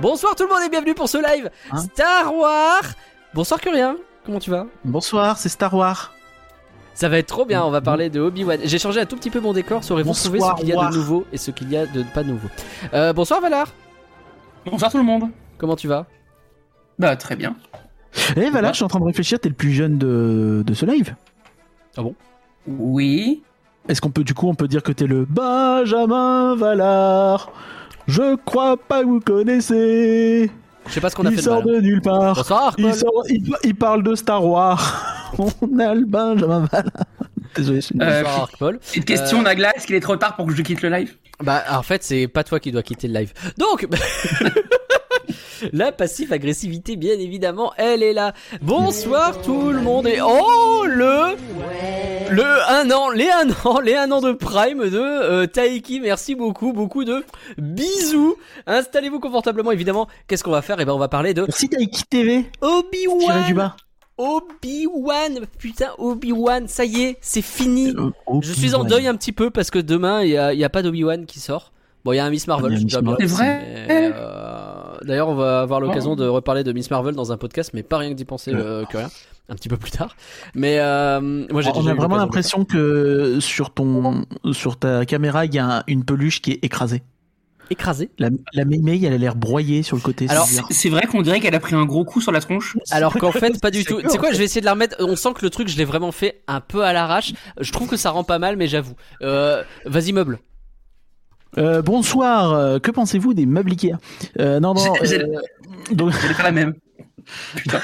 Bonsoir tout le monde et bienvenue pour ce live Hein Star Wars. Bonsoir Curien, comment tu vas? Bonsoir, c'est Star Wars. Ça va être trop bien, on va parler de Obi-Wan. J'ai changé un tout petit peu mon décor, saurez-vous Bonsoir, trouver ce qu'il y a War. de nouveau et ce qu'il y a de pas nouveau. Euh, bonsoir Valar, Bonsoir tout le monde. comment tu vas? Bah très bien. Eh voilà, je suis en train de réfléchir, t'es le plus jeune de, de ce live. Oui. Est-ce qu'on peut, du coup, on peut dire que t'es le Benjamin Valar? Je crois pas que vous connaissez. Je sais pas ce qu'on a Il fait de sort mal. de nulle part. Bonsoir Il, sort- il- il parle de Star Wars. On a le Benjamin Valar. Désolé, c'est une- Euh, Bonsoir Paul. Petite question Euh, Nagla, est-ce qu'il est trop tard pour que je quitte le live Bah en fait c'est pas toi qui dois quitter le live. Donc la passive agressivité bien évidemment elle est là. Bonsoir tout le monde et oh le le un an les un an les un an de prime de euh, Taiki merci beaucoup beaucoup de bisous. Installez-vous confortablement évidemment. Qu'est-ce qu'on va faire? Eh ben on va parler de Merci Taiki TV. Tiré du Obi-Wan. putain Obi-Wan ça y est c'est fini. Euh, Je suis en deuil un petit peu parce que demain il y a, y a pas d'Obi-Wan qui sort. Bon, il y a un Miss Marvel, c'est. Marvel. Vrai Mais, euh, D'ailleurs, on va avoir l'occasion de reparler de Miss Marvel dans un podcast, mais pas rien que d'y penser euh, que rien. Un petit peu plus tard. Mais euh, moi, j'ai On a vraiment l'impression que sur ton, sur ta caméra, il y a une peluche qui est écrasée. écrasé. La, la mémé, elle a l'air broyée sur le côté. c'est Alors. C'est vrai qu'on dirait qu'elle a pris un gros coup sur la tronche. Alors qu'en fait, pas du tout. C'est Tu sais quoi, je vais essayer de la remettre. On sent que le truc, je l'ai vraiment fait un peu à l'arrache. Je trouve que ça rend pas mal, mais j'avoue. Euh, Vas-y, meuble. Euh, bonsoir, euh, que pensez-vous des meubles Ikea euh, Non, non, euh, donc, faire la même. Putain.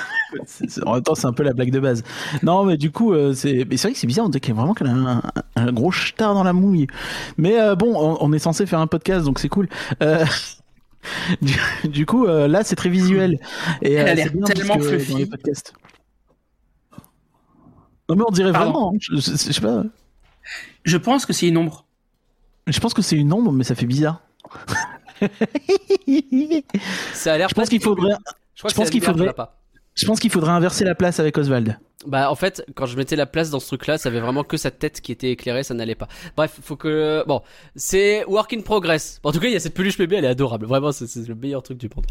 c'est- c'est- en même temps, c'est un peu la blague de base. Non, mais du coup, euh, c'est vrai que c'est bizarre, on dirait vraiment qu'elle a un, un gros star dans la mouille. Mais euh, bon, on, on est censé faire un podcast, donc c'est cool. Du, du coup, là, c'est très visuel. Et, Elle a l'air tellement fluffy. dans les podcasts. Non, mais on dirait Pardon. vraiment, hein, je, je- je sais pas. Je pense que c'est une ombre. Je pense que c'est une ombre, mais ça fait bizarre. Ça a l'air. Je pense qu'il faudrait, Je, pense qu'il faudrait- je pense qu'il faudrait inverser la place avec Oswald. Bah en fait, quand je mettais la place dans ce truc-là, ça avait vraiment que sa tête qui était éclairée, ça n'allait pas. Bref, faut que bon, c'est work in progress. En tout cas, il y a cette peluche bébé, elle est adorable. Vraiment, c'est le meilleur truc du monde.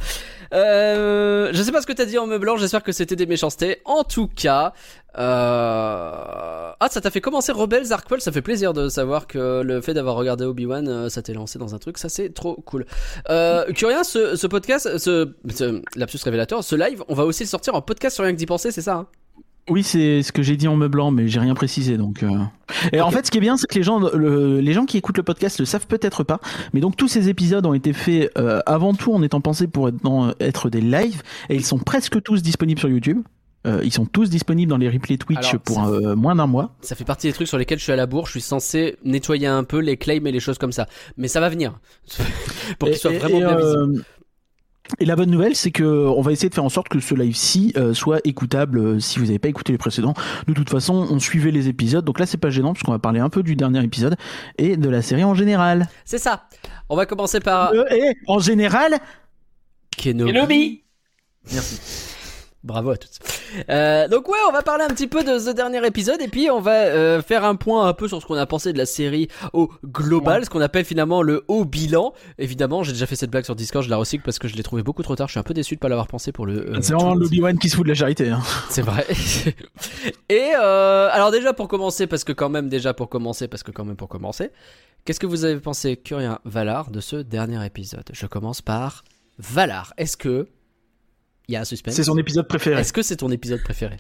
Euh, je sais pas ce que t'as dit en meublant. J'espère que c'était des méchancetés. En tout cas, euh... ah, ça t'a fait commencer Rebels Arkwell. Ça fait plaisir de savoir que le fait d'avoir regardé Obi Wan, euh, ça t'est lancé dans un truc. Ça c'est trop cool. Euh, Curien, ce, ce podcast, ce, ce lapsus révélateur, ce live, on va aussi le sortir en podcast sur rien que d'y penser, c'est ça hein? Oui, c'est ce que j'ai dit en meublant, mais j'ai rien précisé donc. euh. Et en fait, ce qui est bien, c'est que les gens, le- les gens qui écoutent le podcast le savent peut-être pas, mais donc tous ces épisodes ont été faits euh, avant tout en étant pensés pour être, dans- être des lives, et ils sont presque tous disponibles sur YouTube. Euh, ils sont tous disponibles dans les replays Twitch Alors, pour euh, moins d'un mois. Ça fait partie des trucs sur lesquels je suis à la bourre. Je suis censé nettoyer un peu les claims et les choses comme ça. Mais ça va venir. Pour qu'ils soient et- vraiment et, bien euh, visibles. Et la bonne nouvelle, c'est que on va essayer de faire en sorte que ce live-ci euh, soit écoutable euh, si vous n'avez pas écouté les précédents. De toute façon, on suivait les épisodes, donc là c'est pas gênant parce qu'on va parler un peu du dernier épisode et de la série en général. C'est ça. On va commencer par Euh, et en général, Kenobi. Kenobi merci. Bravo à tous. Euh, donc ouais, on va parler un petit peu de ce dernier épisode et puis on va euh, faire un point un peu sur ce qu'on a pensé de la série au global, ce qu'on appelle finalement le haut bilan. Évidemment, j'ai déjà fait cette blague sur Discord, je la recycle parce que je l'ai trouvé beaucoup trop tard. Je suis un peu déçu de pas l'avoir pensé pour le. euh, C'est vraiment l'Obi-Wan qui se fout de la charité. Hein. C'est vrai. Et alors déjà pour commencer, parce que quand même déjà pour commencer, parce que quand même pour commencer, qu'est-ce que vous avez pensé, Curien Valar, de ce dernier épisode? Je commence par Valar. Est-ce que il y a un suspense C'est son épisode préféré. Est-ce que c'est ton épisode préféré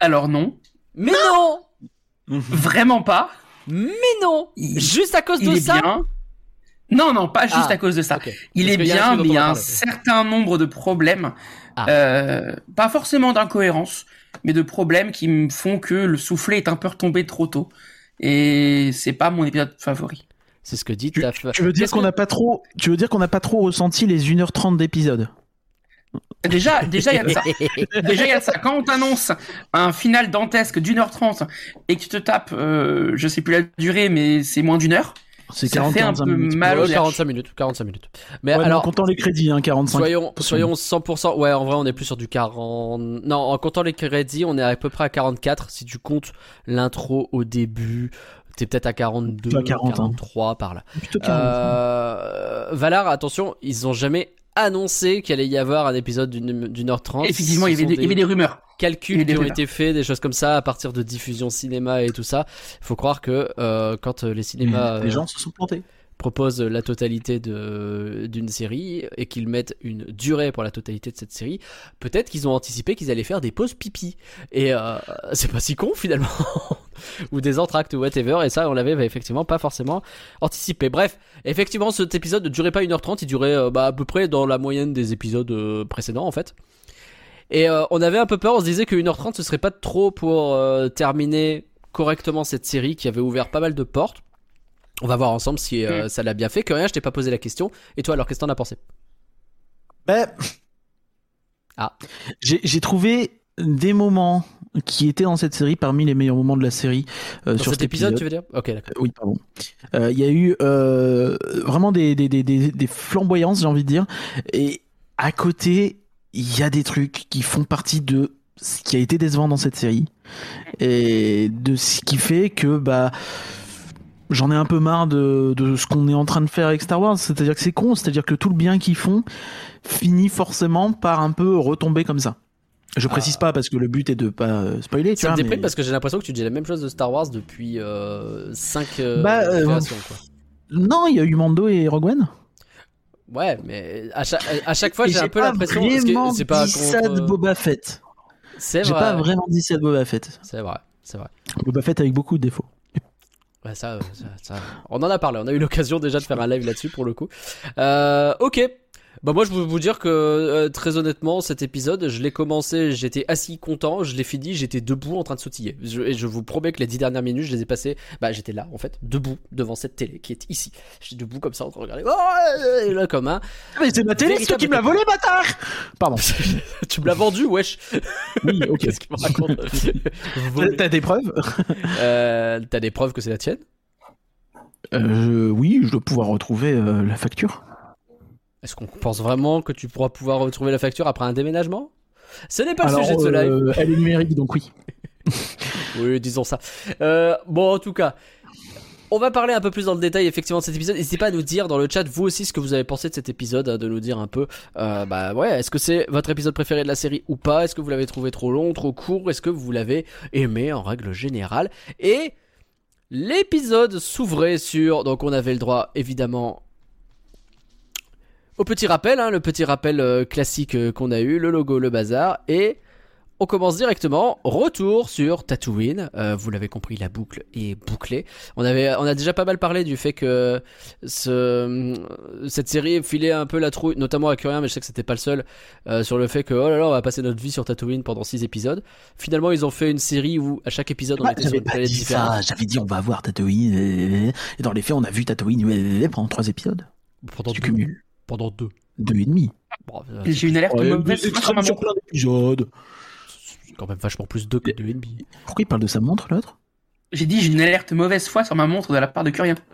Alors non. Mais non, Vraiment pas. Mais non Il- Juste à cause Il de est ça bien. Non, non, pas juste Ah, à cause de ça. Il est bien, mais il y a un certain nombre de problèmes. Ah. Euh, pas forcément d'incohérence, mais de problèmes qui me font que le soufflet est un peu retombé trop tôt. Et c'est pas mon épisode favori. C'est ce que dit Tu, ta tu veux dire qu'on que- n'a pas trop, tu veux dire qu'on n'a pas trop ressenti les 1h30 d'épisode. Déjà, déjà, il y a de ça. Déjà, il y a de ça. Quand on t'annonce un final dantesque d'une heure trente et que tu te tapes, euh, je sais plus la durée, mais c'est moins d'une heure. C'est Ça 40 fait un 45 peu minutes. mal. Ouais, au lèvres. 45 minutes, 45 minutes. Mais Ouais, alors, en comptant les crédits, hein, 45. Soyons, Parce que- soyons 100%. Ouais, en vrai, on est plus sur du 40. Non, en comptant les crédits, on est à peu près à 44. Si tu comptes l'intro au début, t'es peut-être à 42, À 40, hein. 43 par là. Plutôt 40. Euh, Valar, attention, ils ont jamais annoncé qu'il allait y avoir un épisode d'une heure trente. Effectivement, il y, avait des, il y avait des rumeurs. calculs des qui ont été faits, des choses comme ça, à partir de diffusion cinéma et tout ça. Il faut croire que euh, quand euh, les cinémas Les euh, gens se sont plantés. proposent la totalité de d'une série et qu'ils mettent une durée pour la totalité de cette série, peut-être qu'ils ont anticipé qu'ils allaient faire des pauses pipi. Et euh, c'est pas si con finalement. ou des entractes ou whatever. Et ça, on l'avait bah, effectivement pas forcément anticipé. Bref, effectivement, cet épisode ne durait pas 1h30, il durait euh, bah, à peu près dans la moyenne des épisodes euh, précédents en fait. Et euh, on avait un peu peur, on se disait que 1h30 ce serait pas trop pour euh, terminer correctement cette série qui avait ouvert pas mal de portes. On va voir ensemble si euh, ça l'a bien fait. Que rien, je t'ai pas posé la question. Et toi, alors, qu'est-ce que t'en as pensé? Ben, Ah. J'ai trouvé des moments qui étaient dans cette série parmi les meilleurs moments de la série euh, Dans sur cet épisode, tu veux dire? Ok, d'accord. Oui, pardon. Euh, Il y a eu euh, vraiment des, des, des, des, des flamboyances, j'ai envie de dire. Et à côté, il y a des trucs qui font partie de ce qui a été décevant dans cette série. Et de ce qui fait que, bah, j'en ai un peu marre de, de ce qu'on est en train de faire avec Star Wars. C'est-à-dire que c'est con, c'est-à-dire que tout le bien qu'ils font finit forcément par un peu retomber comme ça. Je précise pas parce que le but est de pas euh, spoiler, tu Ça me déprime mais- parce que j'ai l'impression que tu dis la même chose de Star Wars depuis 5 Bah, euh, créations, quoi. Non, il y a eu Mando et Rogue One. Ouais, mais à chaque, à chaque fois, j'ai un peu l'impression que c'est pas dit ça de. Boba Fett. C'est J'ai vrai. pas vraiment dit ça de Boba Fett. C'est vrai, c'est vrai. Boba Fett avec beaucoup de défauts. Ouais, ça, euh, ça, ça- on en a parlé. On a eu l'occasion déjà de faire un live là-dessus pour le coup. Euh, ok. Bah moi je veux vous dire que euh, très honnêtement cet épisode je l'ai commencé j'étais assis content je l'ai fini j'étais debout en train de sautiller. Je, et je vous promets que les dix dernières minutes je les ai passées bah j'étais là en fait debout devant cette télé qui est ici. J'étais debout comme ça en train de regarder. Oh, et là comme un Mais c'est ma télé, c'est toi qui me l'as volé, bâtard! Pardon. tu me l'as vendu wesh. Oui, ok. qu'est-ce qu'il me raconte T'as- T'as des preuves? Euh, t'as des preuves que c'est la tienne? Euh, Oui, je dois pouvoir retrouver euh, la facture. Est-ce qu'on pense vraiment que tu pourras pouvoir retrouver la facture après un déménagement? Ce n'est pas le sujet de ce live. euh, elle est numérique, donc oui. Oui, disons ça. Euh, bon, en tout cas, on va parler un peu plus dans le détail effectivement de cet épisode. N'hésitez pas à nous dire dans le chat vous aussi ce que vous avez pensé de cet épisode, hein, de nous dire un peu. euh, bah ouais, est-ce que c'est votre épisode préféré de la série ou pas? Est-ce que vous l'avez trouvé trop long, trop court? Est-ce que vous l'avez aimé en règle générale? Et l'épisode s'ouvrait sur donc on avait le droit évidemment au petit rappel, hein, le petit rappel euh, classique euh, qu'on a eu, le logo, le bazar, et on commence directement. Retour sur Tatooine. Euh, vous l'avez compris, la boucle est bouclée. On avait, on a déjà pas mal parlé du fait que ce, cette série filait un peu la trouille, notamment à Curien, mais je sais que c'était pas le seul, euh, sur le fait que oh là là, on va passer notre vie sur Tatooine pendant six épisodes. Finalement, ils ont fait une série où à chaque épisode on Bah, était sur une planète différente. j'avais dit on va voir Tatooine. euh, Et dans les faits, on a vu Tatooine euh, pendant trois épisodes. Pendant Tu cumules. Pendant deux. Deux et demi. Bon, J'ai une alerte Ouais, mauvaise sur plein d'épisodes. c'est quand même vachement plus deux que deux et demi. Pourquoi il parle de sa montre, l'autre? J'ai dit j'ai une alerte mauvaise foi sur ma montre de la part de Curien.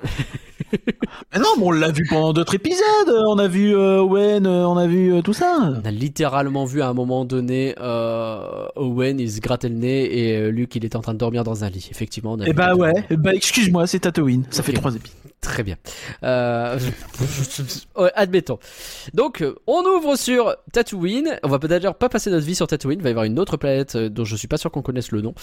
Mais non, mais on l'a vu pendant d'autres épisodes. On a vu euh, Owen, euh, on a vu euh, tout ça. On a littéralement vu à un moment donné euh, Owen il se grattait le nez et euh, Luke il était en train de dormir dans un lit. Effectivement, on a Eh vu bah ouais, bah excuse-moi, c'est Tatooine. Ça fait trois épisodes. Très bien. Euh, admettons. Donc, euh, on ouvre sur Tatooine. On va peut-être d'ailleurs pas passer notre vie sur Tatooine. Il va y avoir une autre planète euh, dont je suis pas sûr qu'on connaisse le nom.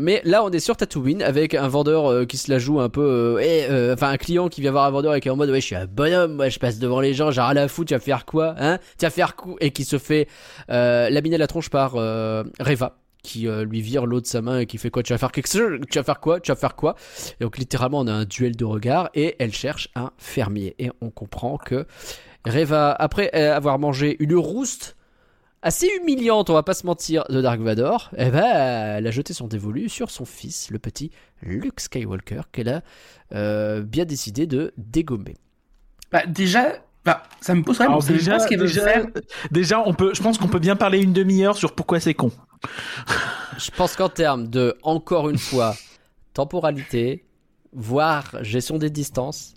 Mais là, on est sur Tatooine avec un vendeur qui se la joue un peu. euh, enfin, un client qui vient voir un vendeur et qui est en mode Ouais, je suis un bonhomme. Moi, je passe devant les gens. J'ai rien à foutre. Tu vas faire quoi Hein? Tu vas faire quoi Et qui se fait laminer la tronche par Reva qui euh, lui vire l'eau de sa main et qui fait quoi Tu vas faire quelque chose Tu vas faire quoi Tu vas faire quoi? Et donc littéralement on a un duel de regards et elle cherche un fermier. Et on comprend que Reva, après euh, avoir mangé une rouste assez humiliante, on va pas se mentir, de Dark Vador, eh ben, elle a jeté son dévolu sur son fils, le petit Luke Skywalker, qu'elle a euh, bien décidé de dégommer. Bah, déjà, bah, ça me pose problème. Déjà, ce déjà, faire. déjà, on peut, je pense qu'on peut bien parler une demi-heure sur pourquoi c'est con. Je pense qu'en termes de, encore une fois, temporalité, voire gestion des distances,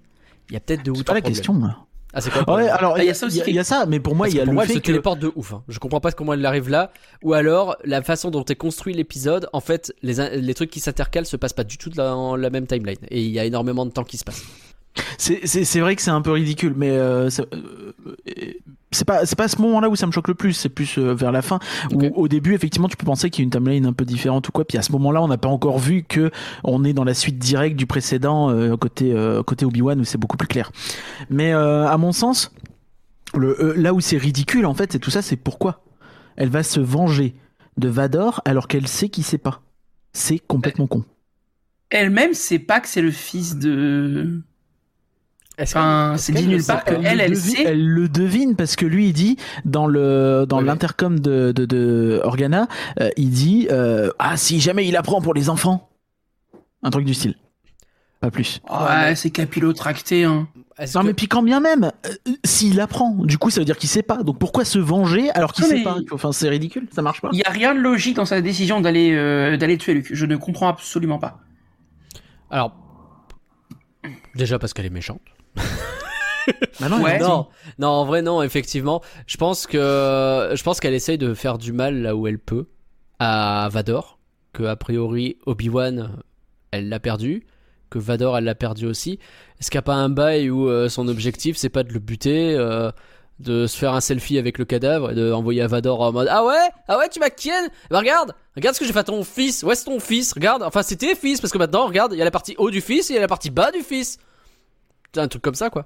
il y a peut-être deux ou C'est pas trois la problèmes. question. là. Ah, c'est quoi Ouais, problème alors Ah, il y, a ça aussi. Il y a ça, mais pour moi, il y a pour le moi, elle fait se que téléporte de ouf. hein. Je comprends pas comment elle arrive là. Ou alors, la façon dont est construit l'épisode, en fait, les, les trucs qui s'intercalent se passent pas du tout dans la même timeline. Et il y a énormément de temps qui se passe. C'est vrai que c'est un peu ridicule, mais euh, c'est euh, c'est pas c'est pas à ce moment-là où ça me choque le plus, c'est plus euh, vers la fin où Ok. au début effectivement tu peux penser qu'il y a une timeline un peu différente ou quoi, puis à ce moment-là on n'a pas encore vu que on est dans la suite directe du précédent euh, côté euh, côté Obi-Wan où c'est beaucoup plus clair. Mais euh, à mon sens, le euh, là où c'est ridicule en fait, c'est tout ça, c'est pourquoi elle va se venger de Vador alors qu'elle sait qu'il sait pas. C'est complètement con. Elle-même sait pas que c'est le fils de. Est-ce Enfin, c'est dit nulle part pas que elle, le elle devi- sait. elle le devine parce que lui il dit dans le dans l'intercom de, de, de Organa, euh, il dit euh, ah si jamais il apprend pour les enfants, un truc du style, pas plus. Ouais, mais- c'est capillotracté, hein. Non que- mais puis quand bien même, euh, s'il apprend, du coup ça veut dire qu'il sait pas. Donc pourquoi se venger alors qu'il sait pas Enfin c'est ridicule, ça marche pas. Il y a rien de logique dans sa décision d'aller euh, d'aller tuer Luke. Je ne comprends absolument pas. Alors, déjà parce qu'elle est méchante. Bah non, Ouais. Non, non, en vrai non, effectivement. Je pense que je pense qu'elle essaye de faire du mal là où elle peut à Vador, que a priori Obi-Wan elle l'a perdu, que Vador elle l'a perdu aussi. Est-ce qu'il n'y a pas un bail où euh, son objectif c'est pas de le buter, euh, de se faire un selfie avec le cadavre et de envoyer à Vador en mode ah ouais? Ah ouais tu m'as ken bah regarde! Regarde ce que j'ai fait à ton fils. Où est ton fils? Regarde. Enfin tes fils parce que maintenant regarde il y a la partie haut du fils et il y a la partie bas du fils c'est un truc comme ça quoi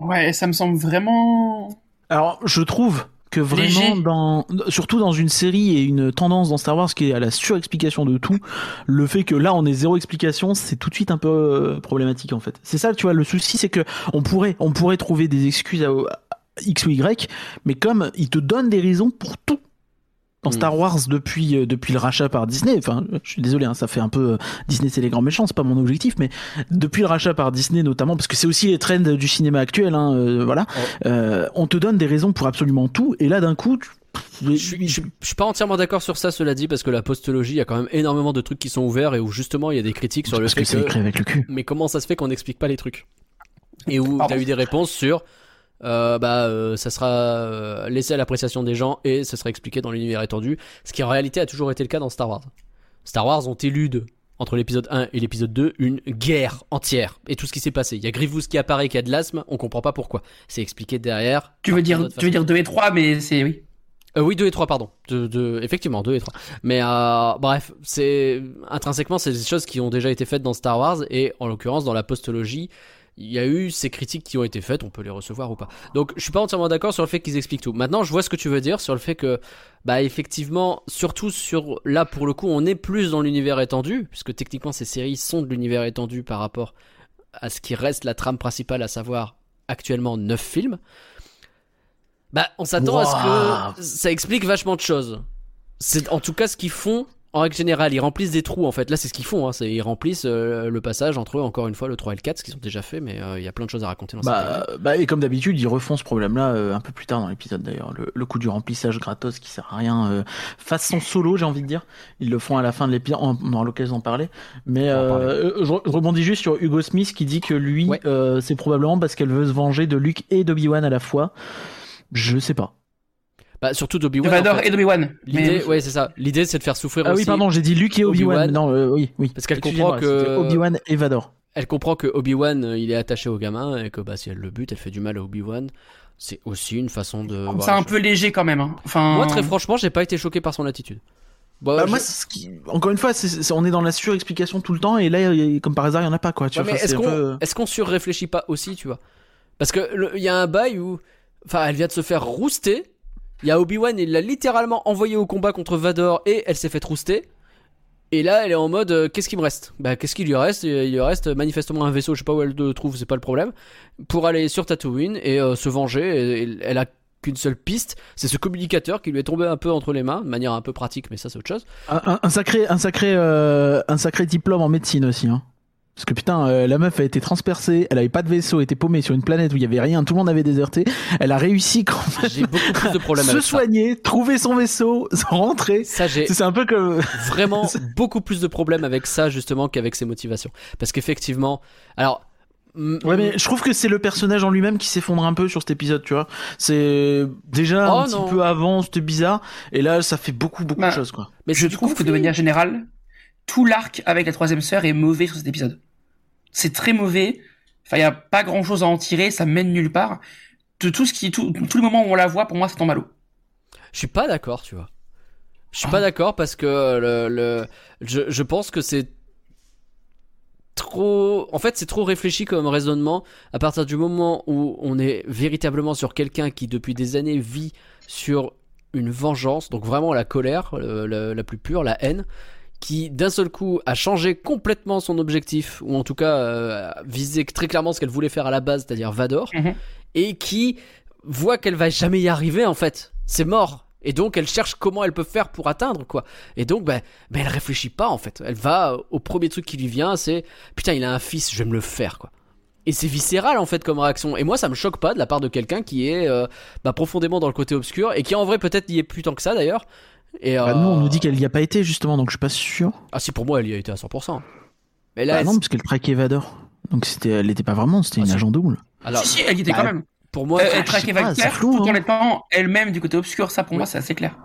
Ouais, ça me semble vraiment. Alors je trouve que vraiment Léger. dans surtout dans une série et une tendance dans Star Wars qui est à la surexplication de tout, le fait que là on ait zéro explication, c'est tout de suite un peu euh, problématique en fait. C'est ça, tu vois, le souci c'est que on pourrait on pourrait trouver des excuses à, à X ou Y, mais comme ils te donnent des raisons pour tout dans Mm. Star Wars depuis euh, depuis le rachat par Disney, enfin je suis désolé, hein, ça fait un peu euh, Disney c'est les grands méchants, c'est pas mon objectif, mais depuis le rachat par Disney notamment, parce que c'est aussi les trends du cinéma actuel, hein, euh, voilà, euh, on te donne des raisons pour absolument tout, et là d'un coup, tu... Je suis, je, je suis pas entièrement d'accord sur ça, cela dit, parce que la postologie, il y a quand même énormément de trucs qui sont ouverts et où justement il y a des critiques sur le fait que c'est que. écrit avec le cul. Mais comment ça se fait qu'on n'explique pas les trucs? Et où t'as eu des réponses sur. Euh, bah, euh, ça sera euh, laissé à l'appréciation des gens et ça sera expliqué dans l'univers étendu, ce qui en réalité a toujours été le cas dans Star Wars. Star Wars ont élude entre l'épisode 1 et l'épisode 2 une guerre entière et tout ce qui s'est passé. Il y a Grievous qui apparaît qui a de l'asthme, on comprend pas pourquoi. C'est expliqué derrière. Tu veux dire, tu veux dire 2 et 3, mais c'est oui. euh, oui, 2 et 3, pardon. De, de, effectivement, 2 et 3. Mais euh, bref, c'est intrinsèquement, c'est des choses qui ont déjà été faites dans Star Wars et en l'occurrence dans la postologie, il y a eu ces critiques qui ont été faites, on peut les recevoir ou pas. Donc, je suis pas entièrement d'accord sur le fait qu'ils expliquent tout. Maintenant, je vois ce que tu veux dire sur le fait que, bah, effectivement, surtout sur là pour le coup, on est plus dans l'univers étendu, puisque techniquement ces séries sont de l'univers étendu par rapport à ce qui reste la trame principale, à savoir actuellement 9 films. Bah, on s'attend à ce que ça explique vachement de choses. C'est en tout cas ce qu'ils font en règle générale. Ils remplissent des trous en fait. Là, c'est ce qu'ils font. Hein. C'est- Ils remplissent euh, le passage entre eux, encore une fois, le 3 et le 4, ce qu'ils ont déjà fait, mais euh, il y a plein de choses à raconter dans cette Bah, bah, et comme d'habitude, ils refont ce problème-là euh, un peu plus tard dans l'épisode d'ailleurs. Le, le coup du remplissage gratos qui sert à rien, euh, façon solo, j'ai envie de dire. Ils le font à la fin de l'épisode, on aura l'occasion d'en parler. Mais euh, je, rebondis juste sur Hugo Smith qui dit que lui, Ouais. euh, c'est probablement parce qu'elle veut se venger de Luke et d'Obi-Wan à la fois. Je sais pas. Bah, surtout De d'Obi-Wan. Vador en fait. et d'Obi-Wan. L'idée, Mais- ouais, c'est ça. L'idée, c'est de faire souffrir Ah aussi. oui, pardon, j'ai dit Luke et Obi-Wan. Obi-Wan. non, euh, oui, oui. Parce qu'elle comprend que- Obi-Wan et Vador. Elle comprend que Obi-Wan, euh, il est attaché au gamin et que bah, si elle le bute, elle fait du mal à Obi-Wan. C'est aussi une façon de. C'est les un peu léger quand même. hein. Enfin. Moi, très franchement, j'ai pas été choqué par son attitude. Bah, Bah, je- moi, ce qui... encore une fois, c'est- c'est- on est dans la surexplication tout le temps, et là, y comme par hasard, il y en a pas, quoi. Tu Ouais, vois, mais enfin, est-ce qu'on peu- est-ce qu'on surréfléchit pas aussi, tu vois? Parce que le- il y a un bail où, enfin, elle vient de se faire rouster. Il y a Obi-Wan, il l'a littéralement envoyé au combat contre Vador et elle s'est fait rouster. Et là, elle est en mode, euh, qu'est-ce qui me reste? Bah, qu'est-ce qu'il lui reste? Il lui reste manifestement un vaisseau, je sais pas où elle le trouve, c'est pas le problème, pour aller sur Tatooine et euh, se venger. Elle a qu'une seule piste, c'est ce communicateur qui lui est tombé un peu entre les mains, de manière un peu pratique, mais ça c'est autre chose. Un sacré, un sacré, euh, un sacré diplôme en médecine aussi. Hein. Parce que putain, euh, la meuf a été transpercée, elle avait pas de vaisseau, elle était paumée sur une planète où il y avait rien, tout le monde avait déserté. Elle a réussi quand même J'ai beaucoup plus de problèmes se avec ça. soigner, trouver son vaisseau, rentrer. Ça, j'ai C'est un peu comme. vraiment beaucoup plus de problèmes avec ça justement qu'avec ses motivations parce qu'effectivement alors mm, Ouais, mais je trouve que c'est le personnage en lui-même qui s'effondre un peu sur cet épisode, tu vois. C'est déjà Oh, un petit non. peu avant, c'était bizarre, et là, ça fait beaucoup, beaucoup Bah, de choses, quoi. mais je trouve que de manière générale, tout l'arc avec la troisième sœur est mauvais sur cet épisode. C'est très mauvais. Enfin, il y a pas grand chose à en tirer, ça mène nulle part. de tout ce qui, tout, tous les moments où on la voit, pour moi, ça tombe à l'eau. Je suis pas d'accord, tu vois. Je suis pas d'accord parce que le, le je, je pense que c'est trop en fait c'est trop réfléchi comme raisonnement à partir du moment où on est véritablement sur quelqu'un qui depuis des années vit sur une vengeance donc vraiment la colère le- le- la plus pure la haine qui d'un seul coup a changé complètement son objectif ou en tout cas euh, visé très clairement ce qu'elle voulait faire à la base c'est-à-dire Vador Mhm. et qui voit qu'elle va jamais y arriver en fait. C'est mort. Et donc elle cherche comment elle peut faire pour atteindre quoi. Et donc ben ben elle réfléchit pas en fait. Elle va au premier truc qui lui vient c'est putain il a un fils je vais me le faire quoi. Et c'est viscéral en fait comme réaction. Et moi ça me choque pas de la part de quelqu'un qui est euh, bah, profondément dans le côté obscur et qui en vrai peut-être n'y est plus tant que ça d'ailleurs et Bah, euh, nous, on nous dit qu'elle y a pas été justement, donc je suis pas sûr. ah si pour moi elle y a été à 100% mais là Bah elle- non, parce qu'elle traquait Vador. Donc c'était, elle était pas vraiment, c'était Ah, une agent double. alors si, si, elle y était bah, quand même. pour moi Euh, elle sais traquait flou, tout en hein. étant elle-même du côté obscur. Ça, pour moi, c'est assez clair.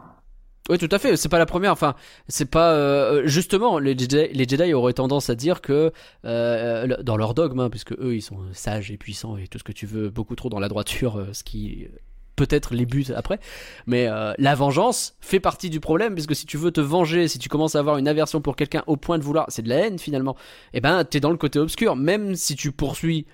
Oui, tout à fait. C'est pas la première. Enfin, c'est pas euh, justement les Jedi, les Jedi auraient tendance à dire que euh, dans leur dogme, hein, puisque eux ils sont sages et puissants et tout ce que tu veux, beaucoup trop dans la droiture, euh, ce qui peut-être les bute après. Mais euh, la vengeance fait partie du problème, puisque si tu veux te venger, si tu commences à avoir une aversion pour quelqu'un au point de vouloir, c'est de la haine finalement. Et ben, t'es dans le côté obscur, même si tu poursuis.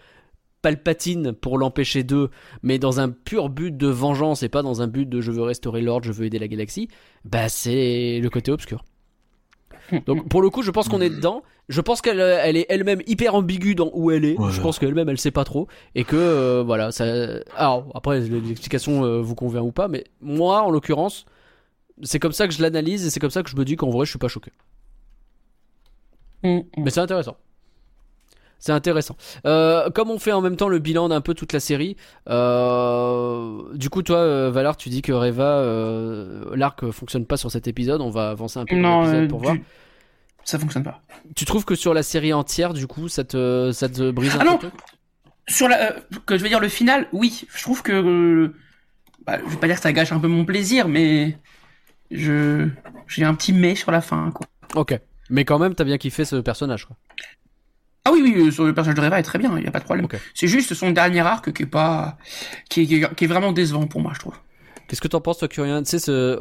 Palpatine pour l'empêcher d'eux, mais dans un pur but de vengeance et pas dans un but de je veux restaurer l'ordre, je veux aider la galaxie, bah c'est le côté obscur. Donc pour le coup, je pense qu'on est dedans. Je pense qu'elle euh, elle est elle-même hyper ambiguë dans où elle est. Ouais. Je pense qu'elle-même elle sait pas trop et que euh, voilà, ça alors après l'explication euh, vous convient ou pas, mais moi en l'occurrence, c'est comme ça que je l'analyse et c'est comme ça que je me dis qu'en vrai, je suis pas choqué. Mm, mm. Mais c'est intéressant. C'est intéressant. Euh, comme on fait en même temps le bilan d'un peu toute la série, euh, du coup toi Valar, tu dis que Reva, euh, l'arc fonctionne pas sur cet épisode. On va avancer un peu dans l'épisode euh, pour du- voir. Ça fonctionne pas. Tu trouves que sur la série entière, du coup, ça te, ça te brise un Ah non. peu Sur la, euh, que je vais dire le final, oui, je trouve que, euh, bah, je vais pas dire que ça gâche un peu mon plaisir, mais je, j'ai un petit mais sur la fin, quoi. Ok. Mais quand même, t'as bien kiffé ce personnage, quoi. Ah oui, oui, euh, sur le personnage de Reva est très bien, il y a pas de problème. C'est juste son dernier arc qui est pas, qui est- qui est vraiment décevant pour moi, je trouve. Qu'est-ce que t'en penses, toi, Curien Tu sais,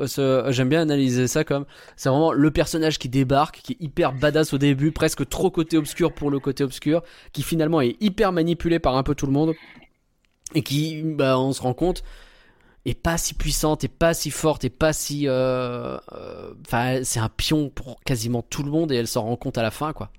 j'aime bien analyser ça comme, c'est vraiment le personnage qui débarque, qui est hyper badass au début, presque trop côté obscur pour le côté obscur, qui finalement est hyper manipulé par un peu tout le monde, et qui, bah, on se rend compte, est pas si puissante, est pas si forte, est pas si, euh, euh, enfin, c'est un pion pour quasiment tout le monde, et elle s'en rend compte à la fin, quoi.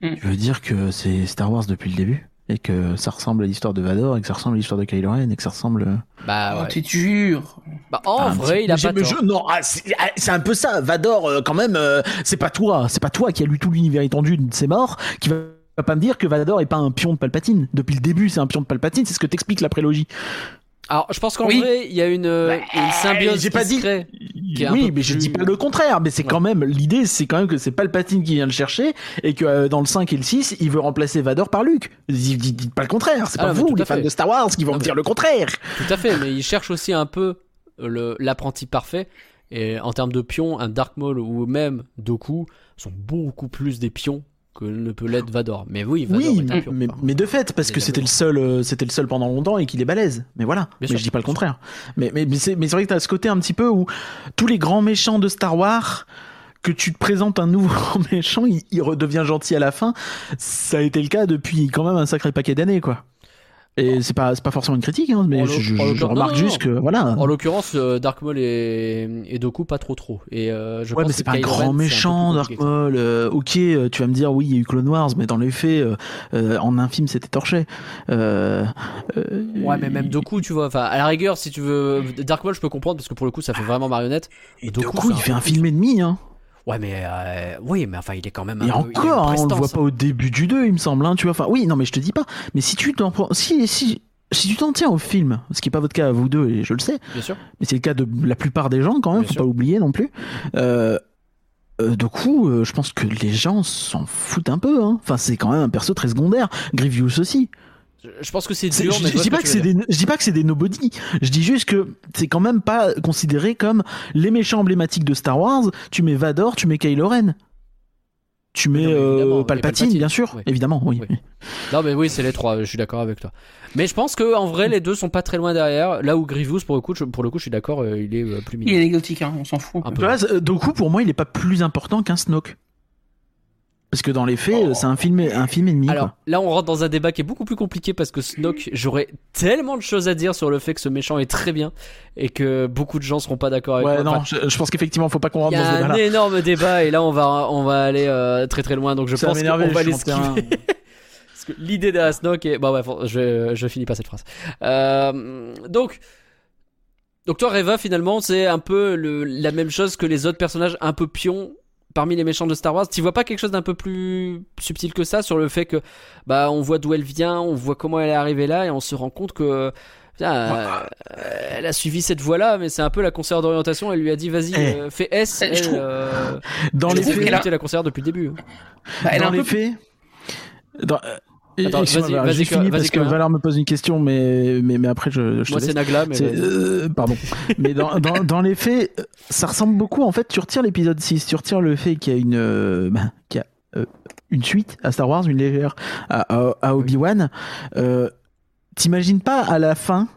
Tu veux dire que c'est Star Wars depuis le début? Et que ça ressemble à l'histoire de Vador et que ça ressemble à l'histoire de Kylo Ren et que ça ressemble. euh, Bah, Oh, ouais. t'es dur. Bah, en un vrai, petit- il a Mais pas tort. non, ah, c'est ah, un peu ça. Vador, euh, quand même, euh, c'est pas toi, c'est pas toi qui a lu tout l'univers étendu de ses morts qui va va pas me dire que Vador est pas un pion de Palpatine. Depuis le début, c'est un pion de Palpatine. C'est ce que t'explique la prélogie. Alors, je pense qu'en Oui. vrai, il y a une, euh, une symbiose j'ai qui pas se dit- crée. qui est Oui, mais je plus- dis pas le contraire. Mais c'est Ouais. quand même l'idée, c'est quand même que c'est Palpatine qui vient le chercher et que euh, dans le 5 et le 6, il veut remplacer Vador par Luke. Dites, dites- dites pas le contraire. C'est Ah, pas vous, les fans de Star Wars, qui vont Non, me mais- dire le contraire. Tout à fait, mais il cherche aussi un peu le l'apprenti parfait. Et en termes de pions, un Dark Maul ou même Doku sont beaucoup plus des pions que ne peut l'être Vador. Mais oui, Vador Oui, est un pion. mais, de fait, parce que c'était le seul, euh, c'était le seul pendant longtemps et qu'il est balèze. Mais voilà. Bien mais sûr, je dis pas le contraire. Mais, mais, mais c'est, mais c'est vrai que t'as ce côté un petit peu où tous les grands méchants de Star Wars, que tu te présentes un nouveau grand méchant, il, il redevient gentil à la fin. Ça a été le cas depuis quand même un sacré paquet d'années, quoi. Et c'est pas, pas forcément une critique, hein, mais je, je- je remarque non, juste que voilà. En l'occurrence, euh, Dark Maul et, et Doku pas trop trop. Et euh, je Ouais, pense mais c'est pas un Kylo grand méchant, Dark. Maul. euh, ok, tu vas me dire, oui, il y a eu Clone Wars, mais dans les faits, en un film, c'était torché. Ouais, mais même Doku, tu vois. Enfin, à la rigueur, si tu veux, Dark Maul, je peux comprendre parce que pour le coup, ça fait vraiment marionnette. Et Doku, Doku, il fait un film et demi, hein. Ouais, mais euh, oui, mais enfin, il est quand même. Et un encore, hein, on le voit pas au début du 2, il me semble, hein, tu vois. Enfin, oui, non, mais je te dis pas. Mais si tu t'en prends, si, si, si tu t'en tiens au film, ce qui est pas votre cas à vous deux, et je le sais, Bien sûr. mais c'est le cas de la plupart des gens quand même, Bien faut sûr. pas oublier non plus. Euh, euh, du coup, euh, je pense que les gens s'en foutent un peu. Hein. Enfin, c'est quand même un perso très secondaire. Grievous aussi. Je, pense que c'est dur, je, mais je dis pas que c'est des, je dis pas que c'est des nobody. Je dis juste que c'est quand même pas considéré comme les méchants emblématiques de Star Wars. Tu mets Vador, tu mets Kylo Ren. Tu mets Non, euh, il Palpatine, Palpatine, bien sûr, oui. évidemment, oui. Oui. Non, mais oui, c'est les trois. Je suis d'accord avec toi. Mais je pense que en vrai, les deux sont pas très loin derrière. Là où Grievous, pour le coup, je, pour le coup, je suis d'accord, euh, il est euh, plus Il mignon. est anecdotique, hein, on s'en fout. Un peu. euh, Doku, pour moi, il est pas plus important qu'un Snoke. Parce que dans les faits, Oh. c'est un film, un film ennemi. Alors quoi. là, on rentre dans un débat qui est beaucoup plus compliqué parce que Snoke, j'aurais tellement de choses à dire sur le fait que ce méchant est très bien et que beaucoup de gens seront pas d'accord avec Ouais, moi. non, Enfin, je, je pense qu'effectivement, faut pas qu'on il rentre y dans ce a un énorme débat et là, on va on va aller euh, très très loin. Donc je Ça pense qu'on va l'esquiver. Parce que l'idée d'un Snoke est... Bon bref, je, je finis pas cette phrase. Euh, donc... Donc toi, Reva, finalement, c'est un peu le, la même chose que les autres personnages un peu pions parmi les méchants de Star Wars. Tu vois pas quelque chose d'un peu plus subtil que ça sur le fait que bah on voit d'où elle vient, on voit comment elle est arrivée là et on se rend compte que putain, euh, elle a suivi cette voie-là, mais c'est un peu la conseillère d'orientation. Elle lui a dit vas-y, Eh. euh, fais S. Je elle, trouve- euh, Dans Je les faits, qu'elle a- la conseillère depuis le début. Bah, elle est dans un les peu faits, dans, euh, Attends, vas-y, Valère, vas-y, j'ai que- fini vas-y, parce que Valère me pose une question, mais, mais, mais après, je, je Moi, c'est Nagla, mais euh, pardon. Mais dans, dans, dans les faits, euh, ça ressemble beaucoup. En fait, tu retires l'épisode 6, tu retires le fait qu'il y a une, euh, bah, qu'il y a, euh, une suite à Star Wars, une légère à, à, à Obi-Wan. T'imagines pas à la fin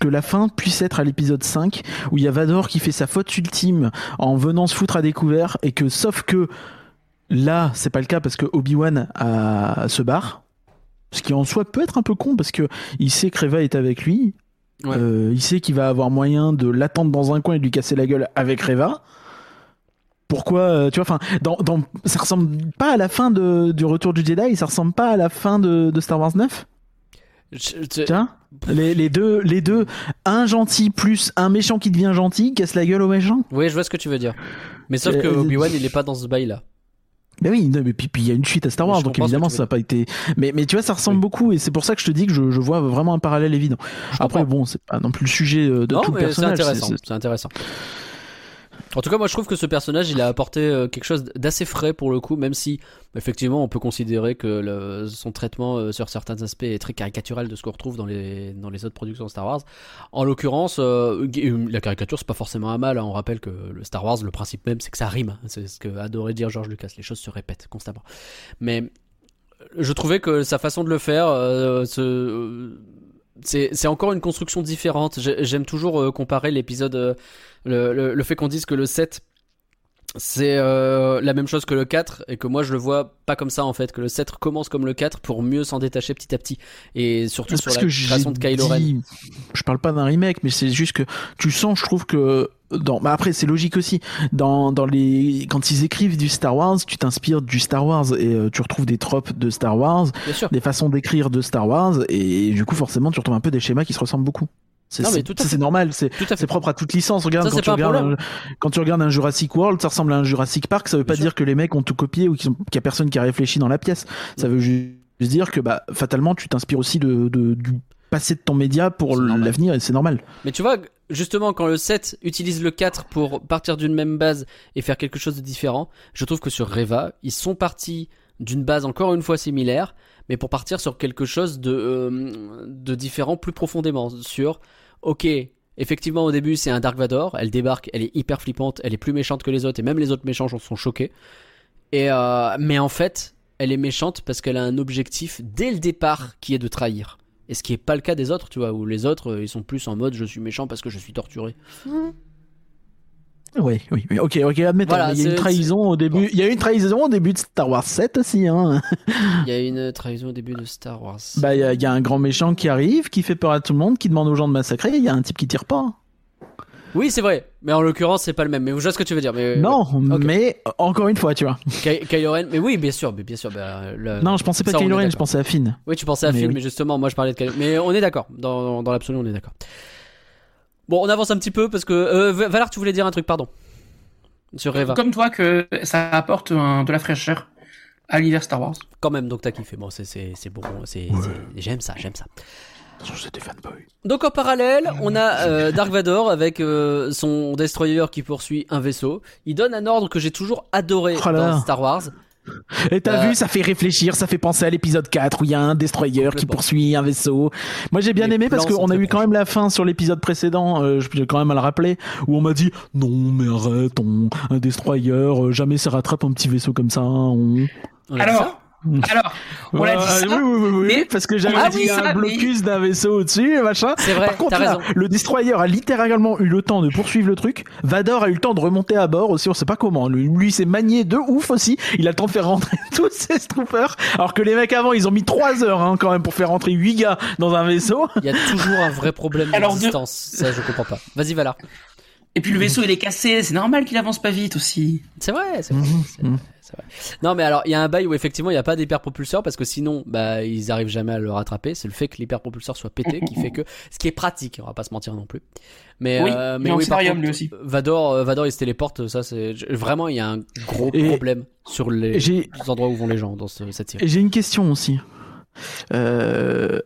que la fin puisse être à l'épisode 5 où il y a Vador qui fait sa faute ultime en venant se foutre à découvert et que sauf que là c'est pas le cas parce que Obi-Wan se barre ce qui en soi peut être un peu con parce que il sait que Reva est avec lui Ouais. euh, il sait qu'il va avoir moyen de l'attendre dans un coin et de lui casser la gueule avec Reva. Pourquoi, euh, tu vois, enfin, dans, dans, ça ressemble pas à la fin de, du Retour du Jedi, ça ressemble pas à la fin de, de Star Wars 9 Je- je- Tiens, les, les deux, les deux, un gentil plus un méchant qui devient gentil, casse la gueule au méchant. Oui, je vois ce que tu veux dire. Mais sauf Euh, que Obi-Wan, il est pas dans ce bail-là. Mais oui, non, mais puis puis il y a une suite à Star Wars, donc évidemment ça n'a pas été. Mais, mais tu vois, ça ressemble Oui. beaucoup et c'est pour ça que je te dis que je, je vois vraiment un parallèle évident. Après, comprends. bon, c'est pas non plus le sujet euh, de non, tout le mais c'est personnage. intéressant. c'est- C'est intéressant. En tout cas, moi, je trouve que ce personnage, il a apporté euh, quelque chose d'assez frais pour le coup, même si, effectivement, on peut considérer que le- son traitement euh, sur certains aspects est très caricatural de ce qu'on retrouve dans les, dans les autres productions de Star Wars. En l'occurrence, euh, la caricature, c'est pas forcément un mal. hein. On rappelle que le Star Wars, le principe même, c'est que ça rime. hein. C'est ce que adorait dire George Lucas. Les choses se répètent constamment. Mais je trouvais que sa façon de le faire, euh, se- euh, c'est encore une construction différente. J'ai- J'aime toujours euh, comparer l'épisode, euh, le, le, le fait qu'on dise que le 7 c'est euh, la même chose que le 4 et que moi je le vois pas comme ça en fait que le 7 commence comme le 4 pour mieux s'en détacher petit à petit et surtout C'est sur la création de Kylo Ren. Je parle pas d'un remake, mais c'est juste que tu sens, je trouve que dans. Bah après, c'est logique aussi. Dans, dans les quand ils écrivent du Star Wars, tu t'inspires du Star Wars et euh, tu retrouves des tropes de Star Wars, des façons d'écrire de Star Wars et du coup forcément tu retrouves un peu des schémas qui se ressemblent beaucoup. C'est normal, c'est c'est propre à toute licence. Regarde Ça, quand tu regardes un, quand tu regardes un Jurassic World, ça ressemble à un Jurassic Park. Ça veut pas Bien dire que les mecs ont tout copié ou qu'il y a personne qui a réfléchi dans la pièce. Ça Mm. veut juste dire que bah fatalement tu t'inspires aussi de, de- du passé de ton média pour l'avenir et c'est normal. Mais tu vois, justement, quand le 7 utilise le 4 pour partir d'une même base et faire quelque chose de différent, je trouve que sur Reva, ils sont partis d'une base encore une fois similaire, mais pour partir sur quelque chose de, euh, de différent plus profondément. Sur, ok, effectivement, au début, c'est un Dark Vador, elle débarque, elle est hyper flippante, elle est plus méchante que les autres, et même les autres méchants en sont choqués. Et, euh, mais en fait, elle est méchante parce qu'elle a un objectif dès le départ qui est de trahir. Et ce qui est pas le cas des autres, tu vois, où les autres, euh, ils sont plus en mode je suis méchant parce que je suis torturé. Oui, oui, oui. Ok, ok, admettons. Voilà, il y a une trahison au début. Il y a une trahison au début de Star Wars 7 aussi. Hein. Il y a une trahison au début de Star Wars. Bah, il y, a- il y a un grand méchant qui arrive, qui fait peur à tout le monde, qui demande aux gens de massacrer. Il y a un type qui tire pas. Oui, c'est vrai, mais en l'occurrence, c'est pas le même. Mais je vois ce que tu veux dire. Mais non, ok. mais encore une fois, tu vois. Ky- Kylo Ren, mais oui, bien sûr, mais bien sûr. bah, le- Non, je pensais pas à Kylo Ren, je pensais à Finn. Oui, tu pensais à Mais oui. mais justement, moi je parlais de Kylo. Mais on est d'accord. Dans, dans l'absolu, on est d'accord. Bon, on avance un petit peu parce que euh, Va- Valar, tu voulais dire un truc, pardon. Sur Reva. Comme toi que ça apporte un- de la fraîcheur à l'univers Star Wars. Quand même, donc t'as kiffé. Bon, c'est c'est c'est bon, c'est c'est- j'aime ça, j'aime ça. Donc en parallèle, on a euh, Dark Vador avec euh, son destroyer qui poursuit un vaisseau. Il donne un ordre que j'ai toujours adoré Oh dans. Star Wars. Et t'as Bah. vu, ça fait réfléchir, ça fait penser à l'épisode 4 où il y a un destroyer qui poursuit un vaisseau. Moi j'ai bien Les aimé parce qu'on a eu quand même la fin sur l'épisode précédent, euh, je peux quand même à le rappeler, où on m'a dit non mais arrête, on, un destroyer, euh, jamais ça rattrape un petit vaisseau comme ça. On... On Alors, ça alors, on l'a dit ça. oui, oui, oui, oui, parce que j'avais on a dit dit un ça, blocus d'un vaisseau au-dessus, machin. C'est vrai, Par contre, là, raison. le destroyer a littéralement eu le temps de poursuivre le truc. Vador a eu le temps de remonter à bord aussi, on sait pas comment. Lui, lui s'est manié de ouf aussi. Il a le temps de faire rentrer tous ses troopers. Alors que les mecs avant, ils ont mis 3 heures hein, quand même pour faire rentrer 8 gars dans un vaisseau. Il y a toujours un vrai problème de distance. Ça, je comprends pas. Vas-y, Valar. Et puis le vaisseau il est cassé, c'est normal qu'il avance pas vite aussi. C'est vrai, c'est vrai. Vrai. Non, mais alors, il y a un bail où effectivement il n'y a pas d'hyperpropulseur parce que sinon, bah, ils arrivent jamais à le rattraper. C'est le fait que l'hyperpropulseur soit pété qui fait que, ce qui est pratique, on va pas se mentir non plus. Mais, Oui, euh, mais est oui, par anti-barium, contre, lui aussi. Vador, euh, Vador, il se téléporte, ça c'est, vraiment, il y a un gros Et- problème sur les J'ai endroits où vont les gens dans ce- cette série. j'ai une question aussi. Euh,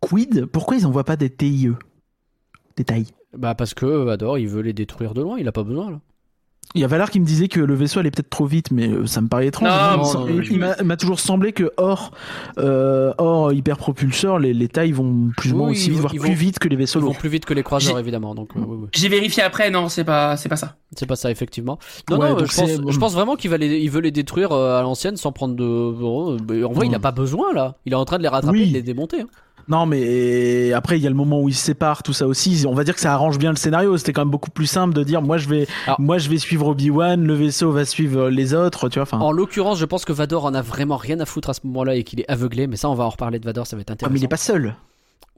Quid, pourquoi ils envoient pas des TIE Des tailles Bah, parce que Vador, il veut les détruire de loin, il a pas besoin, là. Il y a Valar qui me disait que le vaisseau allait peut-être trop vite, mais euh, ça me paraît étrange. Non, il non, me sem- non, il m'a- il m'a toujours semblé que hors, euh, hors hyperpropulseur, les, les tailles vont plus ou moins Oui, aussi ils vite, vont- voire plus vont- vite que les vaisseaux Ils vont plus vite que les croiseurs, J'ai- évidemment, donc euh, oui, oui. J'ai vérifié après, non, c'est pas, c'est pas ça. C'est pas ça, effectivement. Non, Ouais, non, je pense, c'est- je pense vraiment qu'il va les, il veut les détruire euh, à l'ancienne sans prendre de. En vrai, il a Mm. pas besoin là. Il est en train de les rattraper, Oui. de les démonter. hein. Non, mais après, il y a le moment où ils se séparent, tout ça aussi. On va dire que ça arrange bien le scénario. C'était quand même beaucoup plus simple de dire, moi, je vais, Alors- moi, je vais suivre Obi-Wan, le vaisseau va suivre les autres, tu vois. En l'occurrence, je pense que Vador en a vraiment rien à foutre à ce moment-là et qu'il est aveuglé. Mais ça, on va en reparler de Vador, ça va être ah, intéressant. mais il est pas seul.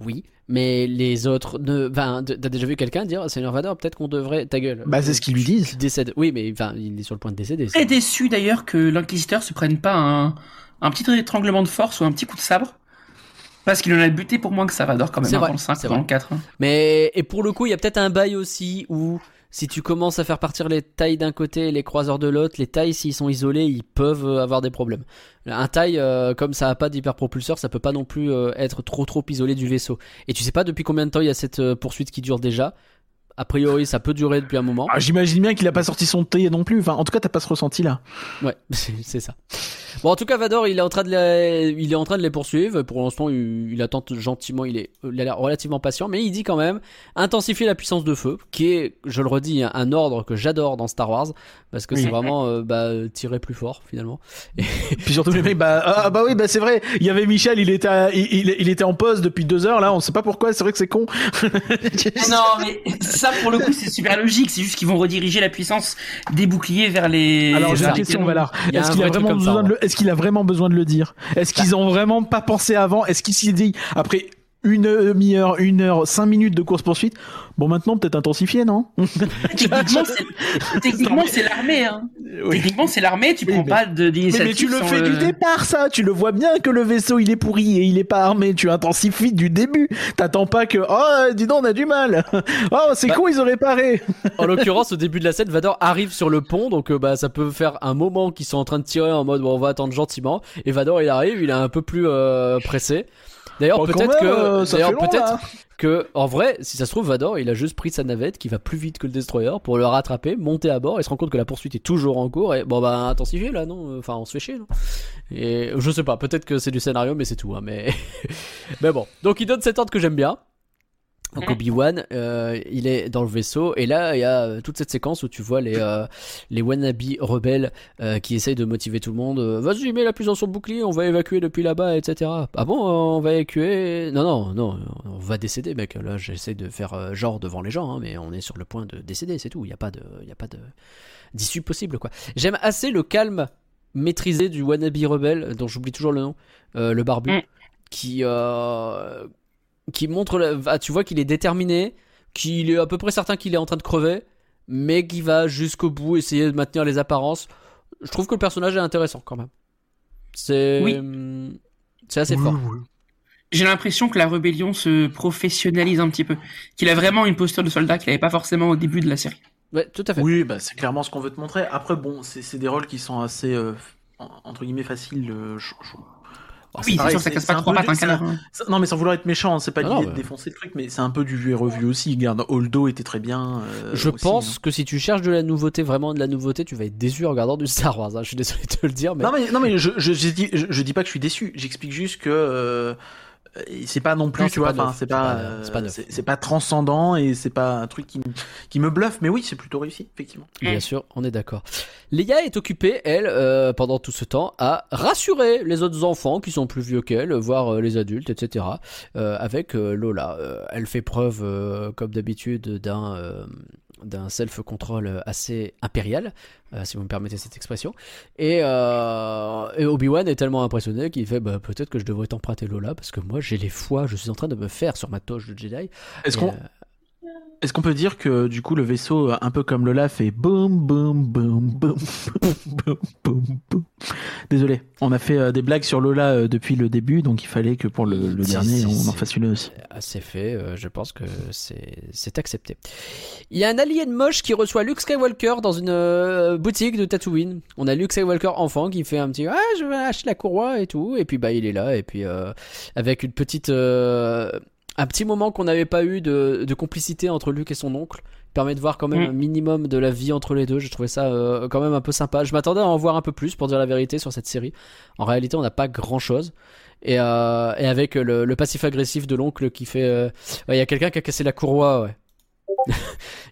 Oui, mais les autres ne. Enfin, t'as déjà vu quelqu'un dire Seigneur Vador, peut-être qu'on devrait. Ta gueule. Bah, c'est ce qu'ils lui disent. Tu décèdes. Oui, mais enfin, il est sur le point de décéder. Très déçu d'ailleurs que l'inquisiteur se prenne pas un, un petit étranglement de force ou un petit coup de sabre. Parce qu'il en a buté pour moins que ça Vador quand même, hein, vrai, dans le 5 c'est ou dans vrai. le 4. hein. Mais et pour le coup, il y a peut-être un bail aussi où si tu commences à faire partir les tailles d'un côté et les croiseurs de l'autre, les tailles s'ils sont isolés, ils peuvent euh, avoir des problèmes. Un taille euh, comme ça a pas d'hyperpropulseur, ça peut pas non plus euh, être trop trop isolé du vaisseau. Et tu sais pas depuis combien de temps il y a cette euh, poursuite qui dure déjà. A priori, ça peut durer depuis un moment. Ah, J'imagine bien qu'il a pas sorti son thé non plus. Enfin, en tout cas, t'as pas ce ressenti là. Ouais, c'est ça. Bon, en tout cas, Vador, il est en train de les, il est en train de les poursuivre. Pour l'instant, il, il attend gentiment. Il est, il a l'air relativement patient, mais il dit quand même intensifier la puissance de feu, qui est, je le redis, un, un ordre que j'adore dans Star Wars, parce que Oui. c'est vraiment euh, bah, tirer plus fort finalement. Puis surtout les mecs, bah, ah, bah oui, bah c'est vrai. Il y avait Michel, il était, à- il, il- il était en pause depuis deux heures là. On sait pas pourquoi. C'est vrai que c'est con. Non, mais ça pour le coup c'est super logique, c'est juste qu'ils vont rediriger la puissance des boucliers vers les. Alors j'ai une question. Valar. Est-ce qu'il a vraiment besoin de le, est-ce qu'il a vraiment besoin de le dire? Est-ce qu'ils ont vraiment pas pensé avant? Est-ce qu'il s'est dit après une demi-heure, une heure, cinq minutes de course poursuite Bon, maintenant peut-être intensifier, non Techniquement, c'est- techniquement, c'est l'armée. Hein. Oui. Techniquement, c'est l'armée. Tu Oui, prends mais- pas de Mais, d'initiative. mais tu le fais du départ, ça. Tu le vois bien que le vaisseau il est pourri et il est pas armé. Tu intensifies du début. T'attends pas que oh dis donc on a du mal. Oh c'est Bah- con ils ont réparé. En l'occurrence, au début de la scène, Vador arrive sur le pont, donc euh, bah ça peut faire un moment qu'ils sont en train de tirer en mode bon, on va attendre gentiment. Et Vador, il arrive, il est un peu plus euh, pressé. D'ailleurs, peut-être que, euh, d'ailleurs, peut-être là. que, en vrai, si ça se trouve, Vador, il a juste pris sa navette qui va plus vite que le destroyer pour le rattraper, monter à bord et se rend compte que la poursuite est toujours en cours et bon bah intensifier là, non? Enfin, on se fait chier, non? Et je sais pas, peut-être que c'est du scénario, mais c'est tout, hein, mais mais bon. Donc il donne cet ordre que j'aime bien. Donc. Obi-Wan, euh, il est dans le vaisseau et là il y a euh, toute cette séquence où tu vois les euh, les wannabe rebelles euh, qui essayent de motiver tout le monde. Vas-y, mets la puissance sur le bouclier, on va évacuer depuis là-bas, etc. Ah bon, on va évacuer? Non, non, non, on va décéder, mec. Là, j'essaie de faire genre devant les gens, hein, mais on est sur le point de décéder, c'est tout. Il y a pas de, il y a pas de d'issue possible, quoi. J'aime assez le calme maîtrisé du wannabe rebelle, dont j'oublie toujours le nom, le barbu, Mm. qui qui montre, la- ah, tu vois qu'il est déterminé, qu'il est à peu près certain qu'il est en train de crever, mais qui va jusqu'au bout essayer de maintenir les apparences. Je trouve que le personnage est intéressant quand même. C'est Oui. c'est assez fort. J'ai l'impression que la rébellion se professionnalise un petit peu. Qu'il a vraiment une posture de soldat qu'il avait pas forcément au début de la série. Ouais, tout à fait. Oui, bah c'est clairement ce qu'on veut te montrer. Après bon, c'est des rôles qui sont assez euh, en- entre guillemets faciles. euh, je- je- oui, c'est sûr, ça casse pas trois pattes un canard. Non, mais sans vouloir être méchant, c'est pas Ah l'idée de défoncer le truc, mais c'est un peu du vu et revu aussi. Regarde, Holdo était très bien. euh, Je aussi, pense hein. que si tu cherches de la nouveauté, vraiment de la nouveauté, tu vas être déçu en regardant du Star Wars. hein. Je suis désolé de te le dire, mais. Non mais non mais je je, je dis je, je dis pas que je suis déçu. J'explique juste que euh, c'est pas non plus Non, tu c'est vois. c'est pas pas- euh, c'est pas transcendant et c'est pas un truc qui me- qui me bluffe. Mais oui, c'est plutôt réussi effectivement. Bien sûr, on est d'accord. Leia est occupée, elle, euh, pendant tout ce temps, à rassurer les autres enfants qui sont plus vieux qu'elle, voire euh, les adultes, etc. euh, avec euh, Lola. Euh, elle fait preuve, euh, comme d'habitude, d'un euh, d'un self-control assez impérial, euh, si vous me permettez cette expression. Et, euh, et Obi-Wan est tellement impressionné qu'il fait bah, peut-être que je devrais t'emprunter Lola parce que moi j'ai les fois, je suis en train de me faire sur ma toche de Jedi. Est-ce qu'on euh, est-ce qu'on peut dire que du coup le vaisseau un peu comme Lola fait boum boum boum boum boum boum boum. Désolé, on a fait euh, des blagues sur Lola euh, depuis le début, donc il fallait que pour le, le dernier on en fasse une aussi. assez fait, euh, je pense que c'est c'est accepté. Il y a un alien moche qui reçoit Luke Skywalker dans une euh, boutique de Tatooine. On a Luke Skywalker enfant qui fait un petit ah je vais acheter la courroie et tout et puis bah il est là et puis euh, avec une petite euh, un petit moment qu'on n'avait pas eu de, de complicité entre Luke et son oncle permet de voir quand même Mm. un minimum de la vie entre les deux. Je trouvais ça euh, quand même un peu sympa. Je m'attendais à en voir un peu plus pour dire la vérité sur cette série. En réalité, on n'a pas grand chose. Et, euh, et avec le, le passif agressif de l'oncle qui fait euh, ouais, il y a quelqu'un qui a cassé la courroie ouais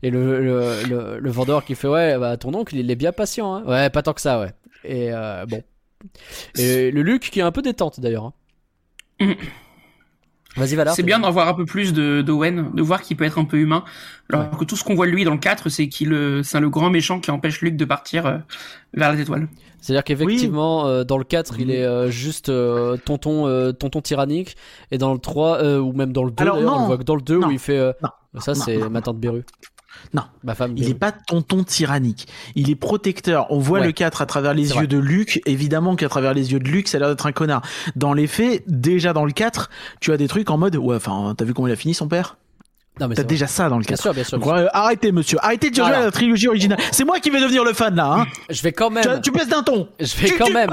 et le, le, vendeur qui fait ouais bah ton oncle il est bien patient hein. ouais pas tant que ça ouais et bon et le Luc qui est un peu détente d'ailleurs hein. Vas-y Valar C'est bien d'en voir un peu plus de d'Owen, de voir qu'il peut être un peu humain. Alors que tout ce qu'on voit de lui dans le 4, c'est qu'il euh, c'est le grand méchant qui empêche Luke de partir euh, vers les étoiles. C'est-à-dire qu'effectivement, euh, dans le 4, il est euh, juste euh, tonton, euh, tonton tyrannique, et dans le 3, euh, ou même dans le 2, Alors, d'ailleurs, on le voit que dans le 2 Non. où il fait... euh, Non. ça, Non, c'est non, ma tante Beru. Non. Ma femme Il Beru. est pas tonton tyrannique. Il est protecteur. On voit Ouais. le 4 à travers les yeux vrai. de Luc. Évidemment qu'à travers les yeux de Luc, ça a l'air d'être un connard. Dans les faits, déjà dans le 4, tu as des trucs en mode, ouais, enfin, t'as vu comment il a fini son père? Non, mais T'as déjà ça dans le Bien 4. sûr, bien sûr. Donc, arrêtez, monsieur. Arrêtez de jouer à la trilogie originale. C'est moi qui vais devenir le fan, là, hein. Je vais quand même... Tu, tu baisses d'un ton. Je vais Tu- quand tu- même...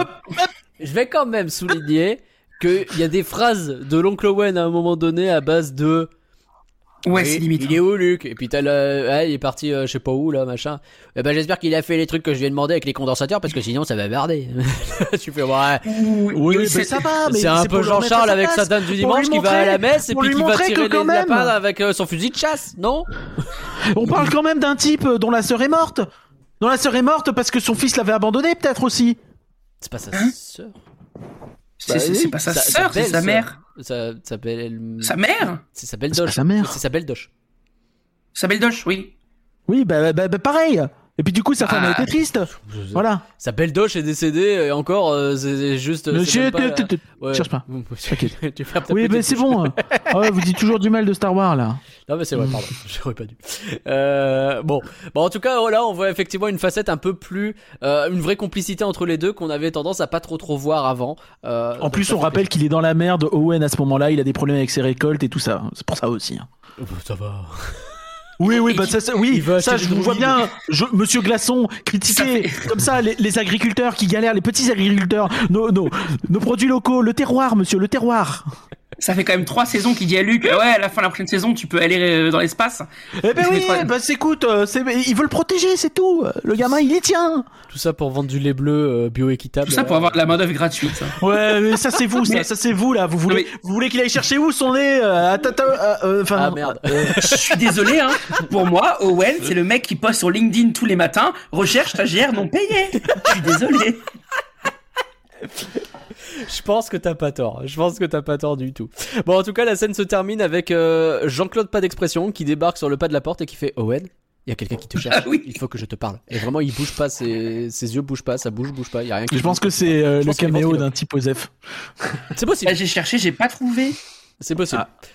Je vais quand même souligner qu'il y a des phrases de l'oncle Owen à un moment donné à base de... Ouais, c'est limite. Il est où Luc Et puis t'as le, ah, il est parti, euh, je sais pas où là, machin. Eh ben j'espère qu'il a fait les trucs que je lui ai demandé avec les condensateurs parce que sinon ça va barder. tu fais ouais. Oui, Oui, mais c'est ça va, mais C'est un peu Jean-Charles avec sa dame du dimanche qui va à la messe et puis qui va tirer les même- lapins avec euh, son fusil de chasse, non On parle quand même d'un type euh, dont la sœur est morte. Dont la sœur est morte parce que son fils l'avait abandonné, peut-être aussi. C'est pas sa Hein sœur. c'est- Bah oui, pas sa sœur, c'est sa mère. Ça ça s'appelle. Sa mère C'est sa belle C'est pas doche. sa mère. C'est sa belle doche. Sa belle doche, oui. Oui, bah, bah, bah, pareil. Et puis du coup, sa femme a été triste. Voilà. Sa belle doche est décédée et encore euh, c'est juste. c'est Monsieur, pas Ouais. cherche pas. Tu Oui, mais c'est bon. Ah vous dites toujours du mal de Star Wars là. Non mais c'est vrai, Mm. pardon, j'aurais pas dû. Euh, bon, bon en tout cas oh, là on voit effectivement une facette un peu plus, euh, une vraie complicité entre les deux qu'on avait tendance à pas trop trop voir avant. Euh, En plus, on rappelle qu'il est dans la merde. Owen à ce moment-là, il a des problèmes avec ses récoltes et tout ça. C'est pour ça aussi. hein. Ça va. Oui, oui, bah ça, ça- oui, ça, je vois bien, je, Monsieur Glaçon critiquer comme ça les, les agriculteurs qui galèrent, les petits agriculteurs, nos, nos, nos produits locaux, le terroir, monsieur, le terroir. Ça fait quand même trois saisons qu'il dit à Luc, ouais, à la fin de la prochaine saison, tu peux aller euh, dans l'espace. Eh ben oui, les trois- bah écoute, euh, c'est, ils veulent le protéger, c'est tout. Le gamin, il y tient. Tout ça pour vendre du lait bleu euh, bioéquitable. Tout ça pour avoir de la main d'œuvre gratuite. Ouais, mais ça c'est vous, ça, Mais- ça c'est vous là. Vous voulez, vous voulez qu'il aille chercher où son nez euh, à tata, euh, euh, enfin, Ah merde. Je suis désolé, hein. Pour moi, Owen, c'est le mec qui poste sur LinkedIn tous les matins, recherche stagiaire non payé. Je suis désolé. Je pense que t'as pas tort. Je pense que t'as pas tort du tout. Bon, en tout cas, la scène se termine avec euh, Jean-Claude pas d'expression qui débarque sur le pas de la porte et qui fait Owen. Il y a quelqu'un qui te cherche. Ah oui. Il faut que je te parle. Et vraiment, il bouge pas, ses, ses yeux bougent pas, ça bouge, bouge pas. Il y a rien qui Je pense que c'est euh, le caméo d'un type Osef. c'est possible. J'ai cherché, j'ai pas trouvé. C'est possible. Ah.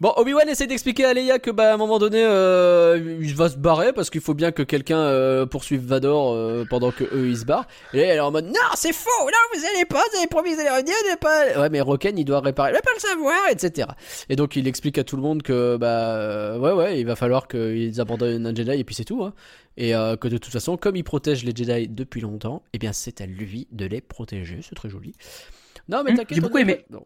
Bon, Obi-Wan essaie d'expliquer à Leia que bah à un moment donné, euh, il va se barrer parce qu'il faut bien que quelqu'un euh, poursuive Vador euh, pendant que eux ils se barrent. Et elle est en mode non, c'est faux, non, vous allez pas, vous avez promis, vous allez revenir, vous allez pas. Ouais, mais Roken il doit réparer, il va pas le savoir, etc. Et donc il explique à tout le monde que bah ouais ouais, il va falloir qu'ils abandonnent un Jedi et puis c'est tout. Hein. Et que de toute façon, comme il protège les Jedi depuis longtemps, eh bien c'est à lui de les protéger. C'est très joli. Non, mais Hmm, t'inquiète. j'ai beaucoup aimé. non.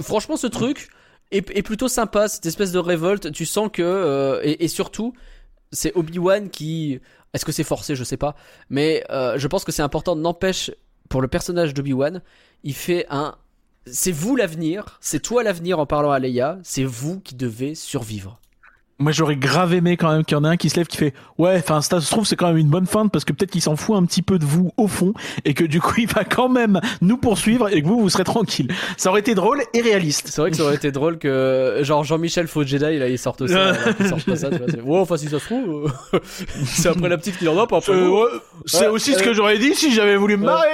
Franchement, ce truc est, plutôt sympa, cette espèce de révolte. Tu sens que, euh, et, surtout, c'est Obi-Wan qui, est-ce que c'est forcé, je sais pas, mais euh, je pense que c'est important. N'empêche, pour le personnage d'Obi-Wan, il fait un, c'est vous l'avenir, c'est toi l'avenir en parlant à Leia, c'est vous qui devez survivre. Moi, j'aurais grave aimé quand même qu'il y en ait un qui se lève qui fait Ouais, enfin, ça se trouve, c'est quand même une bonne feinte parce que peut-être qu'il s'en fout un petit peu de vous au fond et que du coup, il va quand même nous poursuivre et que vous, vous serez tranquille. Ça aurait été drôle et réaliste. C'est vrai que ça aurait été drôle que genre Jean-Michel faux Jedi là il sorte ça, qu'il sorte pas ça. Tu vois, ouais, enfin si ça se trouve, euh, c'est après la petite qui en a pas après. Euh, ouais, c'est Ouais, aussi ce que j'aurais dit si j'avais voulu me marrer.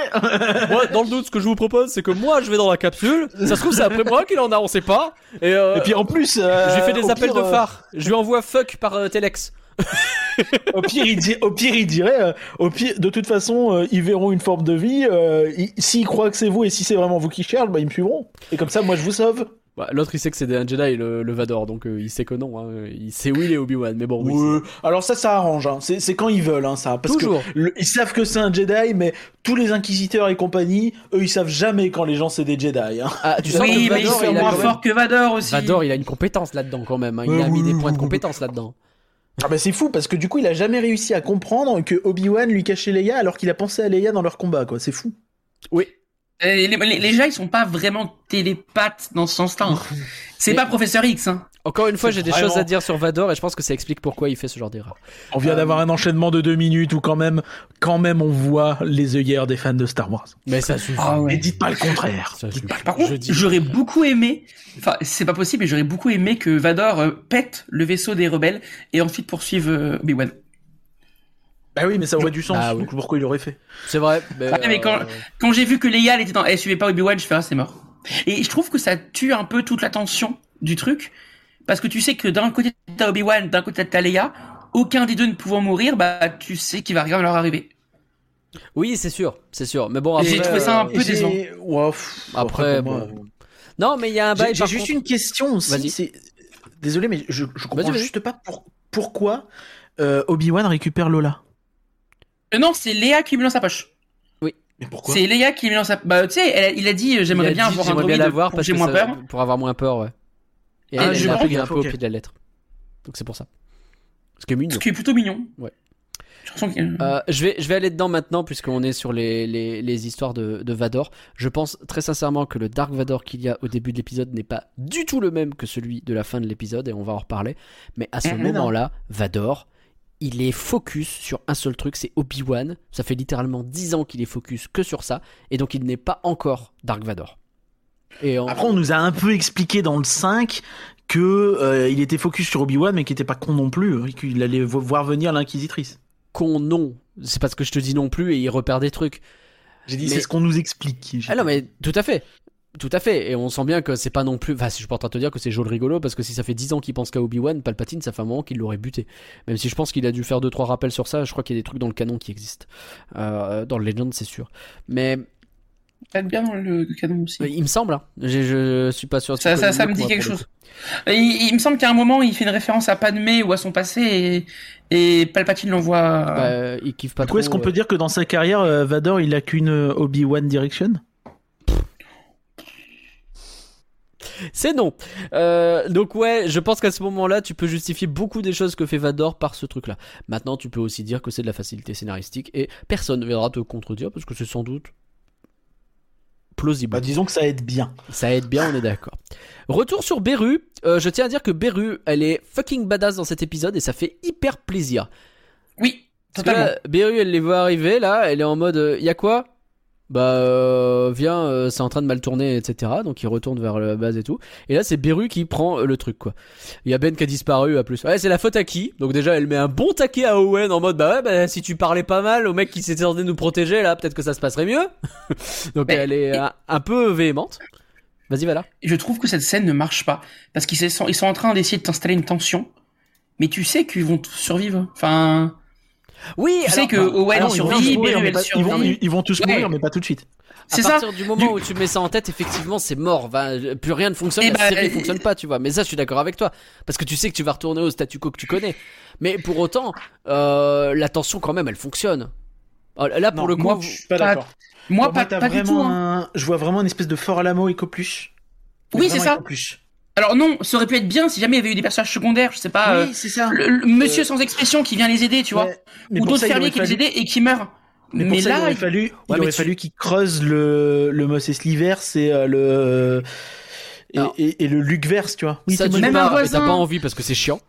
Moi, dans le doute, ce que je vous propose, c'est que moi je vais dans la capsule. Ça se trouve c'est après moi qu'il en a, on sait pas. Et, euh, Et puis en plus, euh, je lui fais des appels pire, de phare. Je lui envoie fuck par euh, Telex. Au pire, il, dirait, euh, au pire, de toute façon, euh, ils verront une forme de vie. euh, ils- S'ils croient que c'est vous et si c'est vraiment vous qui cherchent, bah, ils me suivront. Et comme ça, moi, je vous sauve. Bah, L'autre il sait que c'est un Jedi, le, le Vador, donc euh, il sait que non. Hein. Il sait où il est Obi-Wan, mais bon, oui. Ouais. Alors ça, ça arrange. Hein. C'est c'est quand ils veulent, hein, ça. Parce Toujours. que le- ils savent que c'est un Jedi, mais tous les inquisiteurs et compagnie, eux, ils savent jamais quand les gens c'est des Jedi. Hein. Ah, tu sens Oui, que mais ils Vador, sont il a moins forts que Vador aussi. Vador, il a une compétence là-dedans quand même. hein. Il a mis oui, des points de compétence là-dedans. Ah bah c'est fou parce que du coup, il a jamais réussi à comprendre que Obi-Wan lui cachait Leia alors qu'il a pensé à Leia dans leur combat, quoi. C'est fou. Oui. Euh, Les, gens, ils sont pas vraiment télépathes dans ce sens-là. hein. C'est Mais- pas Professeur X. Hein. Encore une fois, j'ai des vraiment- choses à dire sur Vador et je pense que ça explique pourquoi il fait ce genre d'erreur. On vient Euh, d'avoir un enchaînement de deux minutes où quand même, quand même, on voit les œillères des fans de Star Wars. Mais ça suffit. Ah ouais. Et dites pas le contraire. Ça suffit. Par contre, j'aurais beaucoup aimé, enfin, c'est pas possible, mais j'aurais beaucoup aimé que Vador euh, pète le vaisseau des rebelles et ensuite poursuive euh, Obi-Wan. Bah oui, mais ça aurait du sens. Ah oui. Donc pourquoi il l'aurait fait? C'est vrai. Mais, Ouais, mais quand- euh, Quand j'ai vu que Leia, elle était dans, elle suivait pas Obi-Wan, je fais, ah, c'est mort. Et je trouve que ça tue un peu toute la tension du truc, parce que tu sais que d'un côté t'as Obi-Wan, d'un côté t'as Leia, aucun des deux ne pouvant mourir, bah, tu sais qu'il va rien leur arriver. Oui, c'est sûr, c'est sûr. Mais bon, Et j'ai après, trouvé ça un euh, peu décevant. Ouais, pff, Après, bon. Non, mais il y a un bail. J'ai juste contre- une question aussi. Désolé, mais je, je comprends juste pas pour- pourquoi euh, Obi-Wan récupère Lola? Euh, non, c'est Leia qui lui met dans sa poche. Mais pourquoi C'est Leia qui lui met dans sa, bah, tu sais, elle- il a dit, euh, j'aimerais bien dit, avoir un j'aimerais bien droïde l'avoir pour moins ça- peur. pour avoir moins peur, ouais. Et Ah, elle, pris un peu au pied de la lettre. Donc c'est pour ça. Ce qui est mignon. Ce qui est plutôt mignon. Ouais. Je Euh, je vais je vais aller dedans maintenant puisqu'on est sur les, les, les histoires de, de Vador. Je pense très sincèrement que le Dark Vador qu'il y a au début de l'épisode n'est pas du tout le même que celui de la fin de l'épisode et on va en reparler. Mais à ce non. moment-là, Vador, il est focus sur un seul truc, c'est Obi-Wan. Ça fait littéralement 10 ans qu'il est focus que sur ça et donc il n'est pas encore Dark Vador. Et en- Après, on nous a un peu expliqué dans le 5 que euh, il était focus sur Obi-Wan, mais qu'il était pas con non plus, et qu'il allait vo- voir venir l'inquisitrice. con non, c'est pas ce que je te dis non plus et il repère des trucs. J'ai dit, Mais- c'est ce qu'on nous explique. Ah non, mais tout à fait. Tout à fait. Et on sent bien que c'est pas non plus. Enfin, si je suis pas en train de te dire que c'est joli rigolo, parce que si ça fait 10 ans qu'il pense qu'à Obi-Wan, Palpatine, ça fait un moment qu'il l'aurait buté. Même si je pense qu'il a dû faire 2-3 rappels sur ça, je crois qu'il y a des trucs dans le canon qui existent. Euh, dans le Legend, c'est sûr. Mais Ça bien dans le canon aussi. il me semble, hein. je, je suis pas sûr. Ça, ça, ça me dit quelque chose. Il, il me semble qu'à un moment, il fait une référence à Padmé ou à son passé et, et Palpatine l'envoie. Bah, il kiffe pas Du coup, trop. est-ce qu'on euh. peut dire que dans sa carrière, euh, Vador, il a qu'une euh, Obi-Wan Direction? C'est non. Euh, donc ouais, je pense qu'à ce moment-là, tu peux justifier beaucoup des choses que fait Vador par ce truc-là. Maintenant, tu peux aussi dire que c'est de la facilité scénaristique et personne ne viendra te contredire parce que c'est sans doute plausible. Bah, disons que ça aide bien. Ça aide bien, on est d'accord. Retour sur Beru. Euh, je tiens à dire que Beru, elle est fucking badass dans cet épisode et ça fait hyper plaisir. Oui, Parce que là, Beru, elle les voit arriver, là, elle est en mode, euh, y a quoi? Bah, euh, viens, euh, c'est en train de mal tourner, etc. Donc il retourne vers la base et tout. Et là, c'est Beru qui prend euh, le truc, quoi. Il y a Ben qui a disparu, à plus. Ouais, c'est la faute à qui? Donc déjà, elle met un bon taquet à Owen en mode, bah ouais, bah, si tu parlais pas mal au mec qui s'était censé nous protéger, là, peut-être que ça se passerait mieux. Donc Mais- elle est un, un peu véhémente. Vas-y, voilà. Je trouve que cette scène ne marche pas parce qu'ils sont, ils sont en train d'essayer de t'installer une tension, mais tu sais qu'ils vont tous survivre. Enfin, Oui, tu sais que bah, Owen Alors, il ils vont tous survit, mourir, Beru mais elle pas- ils, vont, survit. ils vont tous Ouais. mourir, mais pas tout de suite. C'est à ça. partir du moment où tu mets ça en tête, effectivement, c'est mort. Plus rien ne fonctionne, Eh la ben, série euh, fonctionne pas, tu vois. Mais ça, je suis d'accord avec toi, parce que tu sais que tu vas retourner au statu quo que tu connais. Mais pour autant, euh, la tension quand même, elle fonctionne. Oh, là, pour Non, le coup, moi, vous- je suis pas d'accord. Moi, Pour pas, du vraiment tout. hein. un- Je vois vraiment une espèce de fort à la mot écopluche. Oui, c'est ça. écopluche. Alors non, ça aurait pu être bien si jamais il y avait eu des personnages secondaires, je sais pas, euh, oui, c'est ça. le, le monsieur Euh, sans expression qui vient les aider, tu vois, mais ou d'autres il fermiers qui les aidaient et qui meurent. Mais, Mais, pour ça, il là, aurait il- fallu, il Ouais, mais aurait tu- fallu qu'il creuse le, le Moses Liverse et euh, le et, Alors- et, et le Luc Verse, tu vois. Oui, ça c'est tu même pas, un t'as pas envie parce que c'est chiant.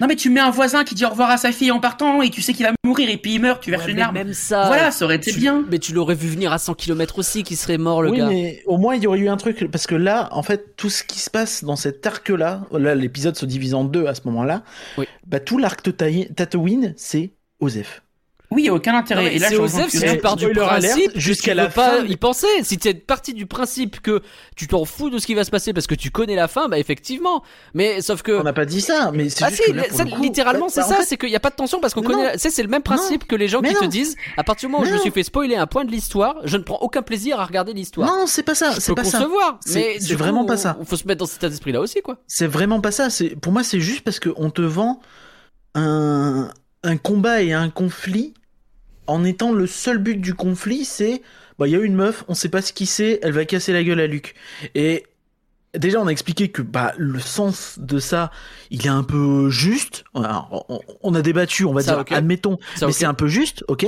Non mais tu mets un voisin qui dit au revoir à sa fille en partant et tu sais qu'il va mourir et puis il meurt, tu verses Ouais, une mais larme. même ça. Voilà, ça aurait été tu- bien. Mais tu l'aurais vu venir à 100 km aussi, qui serait mort, le oui, gars. mais au moins il y aurait eu un truc parce que là, en fait, tout ce qui se passe dans cet arc-là, là, l'épisode se divise en deux à ce moment-là. Oui. Bah tout l'arc de Tatooine, c'est Osef. Oui, il y a aucun intérêt. et là, c'est Osef si tu pars du principe jusqu'à tu la fin- y penser. Si tu es parti du principe que tu t'en fous de ce qui va se passer parce que tu connais la fin, bah effectivement. Mais sauf que On n'a pas dit ça, mais c'est ah juste si, que là, pour ça, le coup, littéralement bah, c'est bah, en ça, fait, c'est qu'il n'y a pas de tension parce qu'on connaît. la- Tu sais, c'est le même principe que les gens Mais qui te disent à partir du moment où Mais je me suis fait spoiler un point de l'histoire, je ne prends aucun plaisir à regarder l'histoire. Non, c'est pas ça, je c'est peux pas ça. concevoir, C'est- mais c'est vraiment pas ça. Il faut se mettre dans cet état d'esprit là aussi, quoi. C'est vraiment pas ça. C'est pour moi, c'est juste parce qu'on te vend un un combat et un conflit en étant le seul but du conflit, c'est bah il y a une meuf, on sait pas ce qui c'est, elle va casser la gueule à Luc. Et déjà on a expliqué que bah le sens de ça, il est un peu juste. Alors, on, on a débattu, on va Ça, dire, admettons, Ça, mais c'est un peu juste, ok.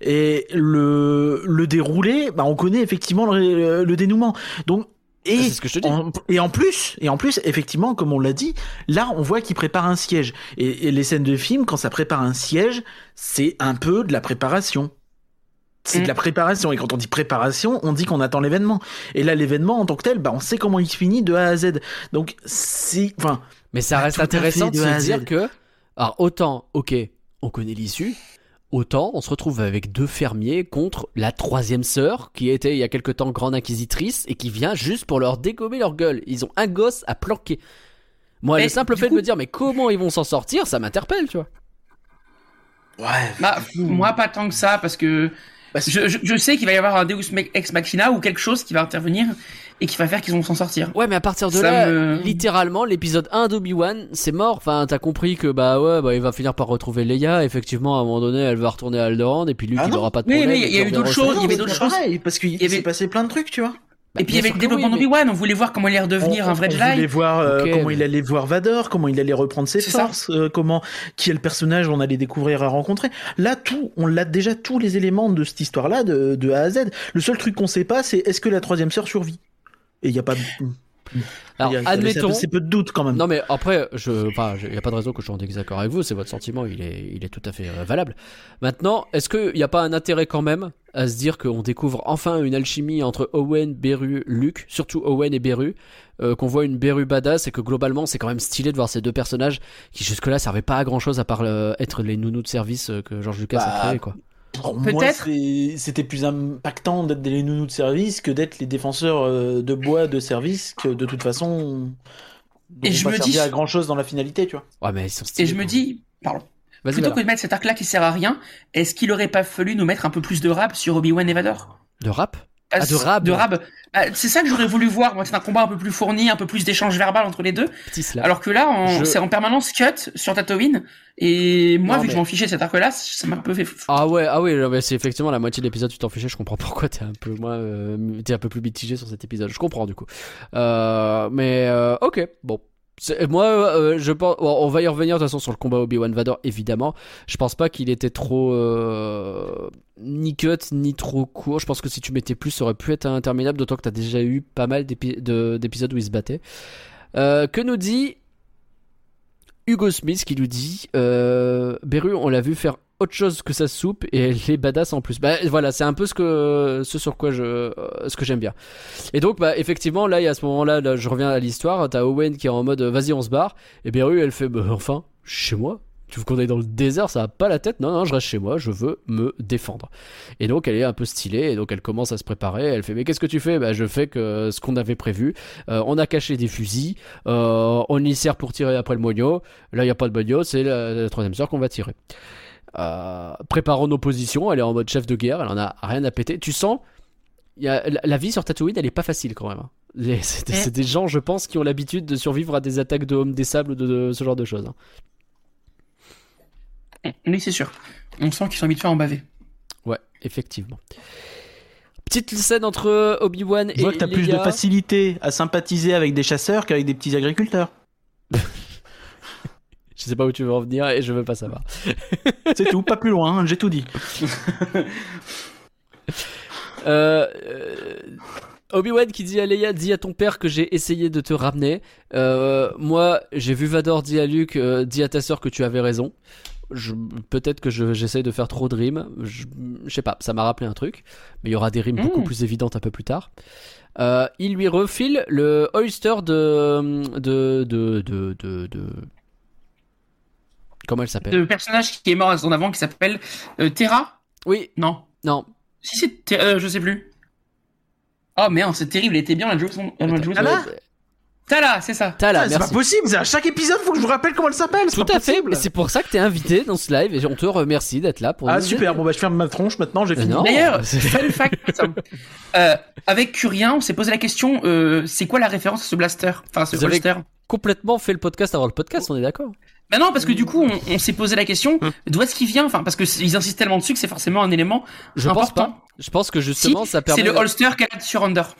Et le le déroulé, bah on connaît effectivement le, le dénouement. Donc et c'est ce que je te dis. en- et en plus, et en plus, effectivement, comme on l'a dit, là, on voit qu'il prépare un siège. Et, et les scènes de film, quand ça prépare un siège, c'est un peu de la préparation. C'est Mm. de la préparation. Et quand on dit préparation, on dit qu'on attend l'événement. Et là, l'événement, en tant que tel, bah, on sait comment il finit de A à Z. Donc, c'est, enfin, Mais ça Bah, reste intéressant de se dire que, alors autant, ok, on connaît l'issue, autant on se retrouve avec deux fermiers contre la troisième sœur qui était il y a quelque temps grande inquisitrice et qui vient juste pour leur dégommer leur gueule. Ils ont un gosse à planquer. Moi, Mais le simple fait coup- de me dire mais comment ils vont s'en sortir, ça m'interpelle, tu vois. ouais. Bah, moi, pas tant que ça, parce que je, je sais qu'il va y avoir un Deus Ex Machina ou quelque chose qui va intervenir et qui va faire qu'ils vont s'en sortir. Ouais, mais à partir de Ça là, me- littéralement, l'épisode 1 d'Obi-Wan, c'est mort. Enfin, t'as compris que bah ouais, bah il va finir par retrouver Leia. Effectivement, à un moment donné, elle va retourner à Alderaan et puis Luke, Ah il aura pas de Oui, problème. mais il y a eu d'autres choses, il y avait d'autres choses. parce qu'il avait- s'est passé plein de trucs, tu vois. Bah, et puis il y avait le oui, développement mais- d'Obi-Wan, on voulait voir comment il allait redevenir On- un vrai on voulait Jedi. voir euh, comment mais- il allait voir Vador, comment il allait reprendre ses forces, euh, comment qui est le personnage on allait découvrir et rencontrer. Là, tout, on l'a déjà tous les éléments de cette histoire-là de, de A à Z. Le seul truc qu'on sait pas, c'est est-ce que la troisième sœur survit? Et il y a pas de... Alors, il y a- admettons. C'est peu de doute quand même. Non mais après, je, enfin, il y a pas de raison que je sois en désaccord avec vous. C'est votre sentiment, il est, il est tout à fait euh, valable. Maintenant, est-ce qu'il n'y a pas un intérêt quand même à se dire qu'on découvre enfin une alchimie entre Owen, Beru, Luke, surtout Owen et Beru, euh, qu'on voit une Beru badass et que globalement c'est quand même stylé de voir ces deux personnages qui jusque-là servaient pas à grand chose à part euh, être les nounous de service que George Lucas a Bah, créé quoi. Pour moi, c'était plus impactant d'être des nounous de service que d'être les défenseurs euh, de bois de service que de toute façon. Et je pas me dis- à grand chose dans la finalité, tu vois. Ouais mais ils sont stylés. Et je me dis, pardon, plutôt que de mettre cet arc-là qui sert à rien, est-ce qu'il aurait pas fallu nous mettre un peu plus de rap sur Obi-Wan et Vador de rap? Ah, de rab. De rab. Bah, c'est ça que j'aurais voulu voir. Moi, c'est un combat un peu plus fourni, un peu plus d'échange verbal entre les deux. Alors que là, Je- c'est en permanence cut sur Tatooine. Et moi, Non, vu que je m'en fichais de cet arc-là, ça m'a un peu fait. fou. Ah ouais, ah ouais, c'est effectivement la moitié de l'épisode, tu t'en fichais, je comprends pourquoi t'es un peu moins, euh, t'es un peu plus mitigé sur cet épisode, je comprends du coup. Euh, mais euh, ok, bon. Moi, euh, je pense, on va y revenir de toute façon sur le combat Obi-Wan Vador, évidemment. Je pense pas qu'il était trop euh, ni cut ni trop court. Je pense que si tu mettais plus, ça aurait pu être interminable. D'autant que t'as déjà eu pas mal d'épi- de- d'épisodes où ils se battaient. Euh, que nous dit Hugo Smith qui nous dit euh, Beru, on l'a vu faire autre chose que sa soupe et elle est badass en plus. Bah voilà, c'est un peu ce que ce sur quoi je euh, ce que j'aime bien. Et donc bah effectivement là, il y a ce moment-là, là, je reviens à l'histoire, t'as Owen qui est en mode vas-y on se barre et Beru elle fait bah, enfin chez moi. Tu veux qu'on aille dans le désert, ça a pas la tête. Non, non, je reste chez moi, je veux me défendre. Et donc elle est un peu stylée, et donc elle commence à se préparer. Elle fait, mais qu'est-ce que tu fais? Bah je fais que ce qu'on avait prévu. Euh, on a caché des fusils, euh, on y sert pour tirer après le moignon. Là, il y a pas de moignon, c'est la, la troisième sœur qu'on va tirer. Euh, préparons nos positions. Elle est en mode chef de guerre, elle en a rien à péter. Tu sens, il y a, la, la vie sur Tatooine, elle est pas facile quand même. hein. C'est des gens, je pense, qui ont l'habitude de survivre à des attaques de hommes des sables, de, de ce genre de choses. hein. Oui, c'est sûr. On sent qu'ils sont habitués à en baver. Ouais, effectivement. Petite scène entre Obi-Wan et Je vois que t'as plus de facilité à sympathiser avec des chasseurs qu'avec des petits agriculteurs. Je sais pas où tu veux en venir et je veux pas savoir. C'est tout, pas plus loin, hein, j'ai tout dit. Euh, euh, Obi-Wan qui dit à Leia, dis à ton père que j'ai essayé de te ramener. Euh, moi, j'ai vu Vador dire à Luke, euh, dis à ta sœur que tu avais raison. Peut-être que je- j'essaye de faire trop de rimes. Je, je sais pas, ça m'a rappelé un truc. Mais il y aura des rimes Mm. beaucoup plus évidentes un peu plus tard. Euh, il lui refile le holster de de de de de, de... comment elle s'appelle Le personnage qui est mort à son avant qui s'appelle euh, Terra Oui, Non. non, Si c'est Terra, euh, je sais plus. Oh merde, c'est terrible, elle était bien la joueuse. Elle a joué son- Tala Tala, c'est ça. Ah, c'est pas possible, c'est à chaque épisode, faut que je vous rappelle comment elle s'appelle. c'est Tout pas à fait. C'est pour ça que t'es invité dans ce live et on te remercie d'être là pour Ah nous super, bon bah je ferme ma tronche maintenant, j'ai Mais fini. non. D'ailleurs, c'est- fun fact, euh, avec Curien, on s'est posé la question, euh, c'est quoi la référence à ce blaster? Enfin, ce Vous avez- holster complètement fait le podcast avant le podcast, on est d'accord Bah non, parce que du coup, on, on s'est posé la question, d'où est-ce qu'il vient? Enfin, parce que ils insistent tellement dessus que c'est forcément un élément Je pense pas. Je pense que Si, justement ça permet. c'est le holster qu'elle a sur Under.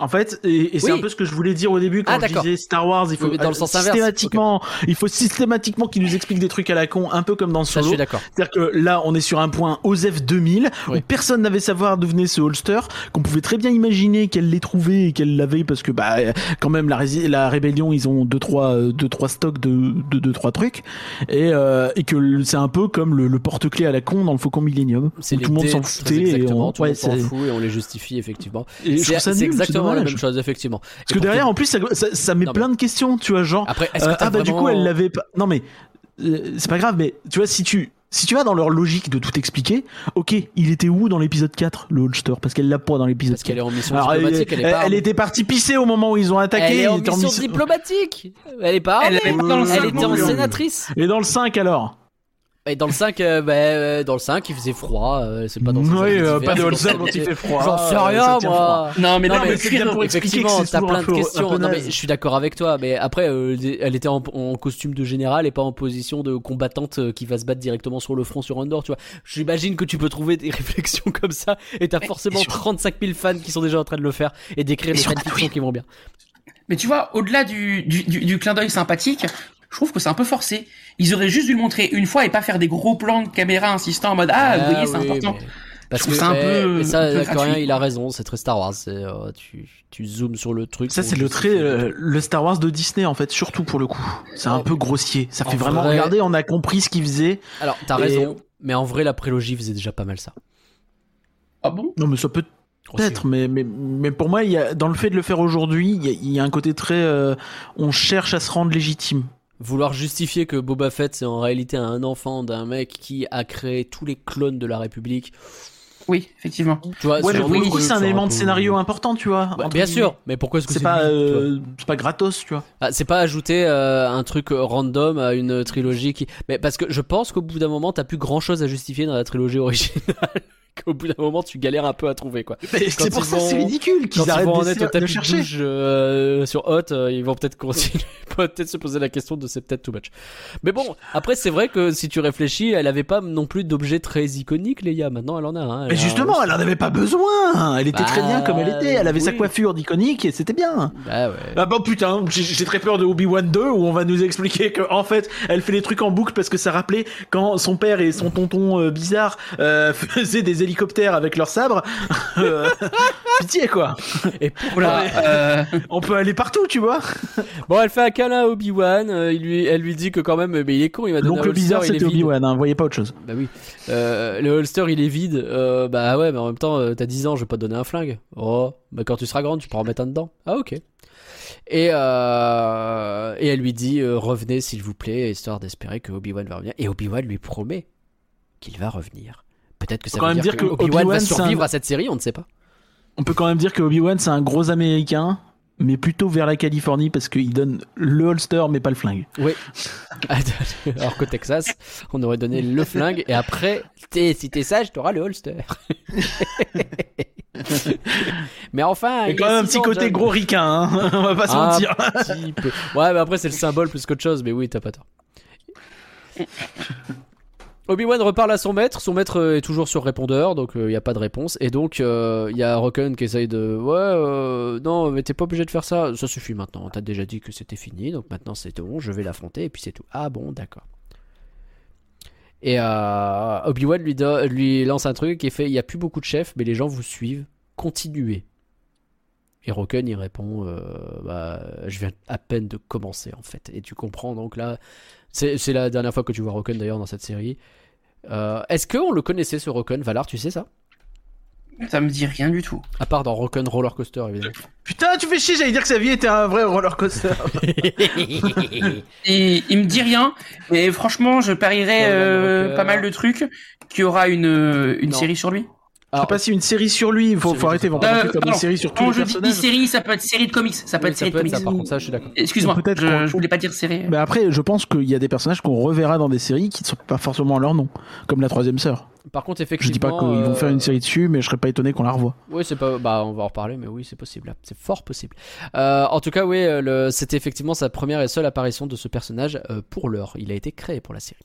En fait, et, et c'est Oui. un peu ce que je voulais dire au début quand Ah, je disais Star Wars, il faut Oui, dans le sens systématiquement, il faut systématiquement qu'ils nous expliquent des trucs à la con, un peu comme dans Solo. suis d'accord. C'est-à-dire que là, on est sur un point OSEF 2000 Oui. où personne n'avait savoir d'où venait ce holster, qu'on pouvait très bien imaginer qu'elle l'ait trouvé et qu'elle l'avait parce que bah quand même la, la rébellion, ils ont deux trois euh, deux trois stocks de de deux trois trucs et euh, et que c'est un peu comme le, le porte-clés à la con dans le Faucon Millenium tout le monde s'en foutait et on, ouais, s'en fout et on les justifie effectivement. et je trouve ça nul, exactement la dommage. même chose effectivement. Parce que derrière, en plus, ça, ça, ça met Non, mais- plein de questions, tu vois, genre. Après, est-ce que euh, ah bah du coup, elle l'avait pas. Non mais euh, c'est pas grave, mais tu vois, si tu si tu vas dans leur logique de tout expliquer, ok, il était où dans l'épisode 4 le holster? Parce qu'elle l'a pas dans l'épisode Parce qu'elle 4. est en mission Alors, elle, diplomatique, elle est elle- pas. elle était partie pisser au moment où ils ont attaqué. Elle est en mission diplomatique. Elle est pas Elle armée. est pas dans le Elle cinq était non en sénatrice. Et dans le 5 alors? Et dans le 5, euh, bah, euh, dans le 5, il faisait froid. euh, c'est pas dans Oui, ces habits euh, pas de dans- quand il fait froid. J'en sais euh, rien, froid. moi. Non, mais Non, non, mais mais c'est bien pour expliquer effectivement, t'as plein de questions. Non, mais je suis d'accord avec toi. Mais après, euh, elle était en, en costume de général et pas en position de combattante euh, qui va se battre directement sur le front sur Andorre. Tu vois, j'imagine que tu peux trouver des réflexions comme ça et t'as forcément et sur- 35 000 fans qui sont déjà en train de le faire et d'écrire des fanfictions oui. qui vont bien. Mais tu vois, au-delà du, du, du, du clin d'œil sympathique, je trouve que c'est un peu forcé. Ils auraient juste dû le montrer une fois et pas faire des gros plans de caméra insistants en mode ah, vous voyez, c'est oui, important. mais- Parce Je que trouve ça un peu- mais ça, un peu il a raison. C'est très Star Wars. C'est euh, tu, tu zoomes sur le truc. Ça c'est le trait, euh, le Star Wars de Disney en fait, surtout pour le coup. C'est un peu grossier. Ça En fait vraiment vrai- regarder, on a compris ce qu'il faisait. Alors, t'as Et- raison. Mais en vrai, la prélogie faisait déjà pas mal ça. Ah bon? Non mais ça peut Peut-être, mais, mais, mais pour moi, il y a, dans le fait de le faire aujourd'hui, il y a, il y a un côté très. euh, on cherche à se rendre légitime. Vouloir justifier que Boba Fett c'est en réalité un enfant d'un mec qui a créé tous les clones de la République. Oui, effectivement. Tu vois, Ouais, ce mais genre pour de le coup, truc, c'est un élément peu- de scénario important, tu vois. Bah, bien sûr, mais pourquoi est-ce que C'est c'est pas, euh, c'est pas gratos, tu vois. Ah, c'est pas ajouter euh, un truc random à une trilogie qui. Mais parce que je pense qu'au bout d'un moment, t'as plus grand chose à justifier dans la trilogie originale. Qu'au bout d'un moment, tu galères un peu à trouver quoi. C'est pour ça, vont- c'est ridicule qu'ils ils arrêtent vont en être au de tapis de chercher. euh, sur Hot, euh, ils vont peut-être continuer, peut-être se poser la question de c'est peut-être too much. Mais bon, après c'est vrai que si tu réfléchis, elle avait pas non plus d'objet très iconique, Léa. Maintenant, elle en a un. Elle Mais a- justement, elle en avait pas besoin. Elle était très Bah, bien comme elle était. Elle avait sa coiffure d'iconique et c'était bien. Bah ouais. Ah bah putain, j'ai j'ai très peur de Obi-Wan 2 où on va nous expliquer que en fait, elle fait les trucs en boucle parce que ça rappelait quand son père et son tonton euh, bizarre euh, faisaient des hélicoptères avec leurs sabres. Euh, Pitié quoi. Et euh, On peut aller partout, tu vois. bon, elle fait un câlin à Obi-Wan. euh, il lui, elle lui dit que quand même, mais il est con, il va donner un L'oncle bizarre il est c'était. Obi-Wan, hein, voyez pas autre chose. Bah oui. Euh, le holster il est vide. Euh, bah ouais, mais en même temps, t'as 10 ans, je vais pas te donner un flingue. Oh, bah quand tu seras grande, tu pourras en mettre un dedans. Ah ok. Et, euh, et elle lui dit euh, revenez s'il vous plaît, histoire d'espérer que Obi-Wan va revenir. Et Obi-Wan lui promet qu'il va revenir. Peut-être que ça veut dire, dire que, que Obi-Wan va Obi-Wan, c'est survivre un- à cette série, on ne sait pas. On peut quand même dire que Obi-Wan c'est un gros américain, mais plutôt vers la Californie parce qu'il donne le holster mais pas le flingue. Oui. Alors qu'au Texas, on aurait donné le flingue et après, t'es- si t'es sage, t'auras le holster. Mais enfin, Il y a il quand même un petit côté John. gros ricain, hein. on va pas se Ah, mentir. petit peu. Ouais, mais après, c'est le symbole plus qu'autre chose, mais oui, t'as pas tort. Obi-Wan reparle à son maître, son maître euh, est toujours sur répondeur, donc il n'y a pas de réponse. Et donc il y a Rocken qui essaye de... Ouais, non, mais t'es pas obligé de faire ça, ça suffit maintenant, t'as déjà dit que c'était fini, donc maintenant c'est bon, je vais l'affronter, et puis c'est tout. Ah bon, d'accord. Et Obi-Wan lui, lui lance un truc et fait, il n'y a plus beaucoup de chefs, mais les gens vous suivent, continuez. Et Roken il répond euh, bah, Je viens à peine de commencer en fait. Et tu comprends donc là, c'est la dernière fois que tu vois Roken d'ailleurs dans cette série. Euh, est-ce qu'on le connaissait ce Roken Valar, tu sais ça? Ça me dit rien du tout. À part dans Rock'n Roller Coaster, évidemment. Putain, tu fais chier, j'allais dire que sa vie était un vrai roller coaster. Et il me dit rien, mais franchement, je parierais euh, pas mal de trucs qu'il y aura une, une série sur lui. Je sais pas si une série sur lui, il faut, faut arrêter, vont pas faire une série sur tous les je personnages. dis série, ça peut être série de comics, ça peut être série de comics. Ça, par contre, ça, je suis d'accord. Excuse-moi, je, je, voulais pas dire série. Mais après, je pense qu'il y a des personnages qu'on reverra dans des séries qui ne sont pas forcément leur nom, comme la troisième sœur. Par contre, effectivement. Je dis pas qu'ils vont faire une série dessus, mais je serais pas étonné qu'on la revoie. Oui, c'est pas. Bah, on va en reparler, mais oui, c'est possible. C'est fort possible. Euh, en tout cas, oui, le... c'était effectivement sa première et seule apparition de ce personnage euh, pour l'heure. Il a été créé pour la série.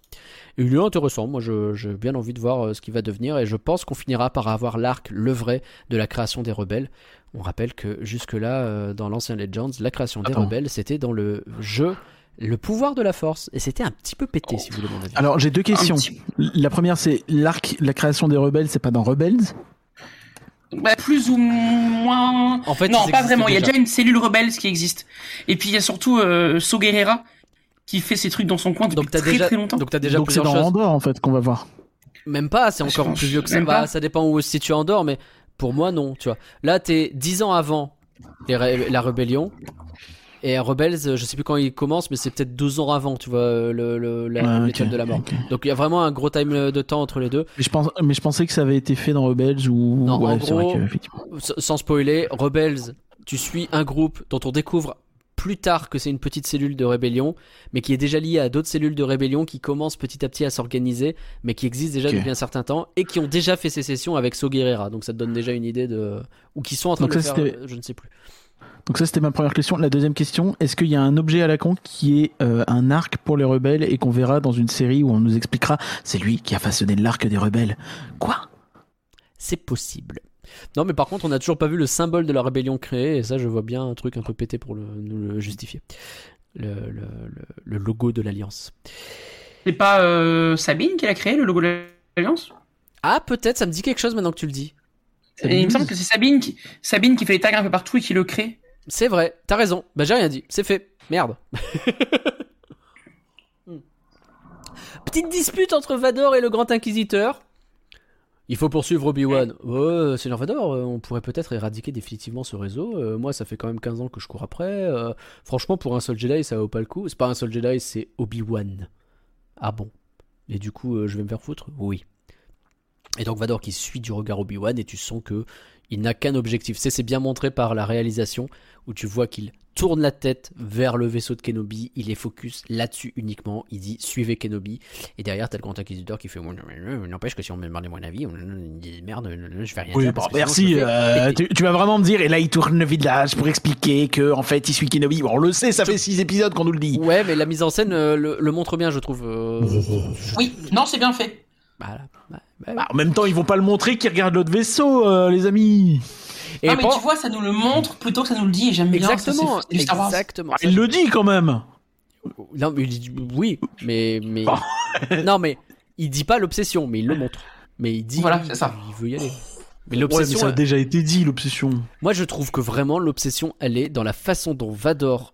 Et il est intéressant. Moi, j'ai bien envie de voir euh, ce qui va devenir, et je pense qu'on finira par avoir l'arc, le vrai, de la création des rebelles. On rappelle que jusque-là, euh, dans l'ancien Legends, la création des rebelles, c'était dans le jeu le pouvoir de la force. Et c'était un petit peu pété, si vous voulez mon avis. Alors, j'ai deux questions. La première, c'est l'arc, la création des rebelles, c'est pas dans Rebels? Bah, plus ou moins. En fait, non, pas vraiment. Il y a déjà une cellule rebelle qui existe. Et puis il y a surtout euh, So Guerrera qui fait ses trucs dans son coin depuis donc, très déjà, très longtemps. Donc t'as déjà donc c'est dans Andorre en fait qu'on va voir. Même pas, c'est encore plus vieux que ça. Bah, ça dépend où se situe Andorre, mais pour moi non, tu vois. Là t'es 10 ans avant la rébellion. Et Rebels, je sais plus quand il commence, mais c'est peut-être deux ans avant, tu vois, le, le l'étoile de la mort. Donc il y a vraiment un gros time de temps entre les deux. Mais je, pense, mais je pensais que ça avait été fait dans Rebels ou. Non, en gros, sans spoiler, Rebels, tu suis un groupe dont on découvre plus tard que c'est une petite cellule de rébellion, mais qui est déjà liée à d'autres cellules de rébellion qui commencent petit à petit à s'organiser, mais qui existent déjà depuis un certain temps et qui ont déjà fait sécession avec So Guerrera. Donc ça te donne déjà une idée de ou qui sont en train de le faire, je ne sais plus. Donc ça c'était ma première question. La deuxième question, est-ce qu'il y a un objet à la con qui est euh, un arc pour les rebelles et qu'on verra dans une série où on nous expliquera c'est lui qui a façonné l'arc des rebelles Quoi? C'est possible. Non mais par contre on n'a toujours pas vu le symbole de la rébellion créé et ça je vois bien un truc un peu pété pour nous le justifier. Le, logo de l'Alliance. C'est pas euh, Sabine qui l'a créé le logo de l'Alliance? Ah peut-être, ça me dit quelque chose maintenant que tu le dis. il me semble que c'est Sabine qui, Sabine qui fait les tags un peu partout et qui le crée. C'est vrai, t'as raison. Bah j'ai rien dit, c'est fait. Merde. Hmm. Petite dispute entre Vador et le Grand Inquisiteur. Il faut poursuivre Obi-Wan. Ouais, Seigneur Vador, euh, on pourrait peut-être éradiquer définitivement ce réseau. Euh, moi, ça fait quand même 15 ans que je cours après. Euh, franchement, pour un seul Jedi, ça vaut pas le coup. C'est pas un seul Jedi, c'est Obi-Wan. Ah bon Et du coup, je vais me faire foutre? Oui. Et donc Vador qui suit du regard Obi-Wan et tu sens que il n'a qu'un objectif. C'est bien montré par la réalisation où tu vois qu'il tourne la tête vers le vaisseau de Kenobi, il est focus là-dessus uniquement, il dit suivez Kenobi, et derrière t'as le grand inquisiteur qui fait n'empêche que si on me demandait mon avis, on dit merde, je fais rien. Oui, merci, euh, tu, vas vraiment me dire, et là il tourne le village pour expliquer que en fait il suit Kenobi, bon, on le sait, ça fait six épisodes qu'on nous le dit. Ouais, mais la mise en scène euh, le, montre bien, je trouve. Euh, oui, non, c'est bien fait. Bah, bah, bah, en même temps, ils vont pas le montrer qu'ils regardent l'autre vaisseau, les amis. Et mais tu vois, ça nous le montre plutôt que ça nous le dit, et j'aime bien. Exactement, exactement. il le dit quand même. Non, mais il dit oui, mais mais non, mais il dit pas l'obsession, mais il le montre. Mais il dit voilà, c'est ça. Il veut y aller. Mais l'obsession, ça a déjà été dit l'obsession. Moi, je trouve que vraiment l'obsession, elle est dans la façon dont Vador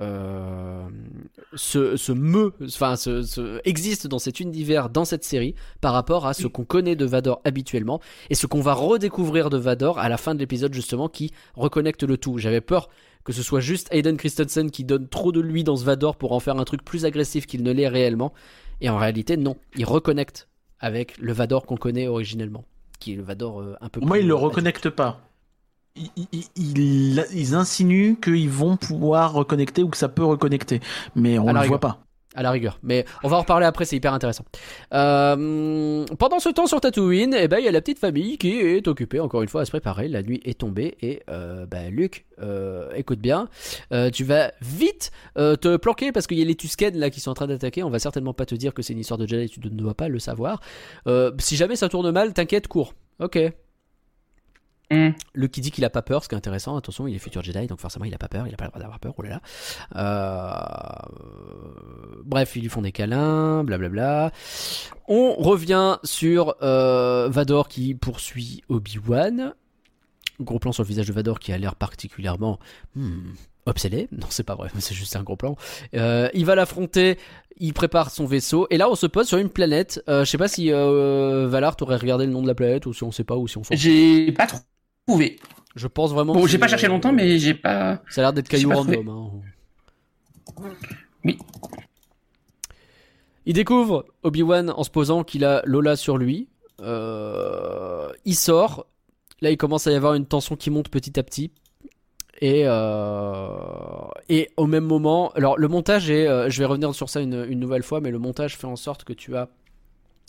euh, se, meut, enfin, se, existe dans cet univers, dans cette série, par rapport à ce qu'on connaît de Vador habituellement et ce qu'on va redécouvrir de Vador à la fin de l'épisode, justement, qui reconnecte le tout. J'avais peur que ce soit juste Aiden Christensen qui donne trop de lui dans ce Vador pour en faire un truc plus agressif qu'il ne l'est réellement. Et en réalité, non, il reconnecte avec le Vador qu'on connaît originellement, qui est le Vador euh, un peu. Moi, il le reconnecte pas ils, insinuent qu'ils vont pouvoir reconnecter ou que ça peut reconnecter, mais on ne le voit pas. à la rigueur. Mais on va en reparler après, c'est hyper intéressant. Euh, pendant ce temps sur Tatooine, eh ben il y a la petite famille qui est occupée encore une fois à se préparer. La nuit est tombée et euh, bah, Luc, euh, écoute bien, euh, tu vas vite te planquer parce qu'il y a les Tusken là qui sont en train d'attaquer. On va certainement pas te dire que c'est une histoire de Jedi, tu ne dois pas le savoir. Si jamais ça tourne mal, t'inquiète, cours. Ok. Hmm. Luke qui dit qu'il a pas peur, ce qui est intéressant. Attention, il est futur Jedi, donc forcément il a pas peur. Il a pas le droit d'avoir peur. Oh là là. Euh, Bref, ils lui font des câlins, blablabla. On revient sur euh, Vador qui poursuit Obi-Wan. Gros plan sur le visage de Vador qui a l'air particulièrement hmm, obsédé. Non, c'est pas vrai, c'est juste un gros plan. Euh, il va l'affronter. Il prépare son vaisseau et là on se pose sur une planète. Euh, je sais pas si euh, Valar t'aurais regardé le nom de la planète ou si on sait pas ou si on s'en fout. J'ai pas trouvé. Je pense vraiment. Bon, j'ai pas cherché longtemps, mais j'ai pas. Ça a l'air d'être caillou random. hein. Oui. Il découvre Obi-Wan en se posant qu'il a Lola sur lui. Euh, il sort. Là, il commence à y avoir une tension qui monte petit à petit. Et, euh, et au même moment, alors le montage est, euh, je vais revenir sur ça une, une nouvelle fois, mais le montage fait en sorte que tu as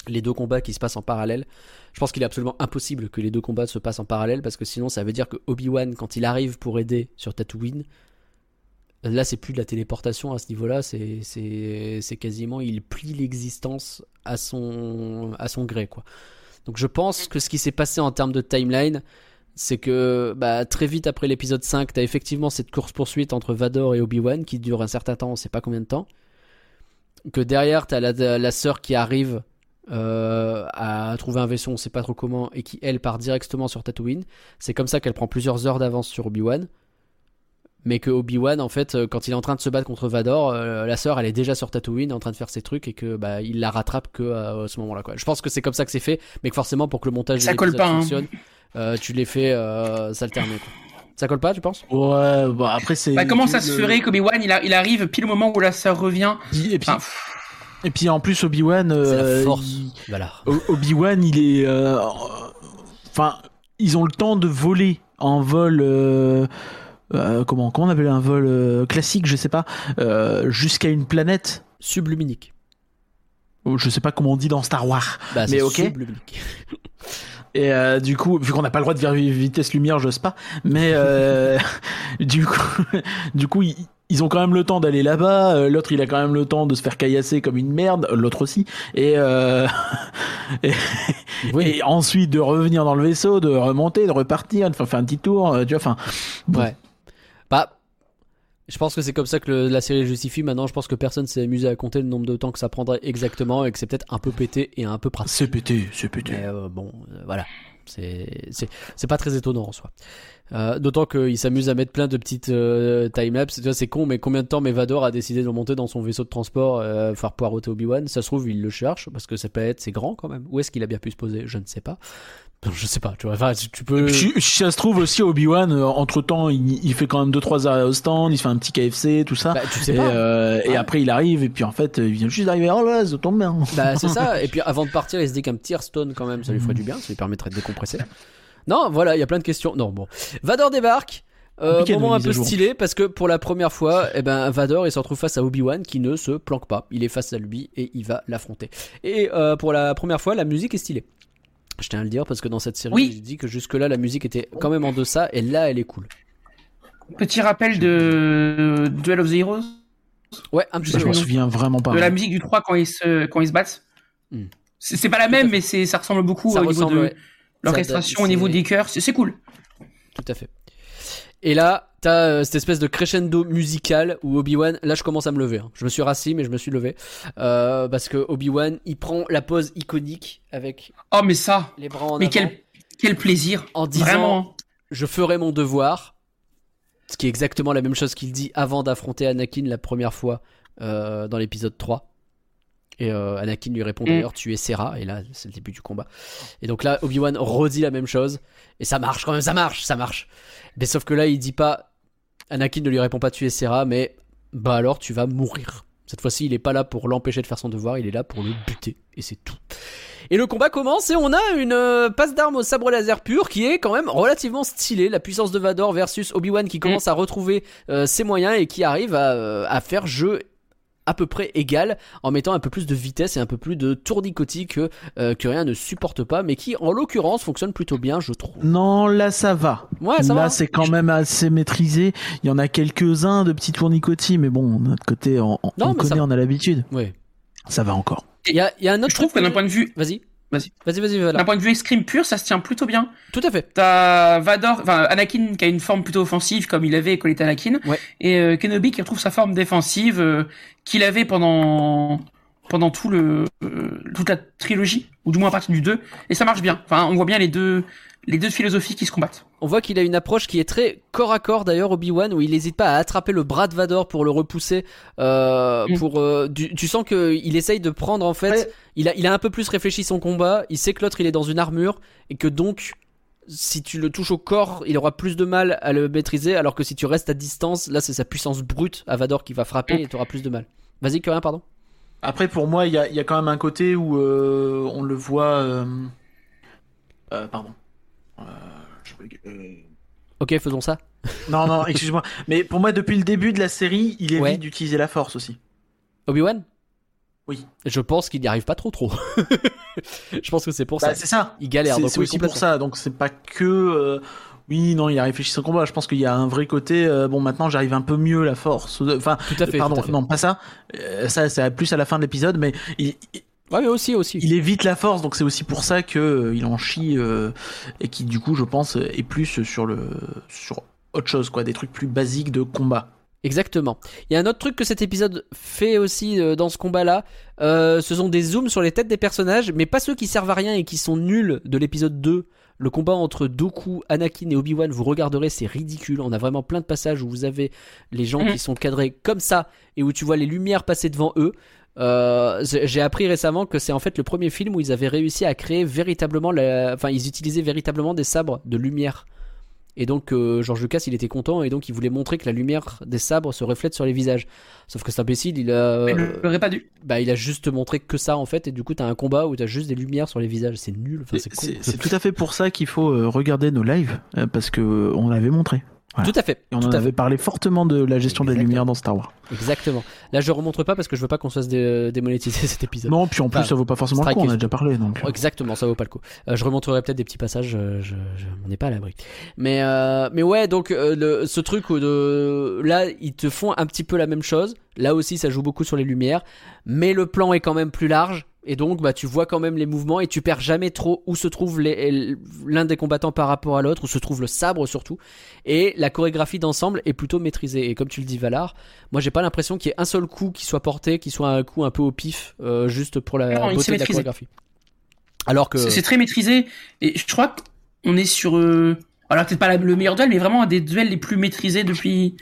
les deux combats qui se passent en parallèle. Je pense qu'il est absolument impossible que les deux combats se passent en parallèle parce que sinon ça veut dire que Obi-Wan, quand il arrive pour aider sur Tatooine, là c'est plus de la téléportation à ce niveau-là, c'est, quasiment il plie l'existence à son, à son gré quoi. Donc je pense que ce qui s'est passé en termes de timeline, c'est que bah, très vite après l'épisode 5, t'as effectivement cette course-poursuite entre Vador et Obi-Wan qui dure un certain temps, on sait pas combien de temps. Que derrière, t'as la, la sœur qui arrive euh, à trouver un vaisseau, on sait pas trop comment, et qui elle part directement sur Tatooine. C'est comme ça qu'elle prend plusieurs heures d'avance sur Obi-Wan. Mais que Obi-Wan, en fait, euh, quand il est en train de se battre contre Vador, euh, la sœur, elle est déjà sur Tatooine, en train de faire ses trucs, et que bah il la rattrape que euh, à ce moment-là. Quoi. Je pense que c'est comme ça que c'est fait, mais que forcément pour que le montage Ça de colle pas, hein. fonctionne, euh, tu les fais euh, s'alterner. Quoi. Ça colle pas, tu penses? Ouais, bah après c'est. Bah, comment ça se ferait qu'Obi-Wan il, a- il arrive pile au moment où la sœur revient? Et puis, Enfin, pff, et puis en plus Obi-Wan. Euh, force. il- Voilà. Obi-Wan, il est. euh, Enfin, ils ont le temps de voler en vol. euh, comment, comment on appelle un vol classique, je sais pas, jusqu'à une planète. Subluminique. Ou Je sais pas comment on dit dans Star Wars. Bah, Mais ok. subluminique. Et euh, du coup, vu qu'on n'a pas le droit de faire vitesse lumière, j'ose pas. Mais euh, du coup, du coup, ils, ils ont quand même le temps d'aller là-bas. Euh, L'autre, il a quand même le temps de se faire caillasser comme une merde. L'autre aussi. Et, euh, et, Oui. et ensuite de revenir dans le vaisseau, de remonter, de repartir, de faire, un petit tour. euh, Tu vois, enfin. Ouais. Bah, je pense que c'est comme ça que le- la série justifie. Maintenant, je pense que personne s'est amusé à compter le nombre de temps que ça prendrait exactement et que c'est peut-être un peu pété et un peu pratique. C'est pété, c'est pété. Mais euh, bon, voilà. C'est pas très étonnant en soi. Euh, D'autant qu'il s'amuse à mettre plein de petites euh, timelapses. C'est con, mais combien de temps Mevador a décidé de monter dans son vaisseau de transport, euh, faire poireauter Obi-Wan? Ça se trouve, il le cherche parce que ça peut être, c'est grand quand même. Où est-ce qu'il a bien pu se poser? Je ne sais pas. Je sais pas. Tu vois, enfin, tu peux. Si, si ça se trouve aussi Obi-Wan, entre temps, il, il fait quand même deux trois arrêts au stand, il se fait un petit KFC, tout ça. Bah, tu sais et, pas. euh, et Ouais. après il arrive et puis en fait il vient juste d'arriver. Oh là, ça tombe bien. Bah c'est ça. Et puis avant de partir, il se dit qu'un petit Hearthstone quand même, ça lui ferait du bien, ça lui permettrait de décompresser. Non, voilà, il y a plein de questions. Non, bon. Vador débarque. Euh, moment un peu stylé parce que pour la première fois, eh ben Vador il se retrouve face à Obi-Wan qui ne se planque pas. Il est face à lui et il va l'affronter. Et euh, pour la première fois, la musique est stylée. Je tiens à le dire parce que dans cette série, Oui. j'ai dit que jusque-là la musique était quand même en deçà et là elle est cool. petit rappel de Duel of the Heroes, Ouais, un petit Ça, je peu. m'en souviens vraiment pas. de la musique du 3 quand ils se, quand ils se battent. Hmm. C'est pas la même, mais c'est ça ressemble beaucoup Ça au niveau de ouais. l'orchestration, au niveau des chœurs. C'est cool. Tout à fait. Et là, t'as euh, cette espèce de crescendo musical où Obi-Wan, là je commence à me lever. hein. Je me suis rassis, mais je me suis levé. Euh, parce que Obi-Wan, il prend la pose iconique avec Oh, mais ça, les bras en mais avant quel, quel plaisir. en disant Vraiment. je ferai mon devoir. Ce qui est exactement la même chose qu'il dit avant d'affronter Anakin la première fois euh, dans l'épisode 3. Et euh, Anakin lui répond Mm. d'ailleurs tu es Serra et là c'est le début du combat. Et donc là Obi-Wan redit la même chose et ça marche quand même ça marche ça marche. Mais sauf que là il dit pas Anakin ne lui répond pas tu es Serra mais bah alors tu vas mourir. Cette fois-ci il est pas là pour l'empêcher de faire son devoir il est là pour le buter et c'est tout. Et le combat commence et on a une euh, passe d'armes au sabre laser pur qui est quand même relativement stylée. La puissance de Vador versus Obi-Wan qui commence à retrouver euh, ses moyens et qui arrive à, à faire jeu à peu près égale en mettant un peu plus de vitesse et un peu plus de tournicotis que, euh, que rien ne supporte pas, mais qui en l'occurrence fonctionne plutôt bien, je trouve. Non, là ça va. Ouais, ça là va. c'est quand même assez maîtrisé. Il y en a quelques-uns de petits tournicotis, mais bon, de notre côté, on, on Non, connaît, on a l'habitude. Ouais. Ça va encore. Il y a, il y a un autre Je trouve que d'un point de vue, Vas-y. Vas-y. Vas-y, vas-y, voilà. d'un point de vue escrime pur, ça se tient plutôt bien. Tout à fait. T'as Vador, enfin Anakin qui a une forme plutôt offensive comme il avait quand il était Anakin, Ouais. et euh, Kenobi qui retrouve sa forme défensive euh, qu'il avait pendant pendant tout le euh, toute la trilogie ou du moins à partir du 2 et ça marche bien. Enfin, on voit bien les deux les deux philosophies qui se combattent. On voit qu'il a une approche qui est très corps à corps d'ailleurs Obi-Wan où il n'hésite pas à attraper le bras de Vador pour le repousser. Euh, Mm. pour euh, du- tu sens que il essaye de prendre en fait. Ouais. Il a il a un peu plus réfléchi son combat. Il sait que l'autre il est dans une armure et que donc si tu le touches au corps, il aura plus de mal à le maîtriser alors que si tu restes à distance, là c'est sa puissance brute à Vador qui va frapper et tu auras plus de mal. Vas-y, que rien, pardon. Après, pour moi, il y a, il y a quand même un côté où euh, on le voit. euh, euh, pardon. Euh, je. Euh, Ok, faisons ça. Non, non, excuse-moi. Mais pour moi, depuis le début de la série, il évite Ouais. d'utiliser la force aussi. Obi-Wan? Oui. Je pense qu'il n'y arrive pas trop trop. je pense que c'est pour Bah, ça. c'est ça. Il galère. C'est aussi pour ça. Donc c'est pas que. euh, Oui, non, il a réfléchi son combat. Je pense qu'il y a un vrai côté. euh, bon, maintenant j'arrive un peu mieux la force. Enfin, Tout à fait. pardon, tout à fait. non, pas ça. Euh, ça, c'est plus à la fin de l'épisode, mais il, il- Ouais, mais aussi, aussi. il évite la force. Donc c'est aussi pour ça que euh, il en chie euh, et qui, du coup, je pense, est plus sur le sur autre chose, quoi, des trucs plus basiques de combat. Exactement. Il y a un autre truc que cet épisode fait aussi euh, dans ce combat-là. Euh, ce sont des zooms sur les têtes des personnages, mais pas ceux qui servent à rien et qui sont nuls de l'épisode 2. Le combat entre Doku, Anakin et Obi-Wan, vous regarderez, c'est ridicule. On a vraiment plein de passages où vous avez les gens Mhm. qui sont cadrés comme ça et où tu vois les lumières passer devant eux. Euh, j'ai appris récemment que c'est en fait le premier film où ils avaient réussi à créer véritablement, la... enfin ils utilisaient véritablement des sabres de lumière. Et donc euh, George Lucas il était content et donc il voulait montrer que la lumière des sabres se reflète sur les visages. Sauf que cet imbécile il a, Mais euh, il l'aurait pas dû. bah il a juste montré que ça en fait et du coup t'as un combat où t'as juste des lumières sur les visages. C'est nul. Enfin c'est tout à fait pour ça qu'il faut euh, regarder nos lives parce que on l'avait montré. Voilà. Tout à fait. Et on en avait parlé fortement de la gestion des Exactement. lumières dans Star Wars. Exactement. Là je remontre pas parce que je veux pas qu'on se fasse dé- démonétiser cet épisode. Non, puis en plus Enfin, ça vaut pas forcément le coup, on a déjà parlé donc. Exactement, ça vaut pas le coup. Euh, je remonterai peut-être des petits passages, euh, je, je m'en ai pas à l'abri. Mais euh, mais ouais, donc euh, le, ce truc où de là ils te font un petit peu la même chose. Là aussi, ça joue beaucoup sur les lumières, mais le plan est quand même plus large. Et donc, bah, tu vois quand même les mouvements et tu perds jamais trop où se trouve l'un des combattants par rapport à l'autre, où se trouve le sabre surtout. Et la chorégraphie d'ensemble est plutôt maîtrisée. Et comme tu le dis, Valar, moi j'ai pas l'impression qu'il y ait un seul coup qui soit porté, qui soit un coup un peu au pif, euh, juste pour la Non, beauté de la chorégraphie. Alors que C'est très maîtrisé et je crois qu'on est sur euh, alors peut-être pas le meilleur duel mais vraiment un des duels les plus maîtrisés depuis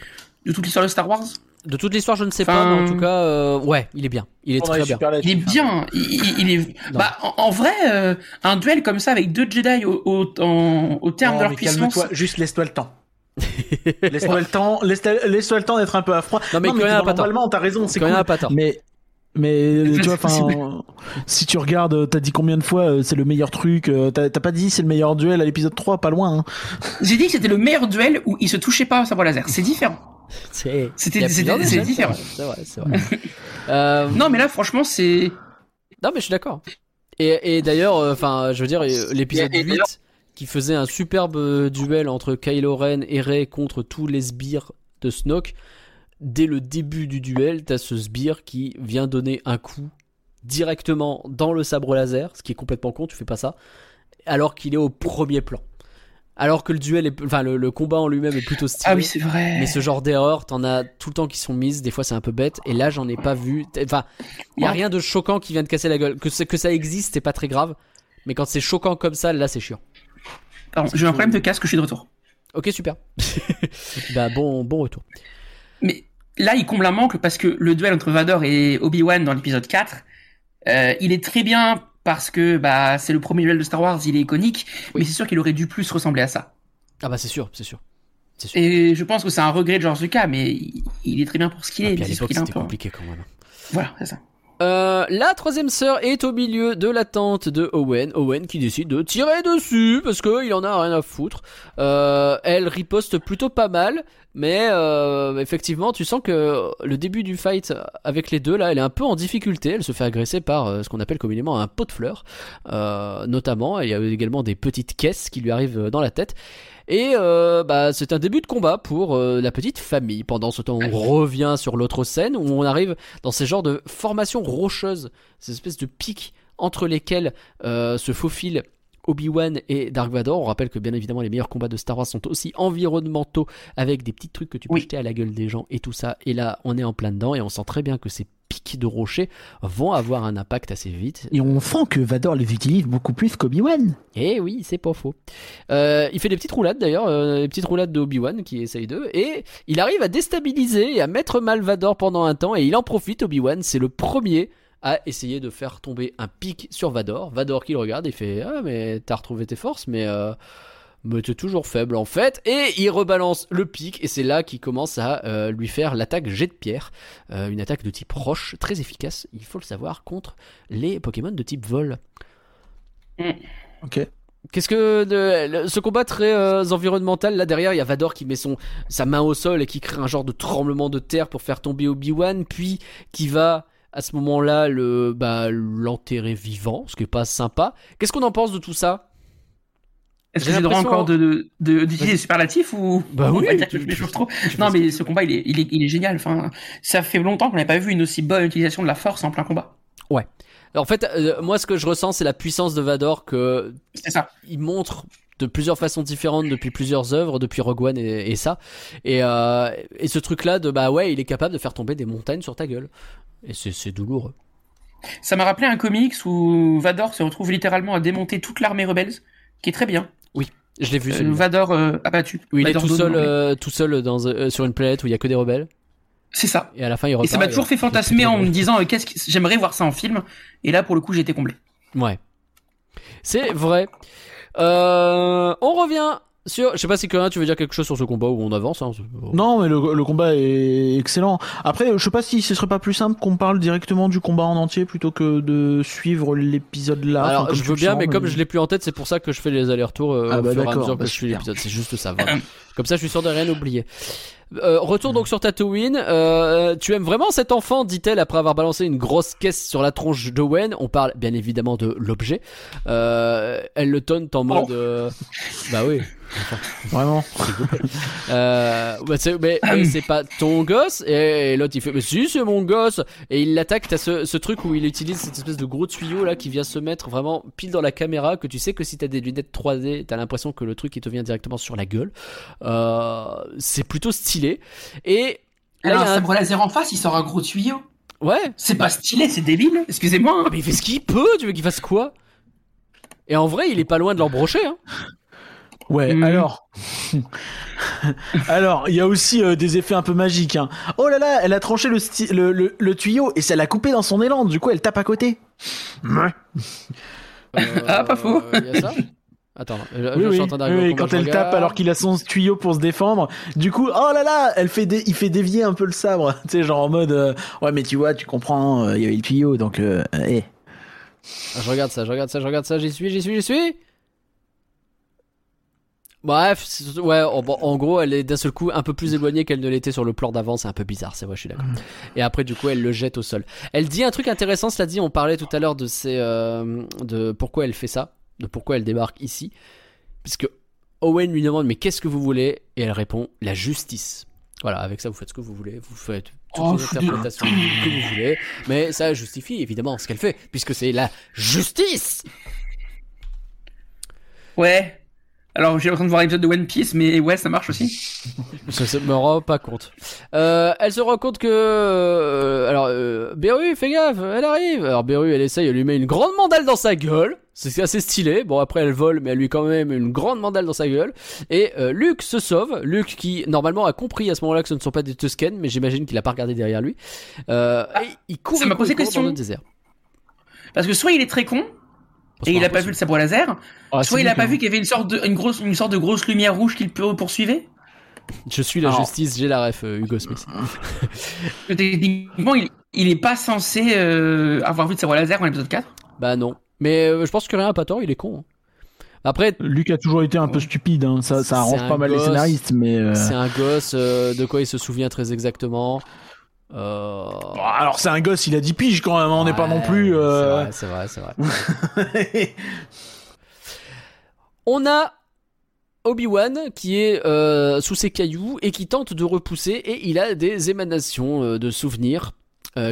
de toute l'histoire de Star Wars. De toute l'histoire, je ne sais Enfin, pas, mais en tout cas, euh, ouais, il est bien. Il est très bien. Il est bien, il, est bah en, en vrai euh, un duel comme ça avec deux Jedi au, au, en- au terme de leur puissance. juste laisse-toi le temps. laisse-toi le temps, laisse-toi le temps d'être un peu à froid. Non, mais non, normalement, t'as raison, c'est cool. pas. Mais mais tu vois, enfin, si tu regardes, t'as dit combien de fois euh, c'est le meilleur truc. euh, T'as pas dit c'est le meilleur duel à l'épisode 3, pas loin. Hein. J'ai dit que c'était le meilleur duel où ils se touchaient pas au sabre laser. C'est différent. C'est C'était- différent. C'est vrai, c'est vrai. Euh, Non mais là franchement c'est Non, mais je suis d'accord. Et, et d'ailleurs, euh, enfin, je veux dire, euh, l'épisode Et- et 8 d'ailleurs- qui faisait un superbe euh, duel entre Kylo Ren et Rey contre tous les sbires de Snoke. Dès le début du duel, t'as ce sbire qui vient donner un coup directement dans le sabre laser, ce qui est complètement con, tu fais pas ça, alors qu'il est au premier plan. Alors que le duel est, enfin, le, le combat en lui-même est plutôt stylé. ah oui c'est vrai. Mais ce genre d'erreur, t'en as tout le temps qui sont mises. Des fois, c'est un peu bête. Et là, j'en ai pas vu. Enfin, il y a rien de choquant qui vient de casser la gueule. Que, ça existe, c'est pas très grave. Mais quand c'est choquant comme ça, là, c'est chiant. Pardon, j'ai un problème de casque, je suis de retour. Ok, super. bah, bon, bon retour. Mais là, il comble un manque parce que le duel entre Vador et Obi-Wan dans l'épisode 4, euh, il est très bien parce que bah c'est le premier duel de Star Wars, il est iconique, mais c'est sûr qu'il aurait dû plus ressembler à ça. Ah bah, c'est sûr, c'est sûr. C'est sûr. Et je pense que c'est un regret de George Lucas, mais il, est très bien pour ce qu'il Et est. puis à l'époque, c'était compliqué quand même. Voilà, c'est ça. Euh, la troisième sœur est au milieu de la tente de Owen. Owen qui décide de tirer dessus parce qu'il en a rien à foutre. Euh, elle riposte plutôt pas mal, Mais euh, effectivement, tu sens que le début du fight avec les deux là, elle est un peu en difficulté. Elle se fait agresser par ce qu'on appelle communément un pot de fleurs, notamment. Il y a également des petites caisses qui lui arrivent dans la tête. Et euh, bah, c'est un début de combat pour euh, la petite famille. Pendant ce temps, on revient sur l'autre scène où on arrive dans ces genres de formations rocheuses, ces espèces de pics entre lesquels euh, se faufilent Obi-Wan et Dark Vador. On rappelle que bien évidemment les meilleurs combats de Star Wars sont aussi environnementaux avec des petits trucs que tu peux Oui. jeter à la gueule des gens et tout ça. Et là, on est en plein dedans et on sent très bien que ces pics de rochers vont avoir un impact assez vite. Et on sent que Vador les utilise beaucoup plus qu'Obi-Wan. Eh oui, c'est pas faux. Euh, il fait des petites roulades d'ailleurs, euh, des petites roulades de Obi-Wan qui essaye d'eux, et il arrive à déstabiliser et à mettre mal Vador pendant un temps, et il en profite, Obi-Wan, c'est le premier à essayer de faire tomber un pic sur Vador. Vador qui le regarde et fait Ah, mais t'as retrouvé tes forces, mais. Euh... Mais t'es toujours faible en fait, et il rebalance le pic, et c'est là qu'il commence à euh, lui faire l'attaque jet de pierre, Euh, une attaque de type roche très efficace, il faut le savoir, contre les Pokémon de type vol. Ok. Qu'est-ce que de, ce combat très euh, environnemental là derrière, il y a Vador qui met son sa main au sol et qui crée un genre de tremblement de terre pour faire tomber Obi-Wan, puis qui va à ce moment-là le bah l'enterrer vivant, ce qui est pas sympa. Qu'est-ce qu'on en pense de tout ça? Est-ce que j'ai le droit encore de, de, de- d'utiliser des superlatifs ou Bah oui, va dire tu- que je m'échauffe tu- trop tu Non, mais ce combat, il est, il est, il est génial. Enfin, ça fait longtemps qu'on n'avait pas vu une aussi bonne utilisation de la force en plein combat. En fait, euh, moi ce que je ressens c'est la puissance de Vador que C'est ça. il montre de plusieurs façons différentes depuis plusieurs œuvres, depuis Rogue One et, et ça. Et, euh, et ce truc-là de bah ouais, il est capable de faire tomber des montagnes sur ta gueule. Et c'est douloureux. Ça m'a rappelé un comics où Vador se retrouve littéralement à démonter toute l'armée rebelle, qui est très bien. Je l'ai vu. Euh. Vador euh, abattu. Où il est Vador tout seul, euh, tout seul dans, euh, sur une planète où il y a que des rebelles. C'est ça. Et à la fin, il Et repart. ça m'a toujours fait et- fantasmer en me disant euh, qu'est-ce que j'aimerais voir ça en film. Et là, pour le coup, j'ai été comblé. Ouais. C'est vrai. Euh, on revient sur. Je sais pas si Corinne, tu veux dire quelque chose sur ce combat où on avance. Hein, Non, mais le, le combat est excellent. Après, je sais pas si ce serait pas plus simple qu'on parle directement du combat en entier plutôt que de suivre l'épisode là. Alors, Enfin, je veux bien, sens, mais comme je l'ai plus en tête, c'est pour ça que je fais les allers-retours euh, Ah au bah fur et à d'accord, mesure bah que je suis l'épisode. C'est juste ça. voilà. Comme ça, je suis sûr de rien oublier. Euh, retour donc sur Tatooine. Euh, tu aimes vraiment cet enfant, dit-elle après avoir balancé une grosse caisse sur la tronche d'Owen. On parle bien évidemment de l'objet. Euh, elle le tonne en mode. euh, Bah oui. Vraiment. Euh, bah, c'est- mais, mais c'est pas ton gosse et, et l'autre il fait mais si c'est mon gosse et il l'attaque t'as ce, ce truc où il utilise cette espèce de gros tuyau là qui vient se mettre vraiment pile dans la caméra que tu sais que si t'as des lunettes 3D t'as l'impression que le truc il te vient directement sur la gueule euh, c'est plutôt stylé et là, Alors, il y a un un- sabre laser en face, il sort un gros tuyau. ouais C'est pas stylé, c'est débile. Excusez-moi. hein. mais il fait ce qu'il peut tu veux qu'il fasse quoi? Et en vrai il est pas loin de l'embrocher hein. Ouais, Mhm. alors. alors, il y a aussi euh, des effets un peu magiques. Hein. Oh là là, elle a tranché le, sti- le, le, le tuyau et ça l'a coupé dans son élan. Du coup, elle tape à côté. Ouais. Ah, pas faux. Euh, il y a ça? Attends, je, Oui, je oui, suis en train d'arriver oui, quand elle tape alors qu'il a son tuyau pour se défendre. Du coup, oh là là, elle fait dé- il fait dévier un peu le sabre. Tu sais, genre en mode, euh, ouais, mais tu vois, tu comprends, euh, il y avait le tuyau, donc, euh, eh. Ah, je regarde ça, je regarde ça, je regarde ça, j'y suis, j'y suis, j'y suis. Bref, ouais, en, en gros, elle est d'un seul coup un peu plus éloignée qu'elle ne l'était sur le plan d'avant, c'est un peu bizarre, c'est vrai, je suis d'accord. Et après, du coup, elle le jette au sol. Elle dit un truc intéressant, cela dit, on parlait tout à l'heure de ces, euh, de pourquoi elle fait ça, de pourquoi elle débarque ici, puisque Owen lui demande mais qu'est-ce que vous voulez? Et elle répond la justice. Voilà, avec ça vous faites ce que vous voulez, vous faites toutes Oh, les interprétations que vous voulez, mais ça justifie évidemment ce qu'elle fait, puisque c'est la justice. Ouais. Alors, j'ai l'impression de voir l'épisode de One Piece, mais ouais, ça marche aussi. Ça, me rend pas compte. Euh, elle se rend compte que, euh, alors, euh, Beru, fais gaffe, elle arrive. Alors Beru, elle essaye, elle lui met une grande mandale dans sa gueule. C'est assez stylé. Bon après elle vole, mais elle lui quand même une grande mandale dans sa gueule. Et euh, Luke se sauve. Luke qui normalement a compris à ce moment-là que ce ne sont pas des Tusken, mais j'imagine qu'il a pas regardé derrière lui. Euh, et il court, ça m'a posé question. dans le désert. Parce que soit il est très con, et il a pas vu le sabre laser, Ah, soit il a pas vu qu'il y avait une sorte de, une grosse, une sorte de grosse lumière rouge qu'il peut poursuivre? Je suis la Alors- justice, j'ai la ref, euh, Hugo Smith. Que Techniquement, il, il est pas censé euh, avoir vu le sabre laser en épisode 4. Bah non. Mais euh, je pense que rien n'a pas tort, il est con. hein. Après, Luc a toujours été un peu stupide, hein. ça, ça arrange pas mal les scénaristes, mais. euh, c'est un gosse euh, de quoi il se souvient très exactement. Euh... bon, alors c'est un gosse, il a 10 piges quand même, hein, on n'est pas non plus. euh, C'est vrai, c'est vrai. On a Obi-Wan qui est euh, sous ses cailloux et qui tente de repousser et il a des émanations de souvenirs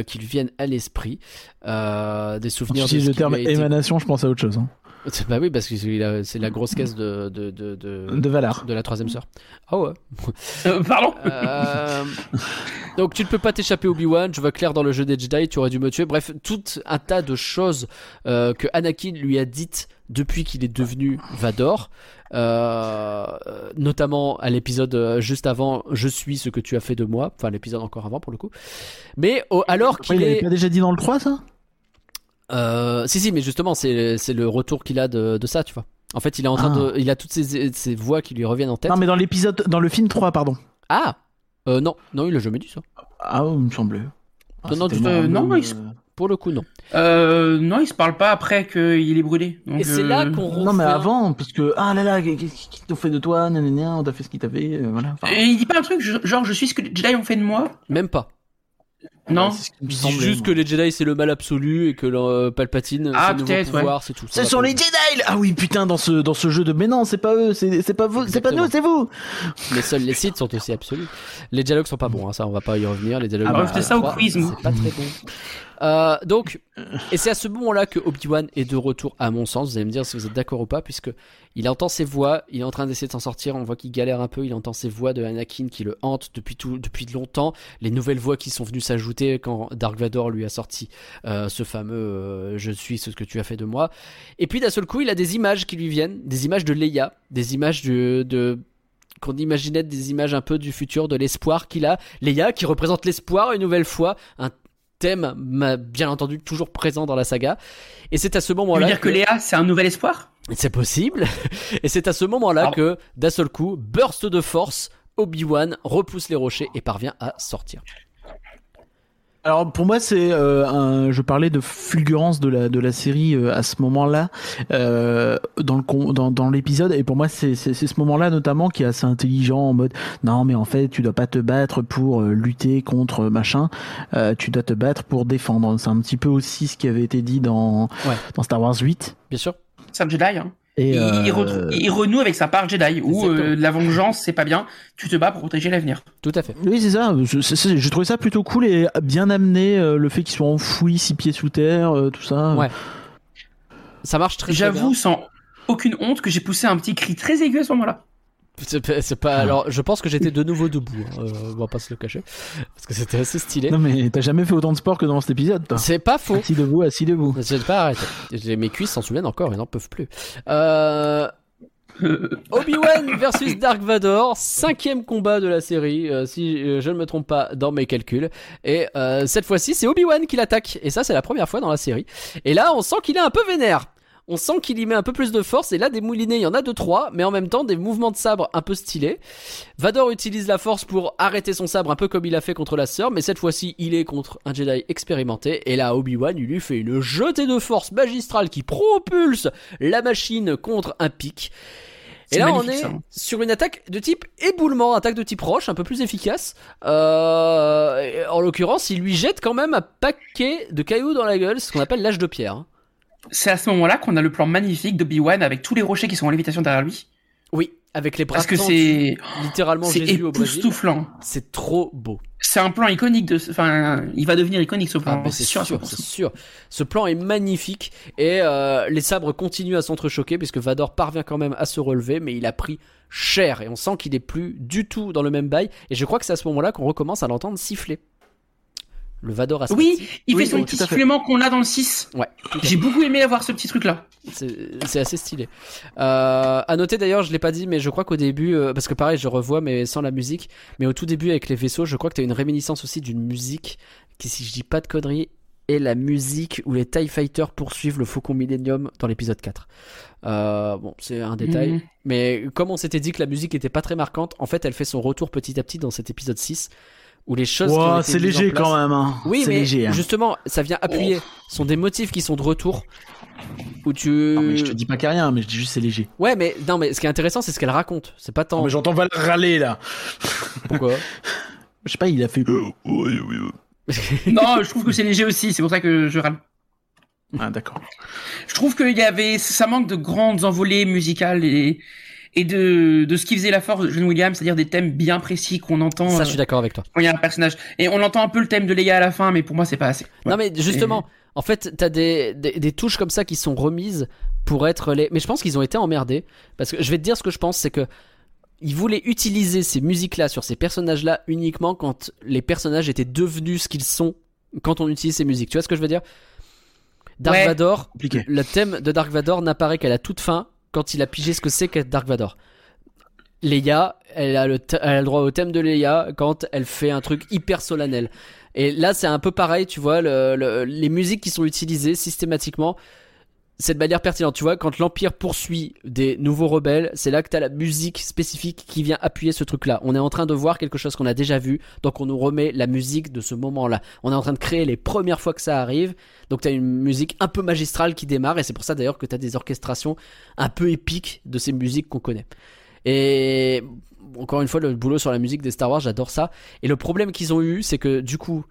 qui lui viennent à l'esprit. Des Quand tu souvenirs de utilises ce le terme été- émanation, je pense à autre chose. hein. Bah oui, parce que c'est la- grosse caisse de, de, de, de, De Valar. de la troisième sœur. Ah ouais. Euh, pardon Euh, donc tu ne peux pas t'échapper Obi-Wan, je vois clair dans le jeu des Jedi, tu aurais dû me tuer. Bref, tout un tas de choses euh, que Anakin lui a dites depuis qu'il est devenu Vador. Euh, notamment à l'épisode euh, juste avant Je suis ce que tu as fait de moi, enfin l'épisode encore avant pour le coup. Mais alors qu'il il avait est... pas déjà dit dans le 3 ça? Euh, si si mais justement c'est c'est le retour qu'il a de, de ça tu vois. En fait il est en train Ah. de... Il a toutes ces, ces voix qui lui reviennent en tête. Non, mais dans l'épisode, dans le film 3, pardon. Ah euh, Non, non il a jamais dit ça. Ah, il me semblait. Ah, Non, euh, non, random, il se- euh. Pour le coup non. euh, Non, il se parle pas après qu'il est brûlé. Donc, Et c'est là euh, qu'on Non, mais avant, parce que, ah là là, qu'est-ce qu'ils t'ont fait de toi, nanana, on t'a fait ce qu'ils t'avaient, euh, voilà. Enfin, Et il dit pas un truc genre je suis ce que les Jedi ont fait de moi Même pas. Non c'est ce semblait, juste moi. que les Jedi c'est le mal absolu et que le, euh, Palpatine Ah, c'est le nouveau peut-être, pouvoir, c'est tout. Ça Ce sont les Jedi Ah oui, putain, dans ce, dans ce jeu de. Mais non, c'est pas eux, c'est c'est pas vous, c'est pas nous, c'est vous Mais seuls les Sith sont aussi absolus. Les dialogues sont pas bons, hein, ça on va pas y revenir. Les dialogues. Ah, dans rejetez le ça au 3, quiz. C'est pas très bon. Euh, donc, et c'est à ce moment-là que Obi-Wan est de retour, à mon sens. Vous allez me dire si vous êtes d'accord ou pas, puisque il entend ses voix, il est en train d'essayer de s'en sortir. On voit qu'il galère un peu. Il entend ses voix de Anakin qui le hantent depuis tout, longtemps. Les nouvelles voix qui sont venues s'ajouter quand Dark Vador lui a sorti euh, ce fameux euh, "Je suis ce que tu as fait de moi". Et puis d'un seul coup, il a des images qui lui viennent, des images de Leia, des images de, de qu'on imaginait des images un peu du futur, de l'espoir qu'il a. Leia qui représente l'espoir une nouvelle fois, un thème ma- bien entendu toujours présent dans la saga. Et c'est à ce Tu veux moment-là dire que Léa c'est un nouvel espoir? C'est possible. Et c'est à ce moment-là que d'un seul coup, burst de force, Obi-Wan repousse les rochers et parvient à sortir. Alors pour moi c'est euh, un, je parlais de fulgurance de la de la série euh, à ce moment-là euh, dans le con- dans, dans l'épisode et pour moi c'est c'est c'est ce moment-là notamment qui est assez intelligent en mode non mais en fait tu dois pas te battre pour euh, lutter contre machin euh, tu dois te battre pour défendre c'est un petit peu aussi ce qui avait été dit dans Ouais. dans Star Wars 8 Bien sûr. C'est un Jedi hein. Et il, il euh, il renoue avec sa part Jedi où euh, la vengeance c'est pas bien tu te bats pour protéger l'avenir Tout à fait. Oui, c'est ça. J'ai trouvé ça plutôt cool et bien amené. euh, le fait qu'ils soient enfouis, six pieds sous terre, euh, tout ça. Ouais. Ça marche très, très j'avoue bien. sans aucune honte que j'ai poussé un petit cri très aigu à ce moment-là C'est pas, c'est pas- alors, je pense que j'étais de nouveau debout. hein, euh, on va pas se le cacher. C'était assez stylé. Non, mais t'as jamais fait autant de sport que dans cet épisode, toi. C'est pas faux. Assis debout, assis debout. J'ai pas arrêté. J'ai- Mes cuisses s'en souviennent encore, ils n'en peuvent plus. Euh, Obi-Wan versus Dark Vador, cinquième combat de la série, euh, si euh, je ne me trompe pas dans mes calculs. Et euh, cette fois-ci, c'est Obi-Wan qui l'attaque. Et ça, c'est la première fois dans la série. Et là, on sent qu'il est un peu vénère. On sent qu'il y met un peu plus de force. Et là, des moulinets, il y en a deux, trois. Mais en même temps, des mouvements de sabre un peu stylés. Vador utilise la force pour arrêter son sabre, un peu comme il a fait contre la sœur. Mais cette fois-ci, il est contre un Jedi expérimenté. Et là, Obi-Wan, il lui fait une jetée de force magistrale qui propulse la machine contre un pic. Et là, on est ça, sur une attaque de type éboulement, attaque de type roche, un peu plus efficace. Euh, en l'occurrence, il lui jette quand même un paquet de cailloux dans la gueule, ce qu'on appelle l'âge de pierre. C'est à ce moment-là qu'on a le plan magnifique d'Obi-Wan avec tous les rochers qui sont en lévitation derrière lui Oui, avec les bras parce que c'est littéralement Jésus au Brésil. époustouflant C'est trop beau. c'est un plan iconique de enfin il va devenir iconique ce Ah, plan bah, c'est sûr, sûr, 100%. c'est sûr. Ce plan est magnifique et euh, les sabres continuent à s'entrechoquer puisque Vador parvient quand même à se relever, mais il a pris cher et on sent qu'il est plus du tout dans le même bail. Et je crois que c'est à ce moment-là qu'on recommence à l'entendre siffler. Le Vador oui il Oui, fait son oui, petit supplément qu'on a dans le 6 Ouais, j'ai beaucoup aimé avoir ce petit truc là C'est c'est assez stylé. Euh, à noter d'ailleurs, je l'ai pas dit, mais je crois qu'au début, euh, parce que pareil, je revois, mais sans la musique, mais au tout début avec les vaisseaux, je crois que t'as une réminiscence aussi d'une musique qui, si je dis pas de conneries, est la musique où les TIE Fighters poursuivent le Faucon Millennium dans l'épisode 4. Euh, bon, c'est un détail, Mhm. mais comme on s'était dit que la musique était pas très marquante, en fait, elle fait son retour petit à petit dans cet épisode 6, où les choses. été c'est léger place- quand même. Hein. oui, mais léger. hein. justement, ça vient appuyer. Ce sont des motifs qui sont de retour. Où tu. Non, mais je te dis pas qu'il rien, mais je dis juste c'est léger. Ouais, mais non, mais ce qui est intéressant, c'est ce qu'elle raconte. C'est pas tant. Non, mais j'entends Val râler là. Pourquoi? Je sais pas, il a fait. non, je trouve que c'est léger aussi. C'est pour ça que je râle. Ah d'accord. Je trouve qu'il y avait, ça manque de grandes envolées musicales et et de, de ce qui faisait la force de John Williams, c'est-à-dire des thèmes bien précis qu'on entend. Ça, euh, je suis d'accord avec toi. quand il y a un personnage. Et on entend un peu le thème de Leia à la fin, mais pour moi, c'est pas assez. Non, mais justement, en fait, t'as des, des, des touches comme ça qui sont remises pour être les. Mais je pense qu'ils ont été emmerdés. Parce que je vais te dire ce que je pense, c'est que. Ils voulaient utiliser ces musiques-là sur ces personnages-là uniquement quand les personnages étaient devenus ce qu'ils sont quand on utilise ces musiques. Tu vois ce que je veux dire? Dark Ouais. Vador, Compliqué. le thème de Dark Vador n'apparaît qu'à la toute fin quand il a pigé ce que c'est qu'être Dark Vador. Leia, elle a, le elle a le droit au thème de Leia quand elle fait un truc hyper solennel. Et là, c'est un peu pareil, tu vois, le- le- les musiques qui sont utilisées systématiquement, c'est de manière pertinente. Tu vois, quand l'Empire poursuit des nouveaux rebelles, c'est là que tu la musique spécifique qui vient appuyer ce truc-là. On est en train de voir quelque chose qu'on a déjà vu, donc on nous remet la musique de ce moment-là. On est en train de créer les premières fois que ça arrive, donc tu une musique un peu magistrale qui démarre, et c'est pour ça d'ailleurs que tu as des orchestrations un peu épiques de ces musiques qu'on connaît. Et encore une fois, le boulot sur la musique des Star Wars, j'adore ça. Et le problème qu'ils ont eu, c'est que du coup,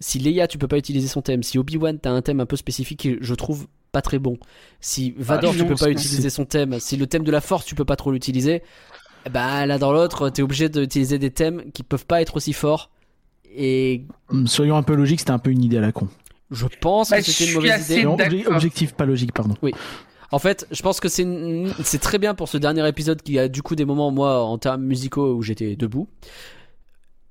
si Leia, tu peux pas utiliser son thème, si Obi-Wan, t'as un thème un peu spécifique je trouve pas très bon, si Vador, Ah, tu non, peux pas utiliser son thème, si le thème de la Force, tu peux pas trop l'utiliser, bah là dans l'autre, t'es obligé d'utiliser des thèmes qui peuvent pas être aussi forts. Et Hum, Soyons un peu logiques, c'était un peu une idée à la con. je pense Bah, que c'était je une mauvaise idée. Non, objectif, pas logique, pardon. En fait, je pense que c'est une- c'est très bien pour ce dernier épisode qui a du coup des moments moi en termes musicaux où j'étais debout.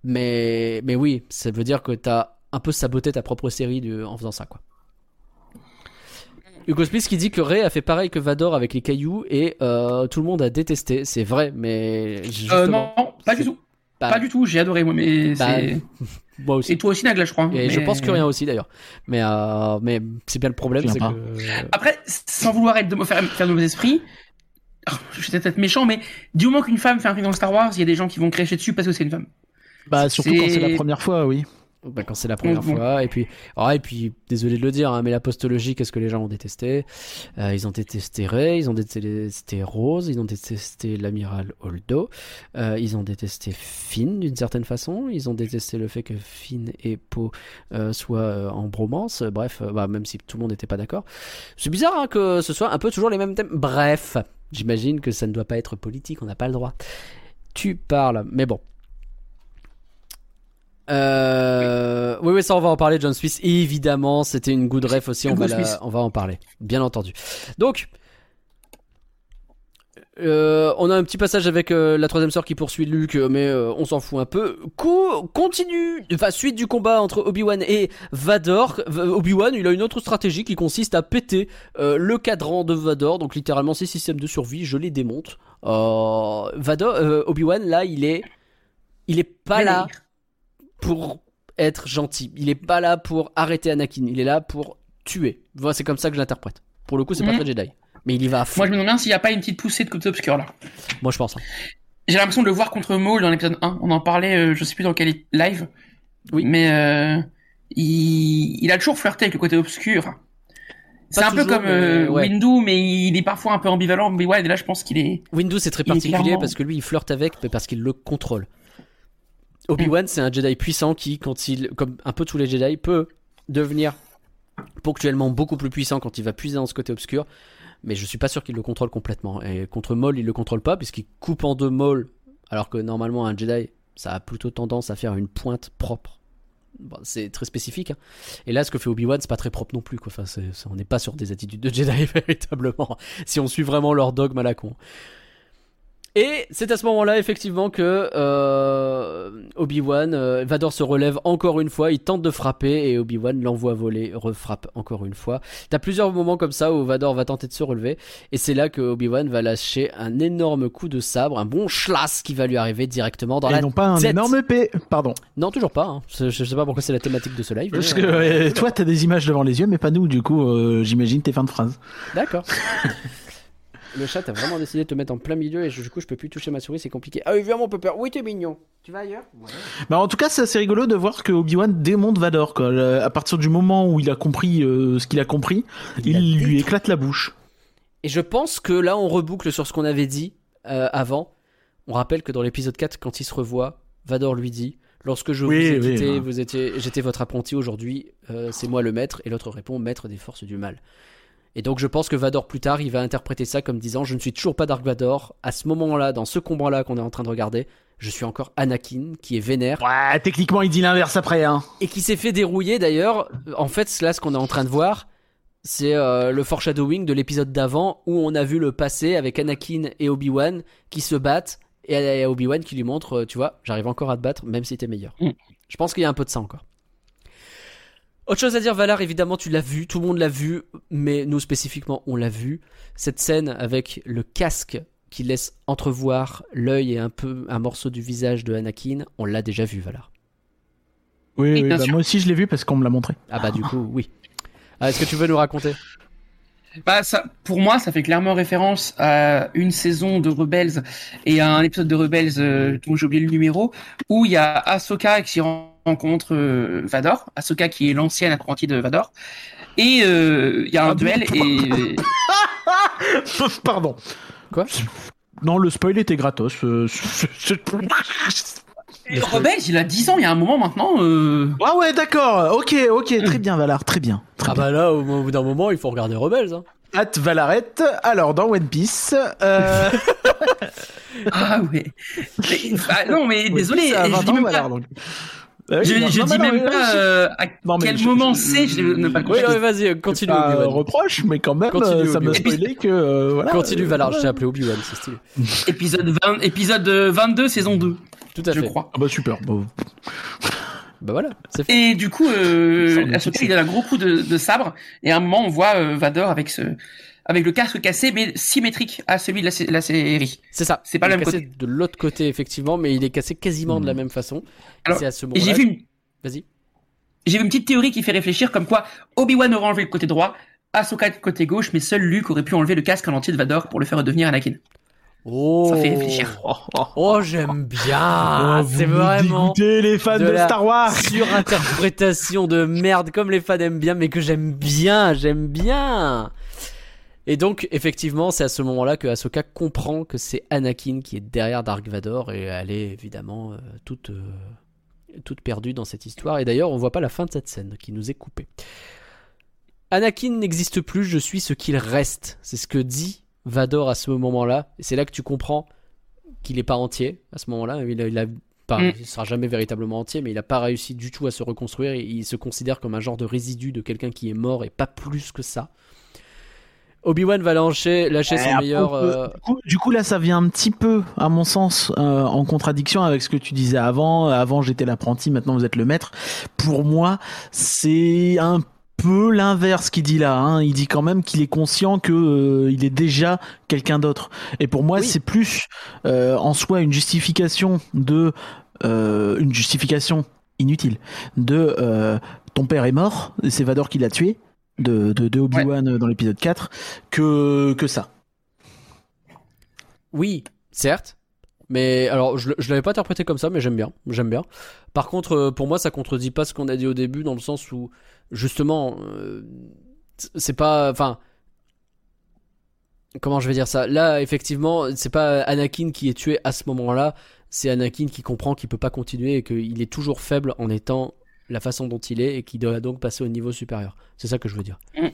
Mais mais oui, ça veut dire que t'as un peu saboté ta propre série de- en faisant ça quoi. Hugo Smith qui dit que Ray a fait pareil que Vador avec les cailloux et euh, tout le monde a détesté. C'est vrai, mais Euh, non, pas du tout. pas- Pas du tout. J'ai adoré moi, mais Bah, moi aussi. Et toi aussi, Nagla, je crois. Et je pense que rien aussi d'ailleurs. Mais euh, mais c'est bien le problème, c'est que Après, sans vouloir être de me faire, faire de mauvais esprit, oh, je vais peut-être méchant, mais du moment qu'une femme fait un truc dans Star Wars, il y a des gens qui vont crécher dessus parce que c'est une femme. Bah surtout quand c'est la première fois, oui. Bah, quand c'est la première bon. fois et puis ah, et puis désolé de le dire hein, mais la postologie qu'est-ce que les gens ont détesté? Euh, ils ont détesté Rey ils ont détesté Rose ils ont détesté l'amiral Holdo euh, ils ont détesté Finn d'une certaine façon ils ont détesté le fait que Finn et Poe euh, soient euh, en bromance bref euh, bah, même si tout le monde n'était pas d'accord. C'est bizarre hein, que ce soit un peu toujours les mêmes thèmes. Bref j'imagine que ça ne doit pas être politique on n'a pas le droit. Tu parles mais bon euh, oui, oui, ça on va en parler, John Smith. Évidemment, c'était une good ref aussi, on va, la- on va en parler, bien entendu. Donc, euh, on a un petit passage avec euh, la troisième sœur qui poursuit Luke, euh, mais euh, on s'en fout un peu. Co- continue, enfin suite du combat entre Obi-Wan et Vador. Obi-Wan, il a une autre stratégie qui consiste à péter le cadran de Vador, donc littéralement ses systèmes de survie, je les démonte. Vador, Obi-Wan, là, il est, il est pas là pour être gentil. Il est pas là pour arrêter Anakin. Il est là pour tuer. Voilà, c'est comme ça que je l'interprète. Pour le coup, c'est pas Mhm. très Jedi. Mais il y va à fond. Moi, je me demande bien s'il n'y a pas une petite poussée de côté obscur là. Moi, je pense. hein. J'ai l'impression de le voir contre Maul dans l'épisode 1. On en parlait, euh, je sais plus dans quel live. Oui. Mais euh, il... il a toujours flirté avec le côté obscur. C'est un peu comme euh, ouais. Windu, mais il est parfois un peu ambivalent. Mais ouais, là, je pense qu'il est. Windu, c'est très particulier clairement- parce que lui, il flirte avec, mais parce qu'il le contrôle. Obi-Wan, c'est un Jedi puissant qui, quand il, comme un peu tous les Jedi, peut devenir ponctuellement beaucoup plus puissant quand il va puiser dans ce côté obscur. Mais je suis pas sûr qu'il le contrôle complètement. Et contre Maul, il le contrôle pas puisqu'il coupe en deux Maul, alors que normalement un Jedi, ça a plutôt tendance à faire une pointe propre. C'est très spécifique. hein. Et là, ce que fait Obi-Wan, c'est pas très propre non plus. Enfin, on n'est pas sur des attitudes de Jedi véritablement. Si on suit vraiment leur dogme à la con. Et c'est à ce moment-là, effectivement, que euh, Obi-Wan, euh, Vador se relève encore une fois, il tente de frapper et Obi-Wan l'envoie voler, refrappe encore une fois. T'as plusieurs moments comme ça où Vador va tenter de se relever et c'est là que Obi-Wan va lâcher un énorme coup de sabre, un bon schlass qui va lui arriver directement dans Et la non pas un tête. énorme épée. Pardon. Non, toujours pas. hein. Je, je sais pas pourquoi c'est la thématique de ce live. Parce que euh, toi, t'as des images devant les yeux, mais pas nous. Du coup, j'imagine tes fins de phrase. D'accord. Le chat a vraiment décidé de te mettre en plein milieu et je- du coup je peux plus toucher ma souris, c'est compliqué. Ah oui, viens mon peur. Oui, t'es mignon. Tu vas ailleurs? Bah, en tout cas, c'est assez rigolo de voir que Obi-Wan démonte Vador. Quoi. Le- À partir du moment où il a compris euh, ce qu'il a compris, il, a lui éclate la bouche. Et je pense que là, on reboucle sur ce qu'on avait dit euh, avant. On rappelle que dans l'épisode 4, quand il se revoit, Vador lui dit Lorsque je Oui, vous ai oui, quitté, ouais. vous étiez, j'étais votre apprenti aujourd'hui, euh, c'est moi le maître. Et l'autre répond Maître des forces du mal. Et donc je pense que Vador plus tard, il va interpréter ça comme disant Je ne suis toujours pas Dark Vador. À ce moment-là, dans ce combat-là qu'on est en train de regarder, je suis encore Anakin, qui est vénère Ouais, techniquement, il dit l'inverse après, hein. et qui s'est fait dérouiller d'ailleurs. En fait, là, ce qu'on est en train de voir, c'est euh, le foreshadowing de l'épisode d'avant où on a vu le passé avec Anakin et Obi-Wan qui se battent et il y a Obi-Wan qui lui montre, euh, tu vois, j'arrive encore à te battre même si t'es meilleur. Mm. Je pense qu'il y a un peu de ça encore. Autre chose à dire, Valar, évidemment, tu l'as vu, tout le monde l'a vu, mais nous spécifiquement, on l'a vu. Cette scène avec le casque qui laisse entrevoir l'œil et un peu un morceau du visage de Anakin, on l'a déjà vu, Valar. Oui, Oui, oui, bien bah, moi aussi je l'ai vu parce qu'on me l'a montré. Ah bah du coup, oui. Ah, Est-ce que tu veux nous raconter? Bah, ça, pour moi, ça fait clairement référence à une saison de Rebels et à un épisode de Rebels euh, dont j'ai oublié le numéro, où il y a Ahsoka qui rencontre euh, Vador, Ahsoka qui est l'ancienne apprentie de Vador, et euh, il y a un Ah, duel et Pardon. Quoi? Non, le spoil était gratos. euh, Et Rebels, il a 10 ans, il y a un moment maintenant. Euh... Ah ouais, d'accord. Ok, ok, très bien, Valar, très bien. Très Ah bah là, au bout d'un moment, il faut regarder Rebels. Hein. At Valarette. Alors, dans One Piece. Euh... Ah ouais. Mais- bah, non, mais désolé, Piece a je 20 dis ans, même Valar, pas. donc. Oui, Je, non, je non, dis non, même pas euh, à quel je- moment je- c'est, je ne pas Oui, comprendre. ouais, vas-y, continue. pas Obi-Wan. euh, reproche, mais quand même, Continue, euh, ça me spoilait que. euh, voilà, Continue euh, Valar, je t'ai appelé Obi-Wan, c'est stylé. Épisode 20, épisode euh, 22, saison 2, Tout à je fait. crois. Ah bah super. Bon. Bah voilà, c'est fait. Et du coup, euh, Ahsoka, il a un gros coup de, de sabre, et à un moment, on voit euh, Vador avec ce, avec le casque cassé, mais symétrique à celui de la, sé- la série. C'est ça. C'est pas le même cassé de l'autre côté, effectivement, mais il est cassé quasiment de la Hmm. même façon. Et Alors, c'est à ce Et moment-là. j'ai vu une, Vas-y. j'ai vu une petite théorie qui fait réfléchir comme quoi Obi-Wan aurait enlevé le côté droit, Ahsoka le côté gauche, mais seul Luke aurait pu enlever le casque en entier de Vador pour le faire redevenir Anakin. Oh. Ça fait réfléchir. Oh, oh, Oh, j'aime bien. Oh, vous c'est me vraiment dégoûtez, les fans de de, la- Star Wars. surinterprétation de merde comme les fans aiment bien, mais que j'aime bien, j'aime bien. Et donc, effectivement, c'est à ce moment-là que Ahsoka comprend que c'est Anakin qui est derrière Dark Vador et elle est évidemment euh, toute, euh, toute perdue dans cette histoire. Et d'ailleurs, on voit pas la fin de cette scène qui nous est coupée. Anakin n'existe plus, je suis ce qu'il reste. C'est ce que dit Vador à ce moment-là. Et c'est là que tu comprends qu'il n'est pas entier à ce moment-là. Il a, il a pas, Mm. il sera jamais véritablement entier, mais il n'a pas réussi du tout à se reconstruire. Et il se considère comme un genre de résidu de quelqu'un qui est mort et pas plus que ça. Obi-Wan va lâcher, lâcher son Eh, meilleur. après, euh, du, coup, du coup, là, ça vient un petit peu, à mon sens, euh, en contradiction avec ce que tu disais avant. Avant, j'étais l'apprenti, maintenant vous êtes le maître. Pour moi, c'est un peu l'inverse qu'il dit là. Hein. Il dit quand même qu'il est conscient que euh, il est déjà quelqu'un d'autre. Et pour moi, Oui. c'est plus en soi une justification de une justification inutile de ton père est mort, c'est Vador qui l'a tué de, de, de Obi-Wan euh, dans l'épisode 4 que, que ça. Oui, certes. Mais alors, je, je l'avais pas interprété comme ça, mais j'aime bien. J'aime bien. Par contre, euh, pour moi, ça contredit pas ce qu'on a dit au début, dans le sens où, justement, euh, c'est pas. Enfin. Comment je vais dire ça? Là, effectivement, c'est pas Anakin qui est tué à ce moment-là. C'est Anakin qui comprend qu'il peut pas continuer et qu'il est toujours faible en étant la façon dont il est et qu'il doit donc passer au niveau supérieur. C'est ça que je veux dire. Mm.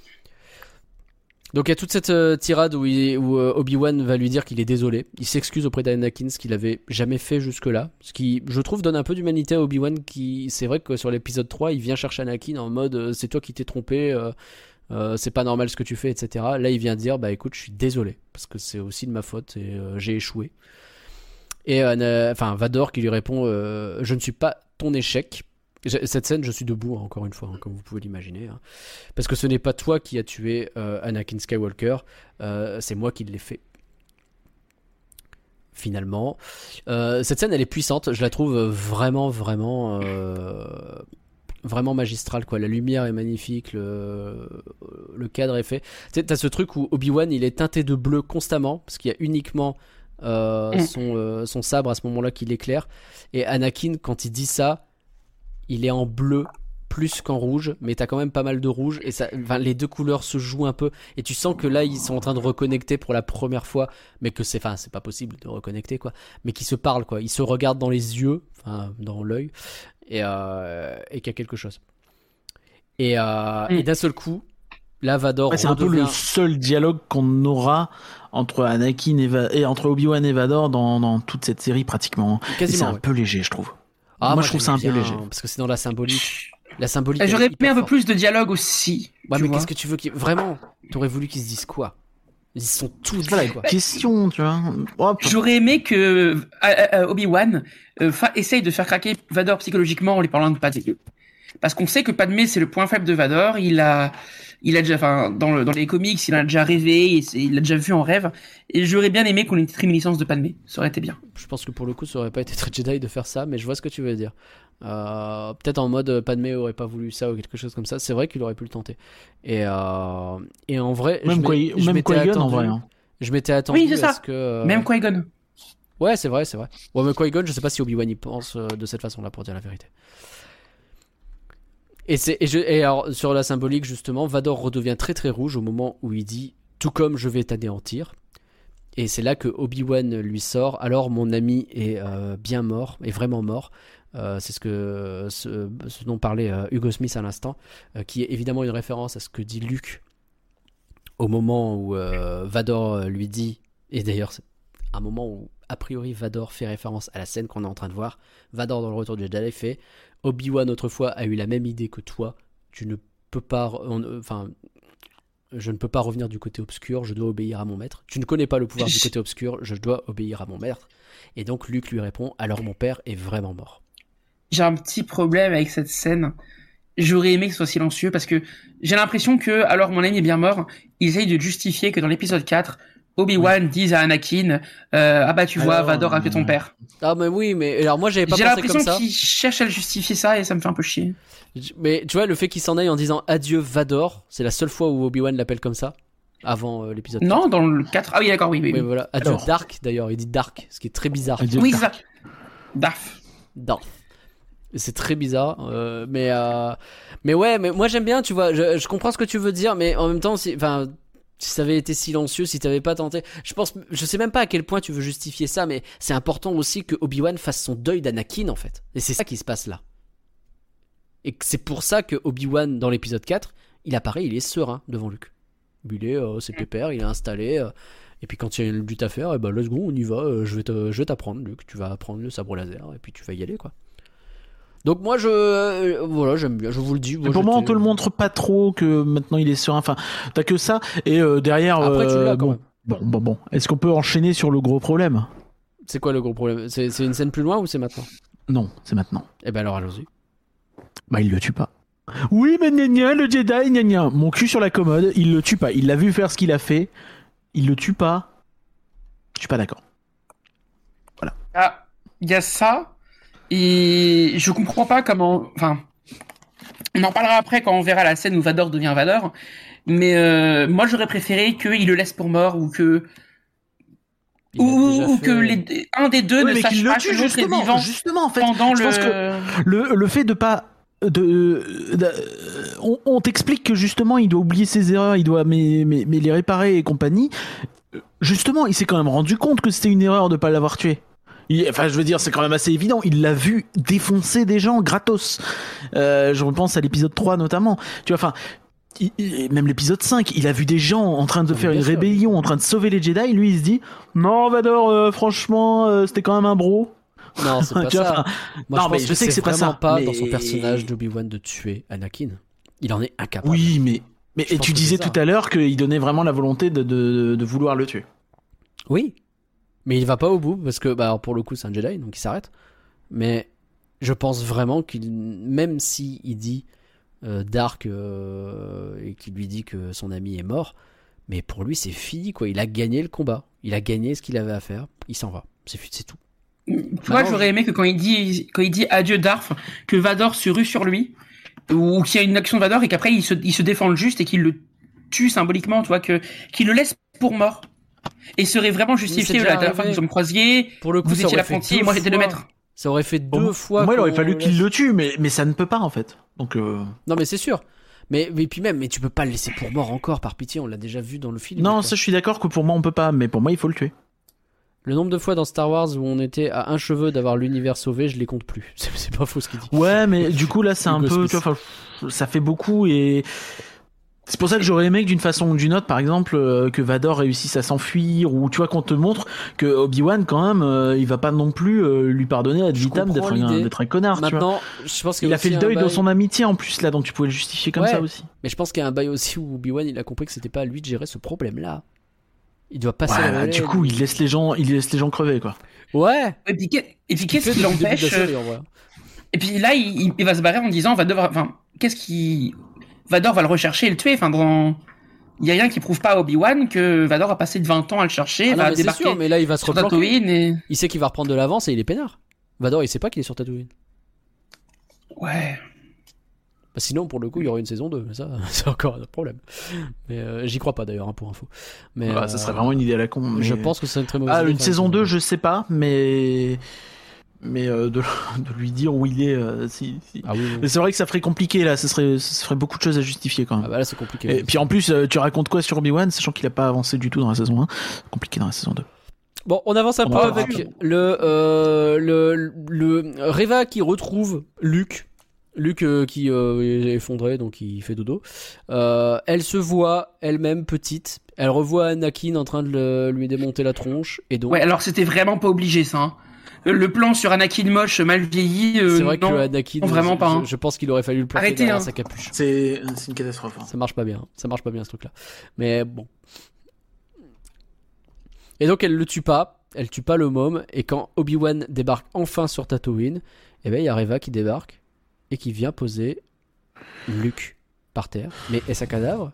Donc il y a toute cette euh, tirade où, euh, Obi-Wan va lui dire qu'il est désolé. Il s'excuse auprès d'Anakin, ce qu'il avait jamais fait jusque-là. Ce qui, je trouve, donne un peu d'humanité à Obi-Wan qui, c'est vrai que sur l'épisode 3, il vient chercher Anakin en mode euh, c'est toi qui t'es trompé, c'est pas normal ce que tu fais, etc. Là, il vient dire bah écoute, je suis désolé parce que c'est aussi de ma faute et j'ai échoué. Et enfin Vador qui lui répond je ne suis pas ton échec. Cette scène, je suis debout hein, encore une fois, hein, comme vous pouvez l'imaginer, hein. parce que ce n'est pas toi qui as tué euh, Anakin Skywalker, euh, c'est moi qui l'ai fait. Finalement, Euh, cette scène, elle est puissante. Je la trouve vraiment, vraiment, vraiment magistrale. Quoi, la lumière est magnifique, le, le cadre est fait. Tu ce truc où Obi Wan, il est teinté de bleu constamment, parce qu'il y a uniquement Mm. son, son sabre à ce moment-là qui l'éclaire. Et Anakin, quand il dit ça, il est en bleu plus qu'en rouge, mais t'as quand même pas mal de rouge et ça, enfin, les deux couleurs se jouent un peu et tu sens que là ils sont en train de reconnecter pour la première fois, mais que c'est, enfin, c'est pas possible de reconnecter quoi, mais qu'ils se parlent quoi, ils se regardent dans les yeux, enfin, dans l'œil et, euh, et qu'il y a quelque chose. Et, euh, Mm. et d'un seul coup, là Vador Ouais, c'est un peu le seul dialogue qu'on aura entre Anakin et, Va- et entre Obi-Wan et Vador dans, dans toute cette série pratiquement. Et c'est un ouais. peu léger, je trouve. Ah, moi, je trouve ça un peu léger. parce que c'est dans la symbolique. La symbolique. J'aurais aimé un peu plus de dialogue aussi. Ouais, tu mais qu'est-ce que tu veux qu'ils vraiment T'aurais voulu qu'ils se disent quoi? Ils sont tous la quoi. question, tu vois. Oh, J'aurais aimé que euh, euh, euh, Obi-Wan euh, essaye de faire craquer Vador psychologiquement en lui parlant de Padmé. Parce qu'on sait que Padmé c'est le point faible de Vador. Il a, il a déjà, enfin, dans, le, dans les comics, il en a déjà rêvé, et c'est- il l'a déjà vu en rêve. Et j'aurais bien aimé qu'on ait une réminiscence de Padmé. Ça aurait été bien. Je pense que pour le coup, ça aurait pas été très Jedi de faire ça, mais je vois ce que tu veux dire. Euh, Peut-être en mode euh, Padmé aurait pas voulu ça ou quelque chose comme ça. C'est vrai qu'il aurait pu le tenter. Et, euh, et en vrai, même je quoi, m'ai- je même m'étais en vrai. hein. Je m'étais attendu Oui, c'est à ça. ce que. euh, Même Qui-Gon. Ouais, c'est vrai, c'est vrai. Ouais, mais Qui-Gon, je sais pas si Obi-Wan y pense euh, de cette façon-là, pour dire la vérité. Et, sur la symbolique, justement, Vador redevient très très rouge au moment où il dit Tout comme je vais t'anéantir. Et c'est là que Obi-Wan lui sort Alors mon ami est euh, bien mort, est vraiment mort. Euh, c'est ce, dont parlait euh, Hugo Smith à l'instant, qui est évidemment une référence à ce que dit Luke au moment où Vador lui dit, et d'ailleurs un moment où a priori Vador fait référence à la scène qu'on est en train de voir. Vador dans le retour du Jedi fait Obi-Wan autrefois a eu la même idée que toi. Tu ne peux pas, euh, enfin, je ne peux pas revenir du côté obscur. Je dois obéir à mon maître. Tu ne connais pas le pouvoir du côté obscur. Je dois obéir à mon maître. Et donc Luke lui répond alors mon père est vraiment mort. J'ai un petit problème avec cette scène. J'aurais aimé que ce soit silencieux parce que j'ai l'impression que, alors mon ami est bien mort, il essaye de justifier que dans l'épisode 4, Obi-Wan dise à Anakin, euh, ah bah tu vois, Alors, Vador a tué ton euh, père. Ah mais oui, mais alors moi j'avais pas J'ai pensé comme l'impression ça. qu'il cherche à le justifier ça et ça me fait un peu chier. Mais tu vois le fait qu'il s'en aille en disant adieu Vador, c'est la seule fois où Obi-Wan l'appelle comme ça avant euh, l'épisode. Non, dans le 4. Ah oui, d'accord, oui, oui. Oui, oui. voilà. Adieu Alors. Dark d'ailleurs, il dit Dark, ce qui est très bizarre. Adieu, Oui, Dark. Darf. C'est très bizarre, euh, mais euh, mais ouais, mais moi j'aime bien, tu vois, je, je comprends ce que tu veux dire, mais en même temps, si, enfin, si ça avait été silencieux, si t'avais pas tenté, je pense, je sais même pas à quel point tu veux justifier ça, mais c'est important aussi que Obi-Wan fasse son deuil d'Anakin en fait, et c'est ça qui se passe là. Et c'est pour ça que Obi-Wan dans l'épisode 4, il apparaît, il est serein devant Luke. Il est, euh, c'est pépère, il est installé. euh, et puis quand il y a le but à faire, et ben let's go, on y va. euh, je vais t'apprendre, Luke. Tu vas apprendre le sabre laser et puis tu vas y aller, quoi. Donc moi je, euh, voilà, j'aime bien. Je vous le dis. moi, pour moi, on te le montre pas trop que maintenant il est serein. Enfin, t'as que ça. Et euh, derrière, Après, tu euh, l'as quand bon, même. bon, bon, bon. Est-ce qu'on peut enchaîner sur le gros problème? C'est quoi le gros problème? C'est c'est une scène plus loin ou c'est maintenant? Non, c'est maintenant. Eh ben alors allons-y. Bah, il le tue pas. Oui, mais gna gna, le Jedi, gna gna. Mon cul sur la commode, il le tue pas. Il l'a vu faire ce qu'il a fait. Il le tue pas. Je suis pas d'accord. Ah, il y a ça. Et je comprends pas comment. Enfin, on en parlera après quand on verra la scène où Vador devient Vador. Mais euh, moi, j'aurais préféré qu'il le laisse pour mort ou que Il ou, déjà ou fait- que les, un des deux Oui, ne mais sache pas le tue que l'autre est justement. vivant Justement, en fait, pendant je le. pense le, le fait de pas de, de- on, on t'explique que justement il doit oublier ses erreurs, il doit mais, mais, mais les réparer et compagnie. Justement, il s'est quand même rendu compte que c'était une erreur de pas l'avoir tué. Il- enfin, je veux dire, c'est quand même assez évident. Il l'a vu défoncer des gens gratos. Euh, je repense à l'épisode 3 notamment. Tu vois, enfin, il- il- même l'épisode 5, il a vu des gens en train de faire une sûr. rébellion, en train de sauver les Jedi. Lui, il se dit, non, Vador, euh, franchement, euh, c'était quand même un bro. Non, c'est pas ça. Moi, non, je mais je sais que c'est pas ça, pas mais- dans son personnage d'Obi-Wan de tuer Anakin. Il en est incapable. Oui, mais, mais et tu disais tout à l'heure qu'il donnait vraiment la volonté de, de, de vouloir le tuer. Oui. Mais il va pas au bout parce que, bah, alors, pour le coup, c'est un Jedi, donc il s'arrête. Mais je pense vraiment qu'il, même si il dit euh, Dark euh, et qu'il lui dit que son ami est mort, mais pour lui c'est fini quoi. Il a gagné le combat. Il a gagné ce qu'il avait à faire. Il s'en va. C'est c'est tout. Tu vois, j'aurais aimé que quand il dit quand il dit adieu Darth, que Vador se rue sur lui, ou qu'il y a une action de Vador et qu'après il se, il se défende juste et qu'il le tue symboliquement, tu vois, que qu'il le laisse pour mort. Et serait vraiment justifié la dernière fois que nous sommes croisiers, Pour le coup, vous étiez l'apprenti et moi j'étais le maître. Ça aurait fait deux fois. moi, il aurait fallu qu'il le tue, mais, mais ça ne peut pas en fait. Donc, euh, Non, mais c'est sûr. Mais, mais puis même, mais tu peux pas le laisser pour mort encore, par pitié, on l'a déjà vu dans le film. non, ça je suis d'accord que pour moi on peut pas, mais pour moi il faut le tuer. Le nombre de fois dans Star Wars où on était à un cheveu d'avoir l'univers sauvé, je les compte plus. C'est pas faux ce qu'il dit. Ouais, mais du coup là c'est un peu, tu vois, ça fait beaucoup et c'est pour ça que j'aurais aimé que d'une façon ou d'une autre, par exemple, euh, que Vador réussisse à s'enfuir ou tu vois qu'on te montre que Obi Wan quand même, euh, il va pas non plus euh, lui pardonner à vitam d'être un, l'idée. d'être un connard. tu vois. Maintenant, je pense qu'il a fait le deuil de bail- son amitié en plus là, donc tu pouvais le justifier comme Ouais. ça aussi. Mais je pense qu'il y a un bail aussi où Obi-Wan il a compris que c'était pas à lui de gérer ce problème-là. Il doit passer bah, relais. du coup, il laisse les gens, il laisse les gens crever quoi. Ouais. Et puis, qu'est-ce qui début de la l'empêche. Et puis là, il va se barrer en disant, va devoir, enfin, qu'est-ce qui, Vador va le rechercher et le tuer. Enfin, dans, il y a rien qui prouve pas à Obi-Wan que Vador a passé de 20 ans à le chercher, Ah non, va mais débarquer sûr, mais là il va se. Tatooine et, Il sait qu'il va reprendre de l'avance et il est peinard. Vador, il sait pas qu'il est sur Tatooine. ouais. Bah, sinon, pour le coup, il y aurait une saison 2, mais ça, c'est encore un autre problème. Mais euh, j'y crois pas d'ailleurs, hein, pour info. Mais Bah, euh, ça serait vraiment une idée à la con. mais- Je pense que c'est une très mauvaise Ah, idée une saison 2, je sais pas, mais mais euh, de, de lui dire où il est, euh, si. si. Ah oui, oui. Mais c'est vrai que ça ferait compliqué là, ça serait, ça ferait beaucoup de choses à justifier quand Ah même. bah là, c'est compliqué. Et puis en plus, euh, tu racontes quoi sur Obi-Wan, sachant qu'il a pas avancé du tout dans la saison 1 Compliqué dans la saison 2. Bon, on avance un On peu avec parlera. le, euh, le, le Reva qui retrouve Luke. Luke euh, qui euh, est effondré, donc il fait dodo. Euh, elle se voit elle-même petite. Elle revoit Anakin en train de le- lui démonter la tronche. Et donc, Ouais, alors c'était vraiment pas obligé, ça, hein. Le plan sur Anakin moche, mal vieilli, euh, c'est vrai que non. Anakin, vraiment je, pas, hein. je, je pense qu'il aurait fallu le planter Arrêtez, derrière hein. sa capuche. C'est une catastrophe. hein. Ça marche pas bien. Ça marche pas bien ce truc-là. Mais bon. Et donc elle le tue pas. Elle tue pas le môme. Et quand Obi-Wan débarque enfin sur Tatooine, eh ben il y a Reva qui débarque et qui vient poser Luke par terre. Mais est-ce un cadavre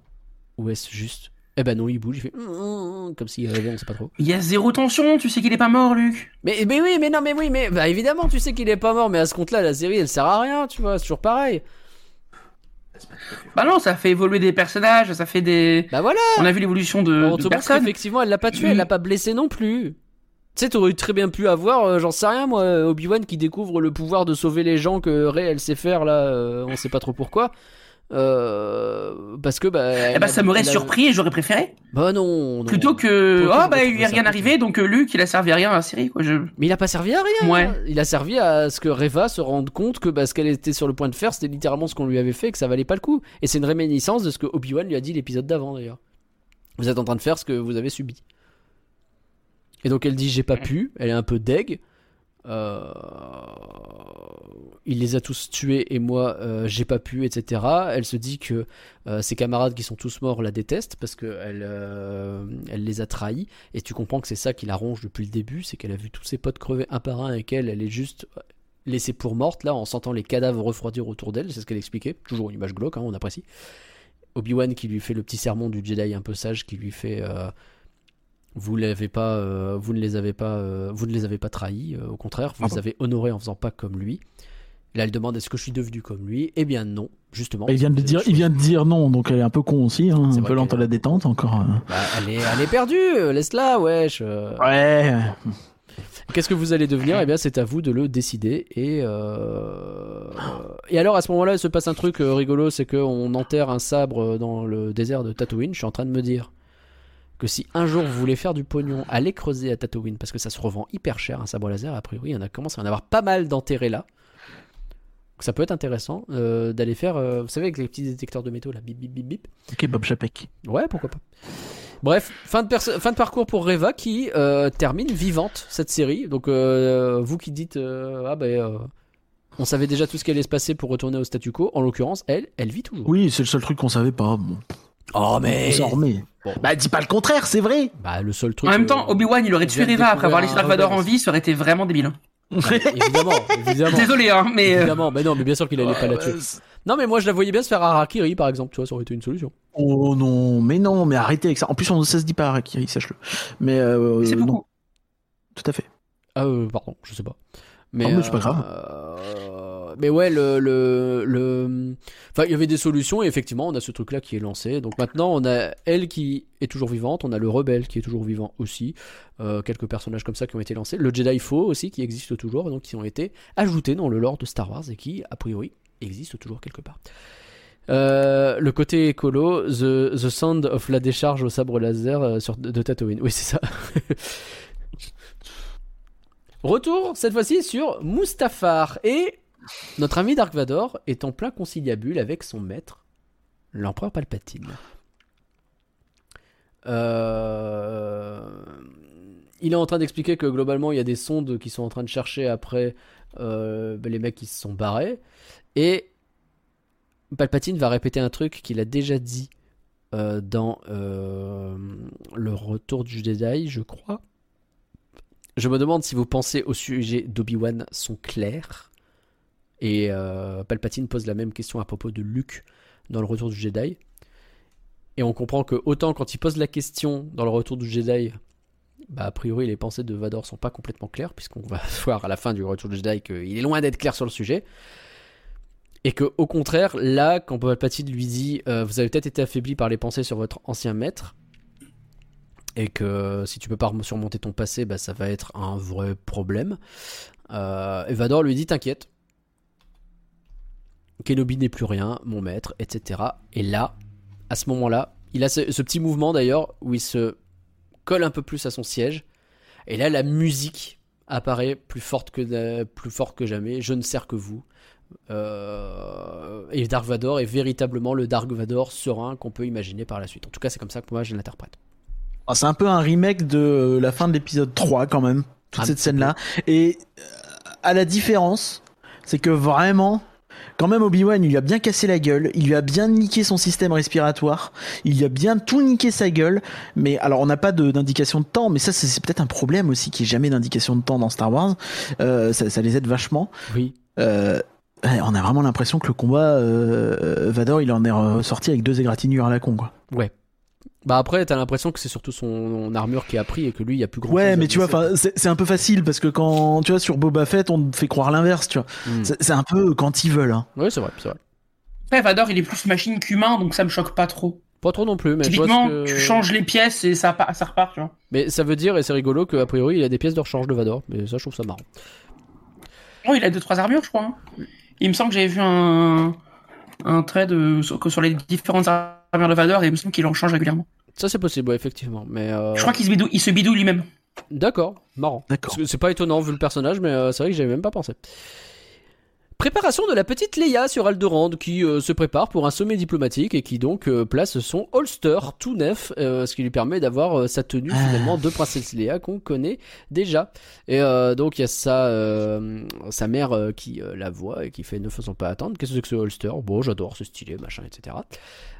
ou est-ce juste Eh ben non, il bouge, il fait comme s'il rêvait, on sait pas trop. Il y a zéro tension, tu sais qu'il est pas mort, Luc. Mais, mais oui, mais non, mais oui, mais bah évidemment, tu sais qu'il est pas mort, mais à ce compte-là, la série, elle sert à rien, tu vois, c'est toujours pareil. Bah non, ça fait évoluer des personnages, ça fait des. Bah voilà. On a vu l'évolution de, on de te montre personnes. qu'effectivement, elle l'a pas tué, elle l'a pas blessé non plus. Tu sais, t'aurais très bien pu avoir, euh, j'en sais rien moi, Obi-Wan qui découvre le pouvoir de sauver les gens que Rey elle sait faire là, euh, on sait pas trop pourquoi. Euh, parce que bah. Eh bah a- ça m'aurait a- surpris et j'aurais préféré. Bah non, non. Plutôt que. Oh bah il lui est rien arrivé, donc euh, Luc il a servi à rien à la série, quoi. Je... Mais il a pas servi à rien. Ouais. Il a servi à ce que Reva se rende compte que bah, ce qu'elle était sur le point de faire, c'était littéralement ce qu'on lui avait fait, et que ça valait pas le coup. Et c'est une réminiscence de ce que Obi-Wan lui a dit l'épisode d'avant d'ailleurs. Vous êtes en train de faire ce que vous avez subi. Et donc elle dit j'ai pas pu, elle est un peu deg. Euh, il les a tous tués et moi euh, j'ai pas pu, etc. Elle se dit que euh, ses camarades qui sont tous morts la détestent parce que elle, euh, elle les a trahis. Et tu comprends que c'est ça qui la ronge depuis le début, c'est qu'elle a vu tous ses potes crever un par un et qu'elle, elle est juste laissée pour morte là en sentant les cadavres refroidir autour d'elle. C'est ce qu'elle expliquait. Toujours une image glauque, hein, on apprécie. Obi-Wan qui lui fait le petit sermon du Jedi un peu sage, qui lui fait vous l'avez pas, euh, vous ne les avez pas, euh, vous ne les avez pas trahis. euh, au contraire, vous les Pardon. avez honorés en faisant pas comme lui. Là, elle demande est-ce que je suis devenu comme lui? Eh bien non, justement. Il vient de dire, il vient de dire non, donc elle est un peu con aussi, hein, C'est un peu lente à la détente encore. euh. Bah, elle est, elle est perdue. Laisse-la, wesh. euh. Ouais. Qu'est-ce que vous allez devenir? Eh bien, c'est à vous de le décider. Et euh, et alors, à ce moment-là, il se passe un truc rigolo, c'est qu'on enterre un sabre dans le désert de Tatooine. Je suis en train de me dire que si un jour vous voulez faire du pognon, allez creuser à Tatooine parce que ça se revend hyper cher un sabre laser. A priori, il y en a commence à en avoir pas mal d'enterrés là. Ça peut être intéressant euh, d'aller faire, euh, vous savez, avec les petits détecteurs de métaux là, bip bip bip bip. Ok, Bob Chapek. Ouais, pourquoi pas. Bref, fin de, perso- fin de parcours pour Reva qui euh, termine vivante cette série. Donc, euh, vous qui dites, euh, ah ben, euh, on savait déjà tout ce qui allait se passer pour retourner au statu quo. En l'occurrence, elle, elle vit toujours. Oui, c'est le seul truc qu'on savait pas. Bon, Oh, mais. remet. Bon. Bah, dis pas le contraire, c'est vrai. Bah, le seul truc. En même euh, temps, Obi-Wan il aurait tué Reva après avoir laissé Dark Vador en vie, ça aurait été vraiment débile. Évidemment, évidemment. Désolé hein, mais. euh, Évidemment, mais non, mais bien sûr qu'il allait pas la tuer. Ouais, c'est- Non, mais moi je la voyais bien se faire Harakiri par exemple, tu vois, ça aurait été une solution. Oh non, mais non, mais arrêtez avec ça. En plus, on, ça se dit pas Harakiri, sache-le. Mais euh, C'est non, beaucoup. tout à fait. Ah, euh, pardon, je sais pas. Mais, Oh, mais c'est pas grave. Mais ouais, le, le. Enfin, il y avait des solutions et effectivement, on a ce truc-là qui est lancé. Donc maintenant, on a elle qui est toujours vivante, on a le rebelle qui est toujours vivant aussi. Euh, quelques personnages comme ça qui ont été lancés. Le Jedi faux aussi qui existe toujours, donc qui ont été ajoutés dans le lore de Star Wars et qui, a priori, existe toujours quelque part. Euh, le côté écolo, the, the sound of la décharge au sabre laser euh, sur, de Tatooine. Oui, c'est ça. Retour cette fois-ci sur Mustafar et notre ami Dark Vador est en plein conciliabule avec son maître, l'empereur Palpatine. Euh, Il est en train d'expliquer que globalement il y a des sondes qui sont en train de chercher après euh, les mecs qui se sont barrés et Palpatine va répéter un truc qu'il a déjà dit euh, dans le retour du Jedi, je crois. Je me demande si vos pensées au sujet d'Obi-Wan sont claires. Et euh, Palpatine pose la même question à propos de Luke dans le retour du Jedi. Et on comprend que autant quand il pose la question dans le retour du Jedi, bah a priori les pensées de Vador sont pas complètement claires, puisqu'on va voir à la fin du retour du Jedi qu'il est loin d'être clair sur le sujet. Et que au contraire, là, quand Palpatine lui dit euh, Vous avez peut-être été affaibli par les pensées sur votre ancien maître, et que si tu peux pas surmonter ton passé, bah, ça va être un vrai problème. Euh, et Vador lui dit T'inquiète, Kenobi n'est plus rien, mon maître, etc. Et là, à ce moment-là, il a ce, ce petit mouvement d'ailleurs où il se colle un peu plus à son siège. Et là, la musique apparaît plus forte que, plus forte que jamais. Je ne sers que vous. Euh, et Dark Vador est véritablement le Dark Vador serein qu'on peut imaginer par la suite. En tout cas, c'est comme ça que moi je l'interprète. Ah, c'est un peu un remake de la fin de l'épisode 3 quand même, toute Un cette scène-là. Et euh, à la différence, c'est que vraiment, quand même Obi-Wan, il lui a bien cassé la gueule, il lui a bien niqué son système respiratoire, il lui a bien tout niqué sa gueule. Mais alors, on n'a pas d'indication de, temps, mais ça, c'est peut-être un problème aussi, qu'il n'y ait jamais d'indication de temps dans Star Wars. Euh, ça, ça les aide vachement. Oui. Euh, on a vraiment l'impression que le combat, euh, Vador, il en est ressorti avec deux égratignures à la con, quoi. Ouais. Bah après, t'as l'impression que c'est surtout son armure qui a pris et que lui, il y a plus grand Ouais, mais tu vois, enfin, c'est un peu facile parce que quand tu vois sur Boba Fett, on te fait croire l'inverse, tu vois. Hmm. C'est un peu quand ils veulent. Hein. Ouais, c'est vrai, c'est vrai. Après, Vador, il est plus machine qu'humain, donc ça me choque pas trop. Pas trop non plus, mais Typiquement, que- tu changes les pièces et ça, ça repart, tu vois. Mais ça veut dire, et c'est rigolo, qu'a priori, il a des pièces de rechange de Vador. Mais ça, je trouve ça marrant. Oh, il a deux trois armures, je crois. hein. Il me semble que j'avais vu un un trait de sur, sur les différentes armures de Vador et il me semble qu'il en change régulièrement. Ça, c'est possible, ouais, effectivement. Mais euh, Je crois qu'il se bidouille, il se bidouille lui-même. D'accord, marrant. D'accord. C'est pas étonnant vu le personnage, mais euh, c'est vrai que j'avais même pas pensé. Préparation de la petite Leia sur Aldorand qui euh, se prépare pour un sommet diplomatique et qui donc euh, place son holster tout neuf, euh, ce qui lui permet d'avoir euh, sa tenue Ah. finalement de princesse Leia qu'on connaît déjà. Et euh, donc il y a sa, euh, sa mère qui euh, la voit et qui fait ne faisons pas attendre. Qu'est-ce que c'est que ce holster? Bon, j'adore, c'est stylé, machin, etc.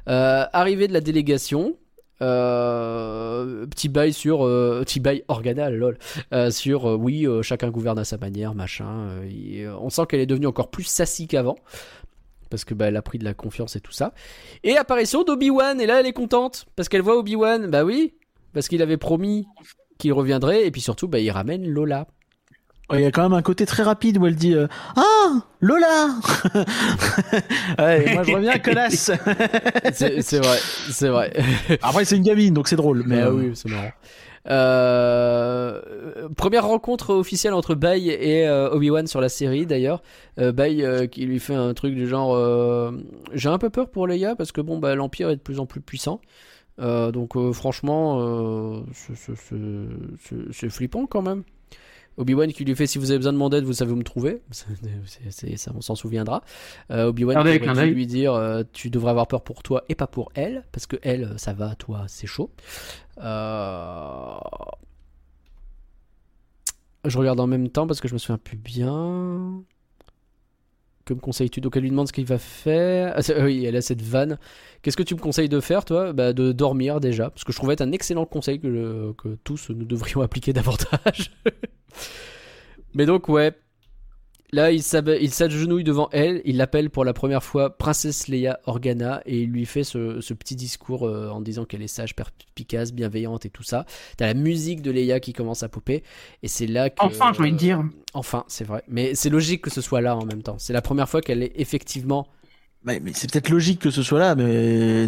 Euh, arrivée de la délégation. Euh, petit bail sur euh, petit bail organal lol. Euh, sur oui chacun gouverne à sa manière machin on sent qu'elle est devenue encore plus sassy qu'avant parce que bah, elle a pris de la confiance et tout ça. Et apparition d'Obi-Wan et là elle est contente parce qu'elle voit Obi-Wan. Bah oui parce qu'il avait promis qu'il reviendrait et puis surtout bah il ramène Lola Il y a quand même un côté très rapide où elle dit euh, Ah Lola Ouais, moi je reviens, connasse c'est c'est vrai c'est vrai Après, c'est une gamine, donc c'est drôle. Mais Mais euh, oui, c'est marrant. Euh, première rencontre officielle entre Bay et euh, Obi-Wan sur la série d'ailleurs. Euh, Bay qui lui fait un truc du genre euh, j'ai un peu peur pour Leia parce que bon bah l'empire est de plus en plus puissant. Euh, donc euh, franchement euh, c'est flippant quand même. Obi-Wan qui lui fait si vous avez besoin de mon aide vous savez où me trouver. C'est- ça on s'en souviendra. Euh, Obi-Wan qui va lui dire euh, tu devrais avoir peur pour toi et pas pour elle parce que elle ça va toi c'est chaud. Euh, Je regarde en même temps parce que je me souviens plus bien. Que me conseilles-tu Donc elle lui demande ce qu'il va faire. Ah, c'est- oui, elle a cette vanne. Qu'est-ce que tu me conseilles de faire, toi? Bah, De dormir déjà. Parce que je trouvais être un excellent conseil que tous nous devrions appliquer davantage. Mais donc, ouais. Là, il s'agenouille devant elle, il l'appelle pour la première fois Princesse Leia Organa et il lui fait ce, ce petit discours euh, en disant qu'elle est sage, perspicace, bienveillante et tout ça. T'as la musique de Leia qui commence à popper et c'est là que. Enfin, j'ai envie de dire. Enfin, c'est vrai. Mais c'est logique que ce soit là en même temps. C'est la première fois qu'elle est effectivement. Mais, mais c'est peut-être logique que ce soit là, mais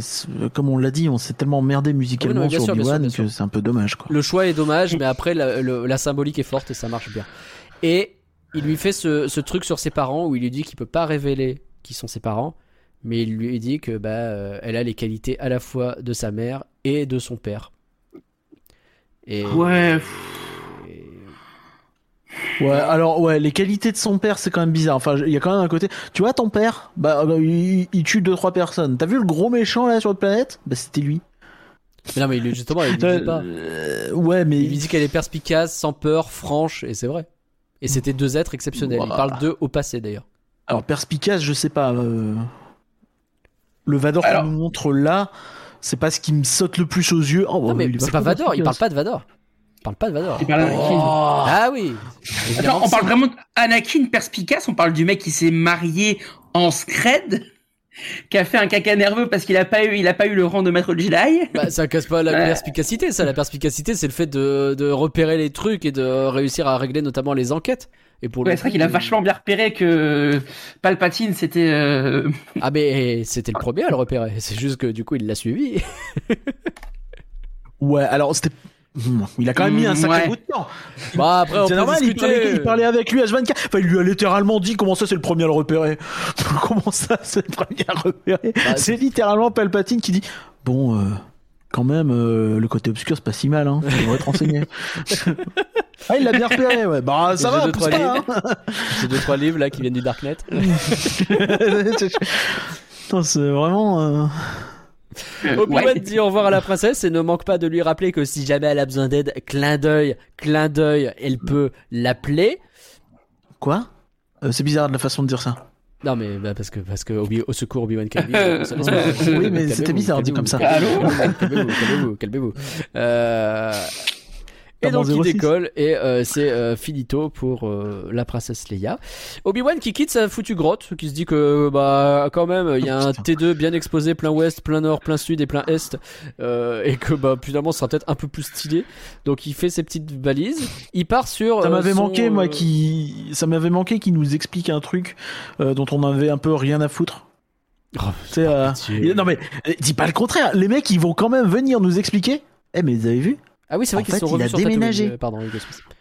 comme on l'a dit, on s'est tellement emmerdé musicalement Ah oui, non, sur Obi-Wan que c'est un peu dommage, quoi. Le choix est dommage, mais après la, le- la symbolique est forte et ça marche bien. Et il lui fait ce, ce truc sur ses parents où il lui dit qu'il peut pas révéler qui sont ses parents, mais il lui dit que bah euh, elle a les qualités à la fois de sa mère et de son père. Et, Ouais. et- Ouais, alors ouais, les qualités de son père, c'est quand même bizarre. Enfin, il y a quand même un côté. Tu vois, ton père, bah, euh, il, il tue deux trois personnes. T'as vu le gros méchant là sur notre planète? Bah, c'était lui. Mais non, mais il lui- justement, il lui dit pas. Euh, ouais, mais Il lui dit qu'elle est perspicace, sans peur, franche, et c'est vrai. Et c'était deux êtres exceptionnels. Il parle d'eux au passé d'ailleurs. alors perspicace, je sais pas. euh, Le Vador Alors- qu'on nous montre là, c'est pas ce qui me saute le plus aux yeux. Oh, Non, mais c'est pas Vador, il parle pas de Vador. Il parle pas de Vador. Il parle d'Anakin. Oh. Ah oui Attends, on parle vraiment d'Anakin perspicace, on parle du mec qui s'est marié en scred, qui a fait un caca nerveux parce qu'il a pas eu, il a pas eu le rang de maître Jedi. Bah, ça casse pas la perspicacité, ça. La perspicacité, c'est le fait de, de repérer les trucs et de réussir à régler notamment les enquêtes. Et pour Ouais, c'est vrai qu'il a il- vachement bien repéré que Palpatine c'était. euh, Ah, mais c'était le premier à le repérer. C'est juste que du coup, il l'a suivi. Ouais, alors c'était. Il a quand même mis un sacré Ouais. bout de temps. Bah, après, on normal, il parlait, il parlait avec lui H24. Enfin, il lui a littéralement dit comment ça c'est le premier à le repérer. comment ça c'est le premier à le repérer Bah, C'est littéralement Palpatine qui dit Bon, euh, quand même, euh, le côté obscur c'est pas si mal, hein. Tu devrais te renseigner. ah, il l'a bien repéré, ouais. Bah, ça va, deux, pousse trois pas, hein. J'ai deux, trois livres là qui viennent du Darknet. C'est vraiment. euh, Obi-Wan ouais. dit au revoir à la princesse et ne manque pas de lui rappeler que si jamais elle a besoin d'aide, clin d'œil, clin d'œil, elle peut l'appeler. Quoi? Euh, C'est bizarre de la façon de dire ça. Non mais bah, parce que parce que Obi- au secours Obi-Wan Kenobi. Euh, oui, mais c'était bizarre dit comme ça. calmez-vous, Calmez-vous, calmez-vous, calmez-vous. Euh... Et donc il 06. décolle et euh, c'est euh, finito pour euh, la princesse Leia. Obi-Wan qui quitte sa foutue grotte, qui se dit que bah quand même il y a un Putain. T2 bien exposé plein ouest, plein nord, plein sud et plein est euh, et que bah finalement ce sera peut-être un peu plus stylé. Donc il fait ses petites valises, il part sur Ça m'avait son, manqué, moi, qui. Ça m'avait manqué qu'il nous explique un truc dont on avait un peu rien à foutre. Oh, Non, mais dis pas le contraire. Les mecs, ils vont quand même venir nous expliquer. Eh, mais vous avez vu? Ah oui, c'est vrai qu'ils sont il revenus a sur Tatooine. déménagé. Euh, Pardon.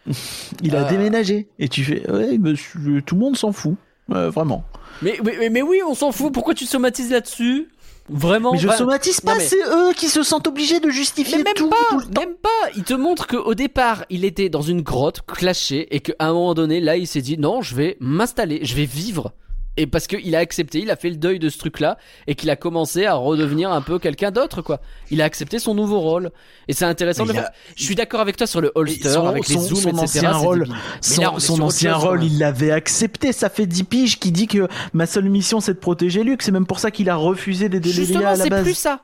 Il a déménagé. Et tu fais. Ouais, monsieur, tout le monde s'en fout. Euh, vraiment. Mais, mais, mais oui, on s'en fout. Pourquoi tu somatises là-dessus? Vraiment mais je bah, somatise pas, mais- c'est eux qui se sentent obligés de justifier Mais même tout, pas, tout le temps. même pas. Il te montre qu'au départ, il était dans une grotte, clashé, et qu'à un moment donné, là, il s'est dit non, je vais m'installer, je vais vivre. Et parce qu'il a accepté, il a fait le deuil de ce truc-là, et qu'il a commencé à redevenir un peu quelqu'un d'autre, quoi. Il a accepté son nouveau rôle. Et c'est intéressant de a- faire. Je suis d'accord avec toi sur le holster, son- avec les son- zooms, son etc. ancien c'est rôle, Son, là, ancien chose, rôle, même. il l'avait accepté. Ça fait 10 piges qui dit que ma seule mission c'est de protéger Luke. C'est même pour ça qu'il a refusé d'aider Léa à la c'est base. plus ça.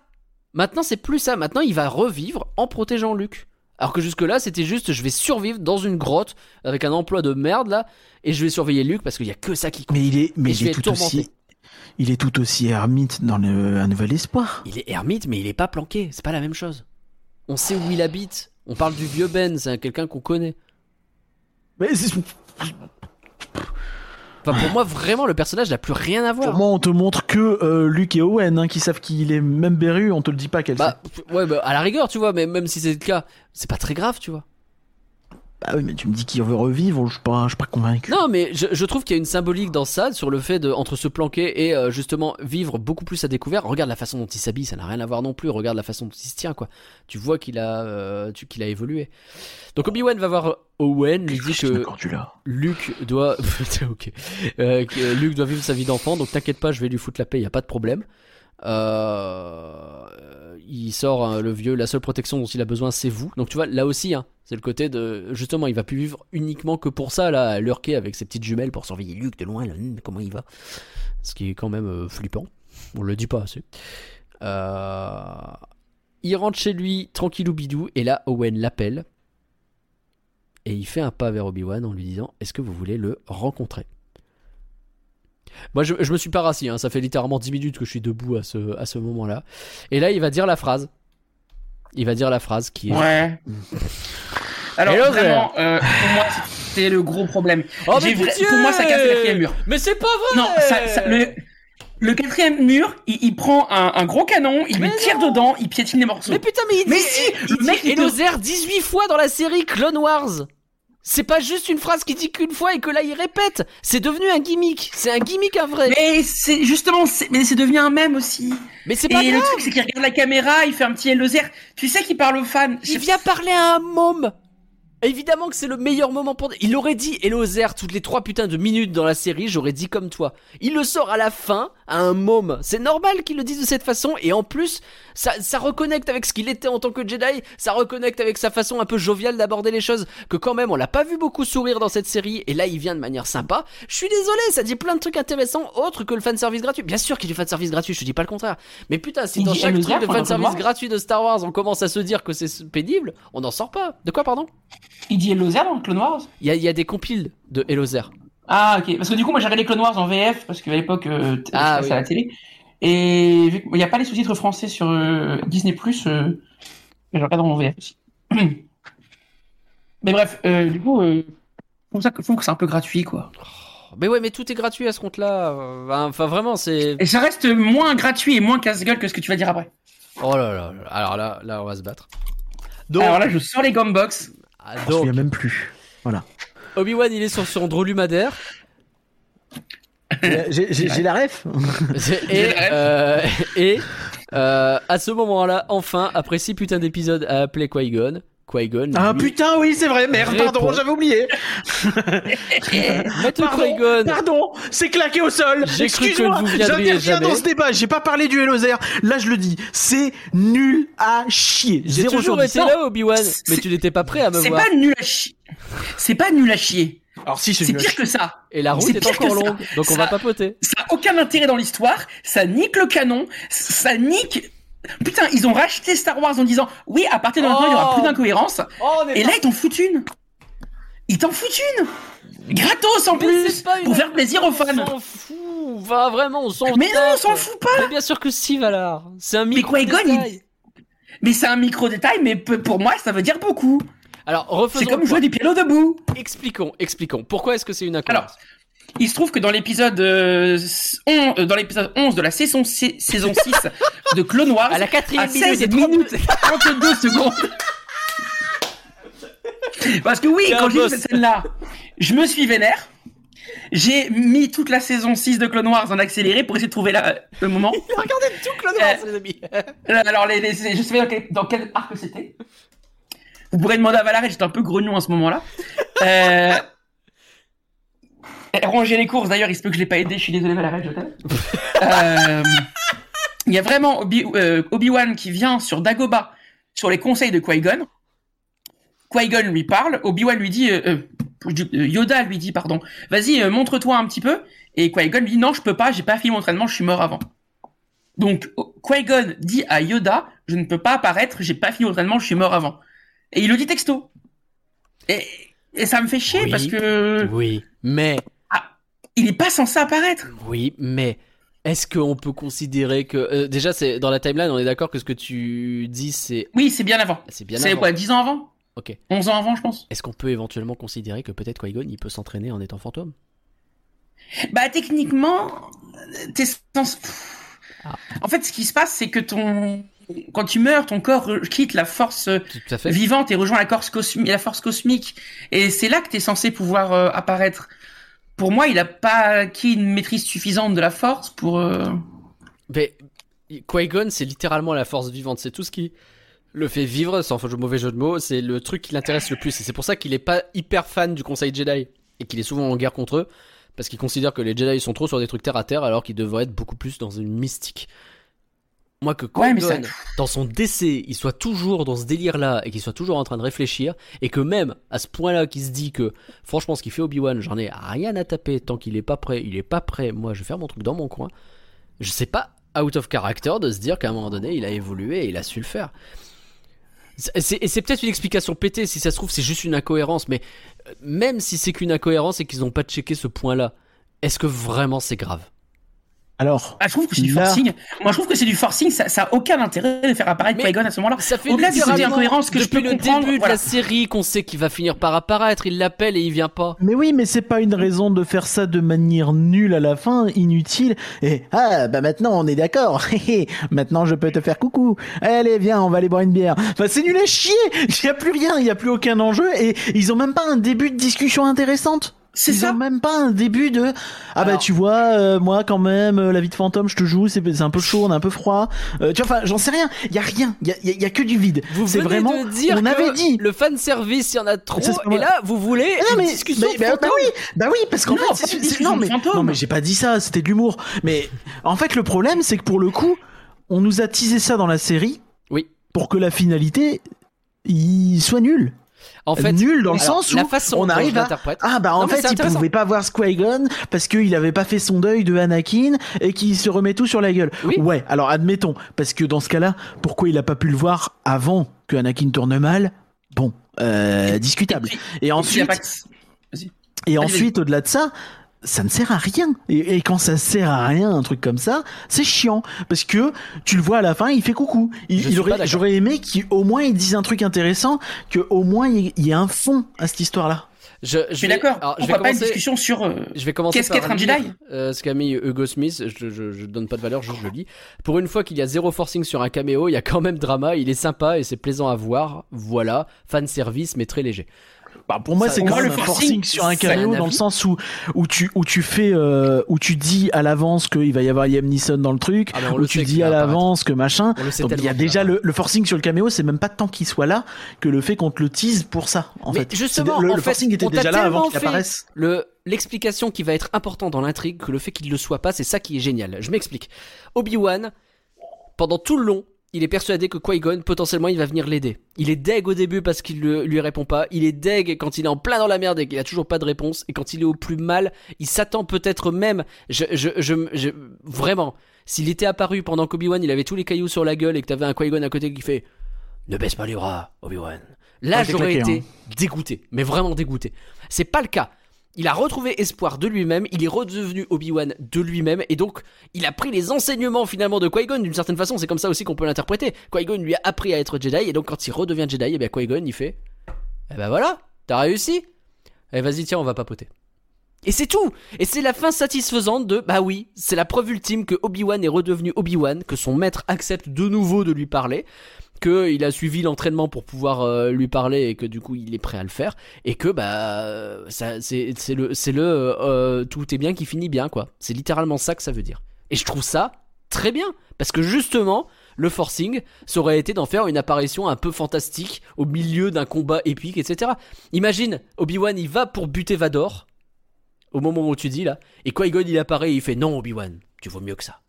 Maintenant, c'est plus ça. Maintenant, il va revivre en protégeant Luke. Alors que jusque-là, c'était juste je vais survivre dans une grotte avec un emploi de merde là et je vais surveiller Luke parce qu'il y a que ça qui compte. Mais il est, mais il tout aussi, il est tout aussi ermite dans le, un nouvel espoir. Il est ermite, mais il est pas planqué. C'est pas la même chose. On sait où il habite. On parle du vieux Ben, c'est quelqu'un qu'on connaît. Mais c'est- Enfin, pour moi, vraiment, le personnage n'a plus rien à voir. pour moi, on te montre que euh, Luke et Owen hein, qui savent qu'il est même Beru. On te le dit pas qu'elle Bah, ouais, bah, à la rigueur, tu vois, mais même si c'est le cas, c'est pas très grave, tu vois. Bah oui, mais tu me dis qu'il veut revivre. Je suis pas, je suis pas convaincu. Non, mais je, je trouve qu'il y a une symbolique dans ça sur le fait de entre se planquer et euh, justement vivre beaucoup plus à découvert. Regarde la façon dont il s'habille, ça n'a rien à voir non plus. Regarde la façon dont il se tient, quoi. Tu vois qu'il a, euh, qu'il a évolué. Donc Obi-Wan va voir Owen, lui dit que. Luke doit, ok, Euh, que Luke doit vivre sa vie d'enfant. Donc t'inquiète pas, je vais lui foutre la paix, y a pas de problème. Euh, il sort hein, le vieux, la seule protection dont il a besoin, c'est vous. Donc tu vois, là aussi, hein, c'est le côté de justement, il va plus vivre uniquement que pour ça, là, à avec ses petites jumelles pour surveiller Luke de loin. Là, hum, comment il va Ce qui est quand même euh, flippant. On le dit pas assez. Euh, il rentre chez lui tranquillou bidou et là Owen l'appelle et il fait un pas vers Obi-Wan en lui disant Est-ce que vous voulez le rencontrer? Moi, je, je me suis pas rassis, hein. ça fait littéralement 10 minutes que je suis debout à ce, à ce moment-là. Et là, il va dire la phrase. Il va dire la phrase qui est. Ouais. Alors, Hello vraiment, euh, pour moi, c'est le gros problème. Oh, mais vra- pour moi, ça casse le quatrième mur. Mais c'est pas vrai Non, ça, ça- le, le quatrième mur, il, il prend un, un gros canon, il Mais lui tire non. dedans, il piétine les morceaux. Mais putain, mais il Mais dit, si, il le dit mec, il Elozer 18 fois dans la série Clone Wars. C'est pas juste une phrase qu'il dit qu'une fois et que là il répète. C'est devenu un gimmick. C'est un gimmick un vrai. Mais c'est justement, c'est- mais c'est devenu un mème aussi. Mais c'est Et pas le grave. truc, c'est qu'il regarde la caméra, il fait un petit Ellozer. Tu sais qu'il parle aux fans. Il vient parler à un môme. Évidemment que c'est le meilleur moment pour. Il aurait dit Elozer toutes les trois putains de minutes dans la série, j'aurais dit comme toi. Il le sort à la fin, à un môme. C'est normal qu'il le dise de cette façon, et en plus, ça, ça reconnecte avec ce qu'il était en tant que Jedi, ça reconnecte avec sa façon un peu joviale d'aborder les choses, que quand même on l'a pas vu beaucoup sourire dans cette série, et là il vient de manière sympa. Je suis désolé, ça dit plein de trucs intéressants, autres que le fanservice gratuit. Bien sûr qu'il y a du fanservice gratuit, je te dis pas le contraire. Mais putain, si Il dans chaque truc de fanservice gratuit de Star Wars, on commence à se dire que c'est pénible, on n'en sort pas. De quoi, pardon? Il dit Ellozer dans Clone Wars? Il y a, il y a des compiles de Elozer. Ah, ok. Parce que du coup, moi, j'ai regardé Clone Wars en VF, parce qu'à l'époque, euh, Ah, oui. à la télé. Et vu qu'il n'y a pas les sous-titres français sur euh, Disney+, euh, je regarde en VF aussi. Mais bref, euh, du coup, euh, je trouve ça que, c'est un peu gratuit, quoi. Mais ouais, mais tout est gratuit à ce compte-là. Euh, Enfin, vraiment, c'est. Et ça reste moins gratuit et moins casse-gueule que ce que tu vas dire après. Oh là là. là. Alors là, là, on va se battre. Donc, Alors là, je sors les gumbox. Ah, Je me donc souviens même plus. Obi-Wan, il est sur son drolumader. J'ai- la ref. et euh, et euh, à ce moment-là, enfin, après six putains d'épisodes à appeler Qui-Gon, Qui-Gon. Ah lui, putain, oui, c'est vrai, merde, pardon, j'avais oublié. Pardon, pardon, c'est claqué au sol. Excuse-moi, j'interviens dans ce débat, j'ai pas parlé du Hellozer. Là, je le dis, c'est nul à chier. J'ai toujours été là, Obi-Wan, mais C'est- tu n'étais pas prêt à me C'est voir. pas nul à chier. C'est pas nul à chier. Alors si, c'est C'est pire que ça. Et la route C'est est encore longue, donc on va papoter. Ça a aucun intérêt dans l'histoire. Ça nique le canon. Ça nique. Putain, ils ont racheté Star Wars en disant oui, à partir de maintenant, il y aura Oh. plus d'incohérences. Oh, Et là, ils t'en foutent une. Ils t'en foutent une. Gratos en Mais plus. pas Pour faire plaisir aux On fans. s'en fout. Va vraiment, on s'en Mais non, on s'en fout pas. Mais bien sûr que si, Valar. C'est un Mais micro Qui-Gon, il- détail. Mais c'est un micro détail, mais pour moi, ça veut dire beaucoup. Alors, refaisons. C'est comme jouer du piano debout. Expliquons, expliquons. Pourquoi est-ce que c'est une incohérence? Alors, il se trouve que dans l'épisode euh, on- euh, dans l'épisode 11 de la saison, si- saison 6 de Clone Wars, À la quatrième minute 16 et 30 minutes 32 secondes. Parce que oui, quand j'ai vu cette scène-là, je me suis vénère. J'ai mis toute la saison 6 de Clone Wars en accéléré pour essayer de trouver la- le moment. Regardez tout Clone Wars, les amis. Euh, Alors, les, les- je sais pas dans quel, dans quel arc c'était. Vous pourrez demander à Valaré, j'étais un peu grognon à ce moment-là. Euh... Ranger les courses, d'ailleurs, il se peut que je l'ai pas aidé, je suis désolé Valaré, je t'aime. Euh, Il y a vraiment euh, Obi-Wan qui vient sur Dagobah, sur les conseils de Qui-Gon. Qui-Gon lui parle, Obi-Wan lui dit, euh, Yoda lui dit, pardon, vas-y, montre-toi un petit peu. Et Qui-Gon lui dit, non, je peux pas, j'ai pas fini mon entraînement, je suis mort avant. Donc, Qui-Gon dit à Yoda, je ne peux pas apparaître, j'ai pas fini l'entraînement, je suis mort avant. Et il le dit texto. Et, et ça me fait chier Oui. parce que Oui, mais, il est pas censé apparaître. oui, mais, est-ce qu'on peut considérer que euh, déjà c'est dans la timeline, on est d'accord que ce que tu dis c'est Oui, c'est bien avant. c'est bien C'est quoi, 10 ans avant? Ok. 11 ans avant, je pense. Est-ce qu'on peut éventuellement considérer que peut-être Qui-Gon il peut s'entraîner en étant fantôme? Bah, techniquement, t'es censé... Ah. En fait, ce qui se passe, c'est que ton... Quand tu meurs, ton corps quitte la force vivante et rejoint la, force cosmique. Et c'est là que t'es censé pouvoir euh, apparaître. Pour moi, il a pas acquis une maîtrise suffisante de la force pour... euh, Mais Qui-Gon, c'est littéralement la force vivante. C'est tout ce qui le fait vivre, sans mauvais jeu de mots. C'est le truc qui l'intéresse le plus. Et c'est pour ça qu'il est pas hyper fan du Conseil Jedi et qu'il est souvent en guerre contre eux, parce qu'il considère que les Jedi sont trop sur des trucs terre à terre, alors qu'ils devraient être beaucoup plus dans une mystique. Moi, que Ouais, mais Qui-Gon, ça- dans son décès, il soit toujours dans ce délire-là et qu'il soit toujours en train de réfléchir, et que même à ce point-là, qu'il se dit que franchement, ce qu'il fait Obi-Wan, j'en ai rien à taper tant qu'il est pas prêt. Il est pas prêt. Moi, je vais faire mon truc dans mon coin. Je sais pas out of character de se dire qu'à un moment donné, il a évolué et il a su le faire. Et c'est peut-être une explication pétée, si ça se trouve, c'est juste une incohérence, mais euh, même si c'est qu'une incohérence et qu'ils n'ont pas checké ce point-là, est-ce que vraiment c'est grave? Alors, Ah, je trouve que c'est du forcing. Moi, je trouve que c'est du forcing. Ça, ça a aucun intérêt de faire apparaître Qui-Gon à ce moment-là. Ça fait Au-delà du côté littéralement incohérence que je depuis peux le comprendre, début de voilà. la série qu'on sait qu'il va finir par apparaître. Il l'appelle et il vient pas. mais oui, mais c'est pas une raison de faire ça de manière nulle à la fin, inutile. Et ah, bah maintenant on est d'accord. Maintenant je peux te faire coucou. Allez, viens, on va aller boire une bière. Enfin, c'est nul à chier. Il y a plus rien, il y a plus aucun enjeu et ils ont même pas un début de discussion intéressante. C'est ça. ont même pas un début de ah bah Alors- tu vois euh, moi quand même euh, la vie de fantôme je te joue c'est c'est un peu chaud on est un peu froid Euh, tu vois enfin j'en sais rien il y a rien il y a, y a- y a que du vide Vous c'est vraiment de dire on avait dit le fan service, il y en a trop. Et là, vous voulez non, une mais, discussion mais- bah, bah oui, bah oui, parce qu'en fait, c'est- non, mais, fantôme. non, mais j'ai pas dit ça, c'était de l'humour. Mais en fait, le problème, c'est que pour le coup, on nous a teasé ça dans la série Oui. pour que la finalité, il soit nulle. En fait, nul dans le alors, sens où la façon on arrive à ah bah en Non, fait il pouvait pas voir Qui-Gon parce qu'il avait pas fait son deuil de Anakin et qu'il se remet tout sur la gueule. Oui. Ouais, alors admettons parce que dans ce cas-là, pourquoi il a pas pu le voir avant que Anakin tourne mal? Bon, euh, discutable. Et ensuite, au-delà de ça, ça ne sert à rien. Et, et quand ça sert à rien, un truc comme ça, c'est chiant. Parce que tu le vois à la fin, il fait coucou. Il, il aurait-. J'aurais aimé qu'au moins il dise un truc intéressant, qu'au moins il y ait un fond à cette histoire-là. Je, Je suis d'accord. alors, je vais pas une commencer- discussion sur. euh, Je vais commencer Qu'est-ce qu'être un Jedi euh, ce qu'a mis Hugo Smith. Je, je, je donne pas de valeur, je le lis. Pour une fois qu'il y a zéro forcing sur un caméo, il y a quand même drama. Il est sympa et c'est plaisant à voir. Voilà, fan service mais très léger. Bah, pour moi, c'est quand même le forcing, forcing sur un caméo dans le sens où, où tu, où tu fais, euh, où tu dis à l'avance qu'il va y avoir Liam Neeson dans le truc, Ah, où le tu dis à l'avance que machin. Donc il y a déjà le, le forcing sur le caméo, c'est même pas tant qu'il soit là que le fait qu'on te le tease pour ça. En Mais fait, justement, le, en le fait, forcing était déjà là avant qu'il apparaisse. le l'explication qui va être importante dans l'intrigue que le fait qu'il le soit pas, c'est ça qui est génial. Je m'explique. Obi-Wan, pendant tout le long, il est persuadé que Qui-Gon potentiellement il va venir l'aider. Il est deg au début parce qu'il le- lui répond pas. Il est deg quand il est en plein dans la merde et qu'il a toujours pas de réponse. Et quand il est au plus mal, il s'attend peut-être même. Je, je, je, je- vraiment. S'il était apparu pendant qu'Obi-Wan il avait tous les cailloux sur la gueule et que t'avais un Qui-Gon à côté qui fait ne baisse pas les bras, Obi-Wan. Là, t'es j'aurais été dégoûté, mais vraiment dégoûté. C'est pas le cas. Il a retrouvé espoir de lui-même, il est redevenu Obi-Wan de lui-même, et donc il a pris les enseignements finalement de Qui-Gon d'une certaine façon, c'est comme ça aussi qu'on peut l'interpréter. Qui-Gon lui a appris à être Jedi, et donc quand il redevient Jedi, et bien Qui-Gon il fait Eh ben voilà, t'as réussi Eh vas-y, tiens, on va papoter. Et c'est tout Et c'est la fin satisfaisante de Bah oui, c'est la preuve ultime que Obi-Wan est redevenu Obi-Wan, que son maître accepte de nouveau de lui parler, qu'il a suivi l'entraînement pour pouvoir euh, lui parler et que du coup il est prêt à le faire, et que bah c'est le euh, tout est bien qui finit bien quoi. C'est littéralement ça que ça veut dire. Et je trouve ça très bien parce que justement le forcing ça aurait été d'en faire une apparition un peu fantastique au milieu d'un combat épique etc. Imagine Obi-Wan il va pour buter Vador au moment où tu dis là et Qui-Gon il apparaît et il fait non Obi-Wan tu vaux mieux que ça.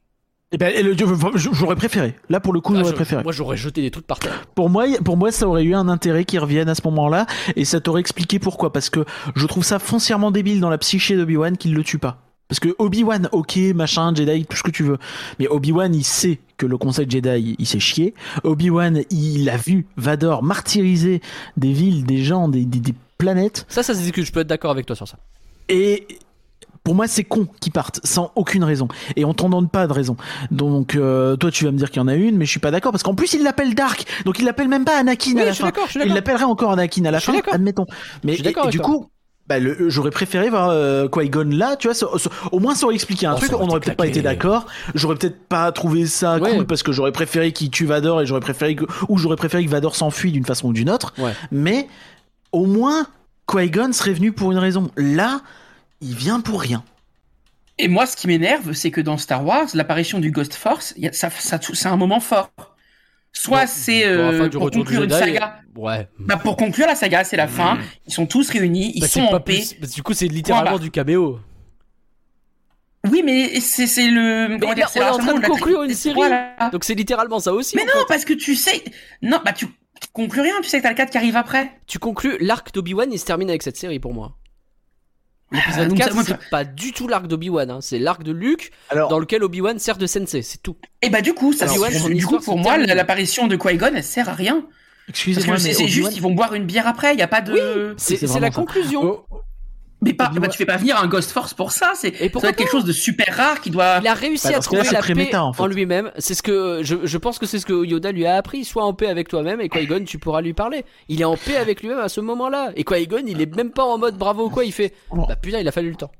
Eh ben, et le- je- j'aurais préféré. Là, pour le coup, Ah, j'aurais préféré. Moi j'aurais jeté des trucs par terre. Pour moi, pour moi, ça aurait eu un intérêt qu'ils reviennent à ce moment-là, et ça t'aurait expliqué pourquoi. Parce que je trouve ça foncièrement débile dans la psyché d'Obi-Wan qu'il le tue pas. Parce que Obi-Wan, ok, machin, Jedi, tout ce que tu veux. Mais Obi-Wan, il sait que le conseil Jedi, il s'est chié. Obi-Wan, il a vu Vador martyriser des villes, des gens, des, des, des planètes. Ça ça se discute, je peux être d'accord avec toi sur ça. Et pour moi, c'est con qu'ils partent sans aucune raison. Et on t'en donne pas de raison. Donc, euh, toi, tu vas me dire qu'il y en a une, mais je suis pas d'accord parce qu'en plus, il l'appelle Dark. Donc, il l'appelle même pas Anakin Oui, à la je suis fin. d'accord, je suis Il l'appellerait encore Anakin à la Je suis fin, d'accord. admettons. Mais Je suis d'accord et- et avec du coup, bah, j'aurais préféré voir euh, Qui-Gon là, tu vois, ça- ça- au moins ça aurait expliqué un Oh, truc, on aurait peut-être pas été d'accord, j'aurais peut-être pas trouvé ça Ouais. cool parce que j'aurais préféré qu'il tue Vador et j'aurais préféré que, ou j'aurais préféré que Vador s'enfuit d'une façon ou d'une autre, Ouais. mais au moins Qui-Gon serait venu pour une raison. Là, il vient pour rien. Et moi, ce qui m'énerve, c'est que dans Star Wars, l'apparition du Ghost Force, il y a- ça, ça, c'est un moment fort. Soit Bon, c'est pour euh, pour conclure une saga. Ouais. Bah, pour conclure la saga, c'est la fin. Ils sont tous réunis, ils Bah, sont en pas paix. plus. que Du coup, c'est littéralement du caméo. Oui, mais c'est c'est le. comment là, dire, c'est on est en train de conclure une série. Voilà. Donc c'est littéralement ça aussi. Mais non, fait. parce que tu sais. Non, bah tu, tu conclus rien, tu sais que t'as le 4 qui arrive après. Tu conclus l'arc d'Obi-Wan, il se termine avec cette série pour moi. Ah, L'épisode donc 4, ça- moi, c'est pas du tout l'arc d'Obi-Wan, hein. c'est l'arc de Luke Alors, dans lequel Obi-Wan sert de sensei, c'est tout. Et bah du coup, ça, Alors, son du coup pour moi, l'apparition de Qui-Gon, elle sert à rien. Excusez-moi, c'est juste, ils vont boire une bière après, il y a pas de. C'est la ça. conclusion. Oh, Mais pas, bah, tu fais pas venir un Ghost Force pour ça. C'est, ça quelque chose de super rare qui doit. Il a réussi Bah, à trouver la très paix méta, en lui-même. C'est ce que je, je pense que c'est ce que Yoda lui a appris. Sois en paix avec toi-même et Qui-Gon, tu pourras lui parler. Il est en paix avec lui-même à ce moment-là. Et Qui-Gon, il est même pas en mode bravo quoi. Il fait bah putain, il a fallu le temps.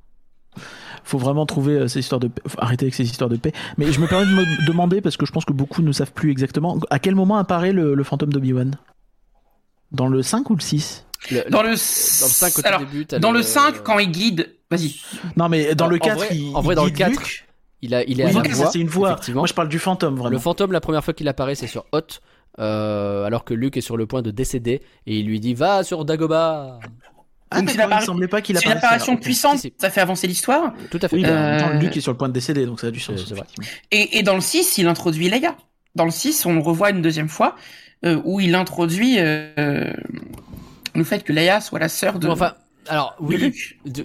faut vraiment trouver euh, ces histoires de paix. Faut arrêter avec ces histoires de paix. Mais je me permets de me demander, parce que je pense que beaucoup ne savent plus exactement, à quel moment apparaît le, le fantôme d'Obi-Wan? Dans le 5 ou le 6 Le- Dans le, dans le 5 au tout alors, début, t'as dans le 5, quand il guide, vas-y. Non, mais dans En- le en 4, vrai- il, en vrai, il dans le guide 4, Luke. il a, il est Oui, à non, la mais voix. ça c'est une voix. effectivement. Moi je parle du fantôme vraiment. Le fantôme, la première fois qu'il apparaît, c'est sur Hoth. euh, alors que Luke est sur le point de décéder et il lui dit va sur Dagobah. ah, Donc, il me semblait pas qu'il C'est une apparition alors, puissante, Si, si. ça fait avancer l'histoire. Tout à fait. Oui, bah, Euh, Luke est sur le point de décéder, donc ça a du sens. Vrai. Et, et dans le 6, il introduit Leia. Dans le 6, on le revoit une deuxième fois, euh, où il introduit euh, le fait que Leia soit la sœur de, Bon, enfin, alors oui,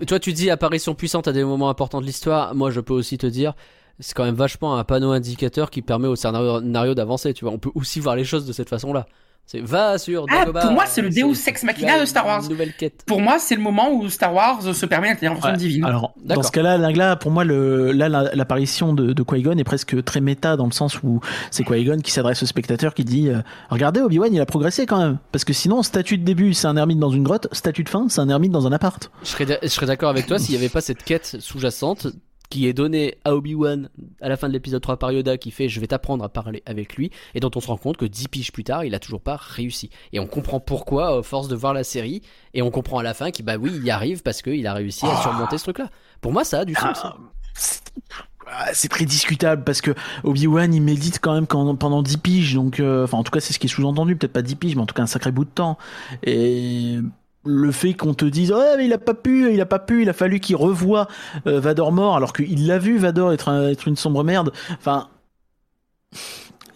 Toi, tu dis apparition puissante à des moments importants de l'histoire. Moi, je peux aussi te dire, c'est quand même vachement un panneau indicateur qui permet au scénario d'avancer. Tu vois, on peut aussi voir les choses de cette façon-là. C'est va sur Ah, Dagobah. pour moi, c'est le Deus Ex Machina de Star Wars. Nouvelle quête. Pour moi, c'est le moment où Star Wars se permet l'intervention Ouais. divine. Alors, dans ce cas-là, là, pour moi, le, là, la- l'apparition de, de Qui-Gon est presque très méta dans le sens où c'est Qui-Gon qui s'adresse au spectateur qui dit euh, Regardez, Obi-Wan, il a progressé quand même. Parce que sinon, statut de début, c'est un ermite dans une grotte, statut de fin, c'est un ermite dans un appart. Je serais, je serais d'accord avec toi s'il n'y avait pas cette quête sous-jacente qui est donnée à Obi-Wan à la fin de l'épisode 3 par Yoda qui fait je vais t'apprendre à parler avec lui. Et dont on se rend compte que 10 piges plus tard il a toujours pas réussi. Et on comprend pourquoi à force de voir la série. Et on comprend à la fin qu'il bah oui il y arrive parce qu'il a réussi à surmonter ce truc là pour moi ça a du sens c'est- ah, c'est très discutable parce que Obi-Wan il médite quand même pendant 10 piges. Donc euh, enfin en tout cas c'est ce qui est sous-entendu. Peut-être pas 10 piges mais en tout cas un sacré bout de temps. Et le fait qu'on te dise ouais mais il a pas pu il a pas pu il a fallu qu'il revoie euh, Vador mort alors qu'il l'a vu Vador être, un- être une sombre merde. Enfin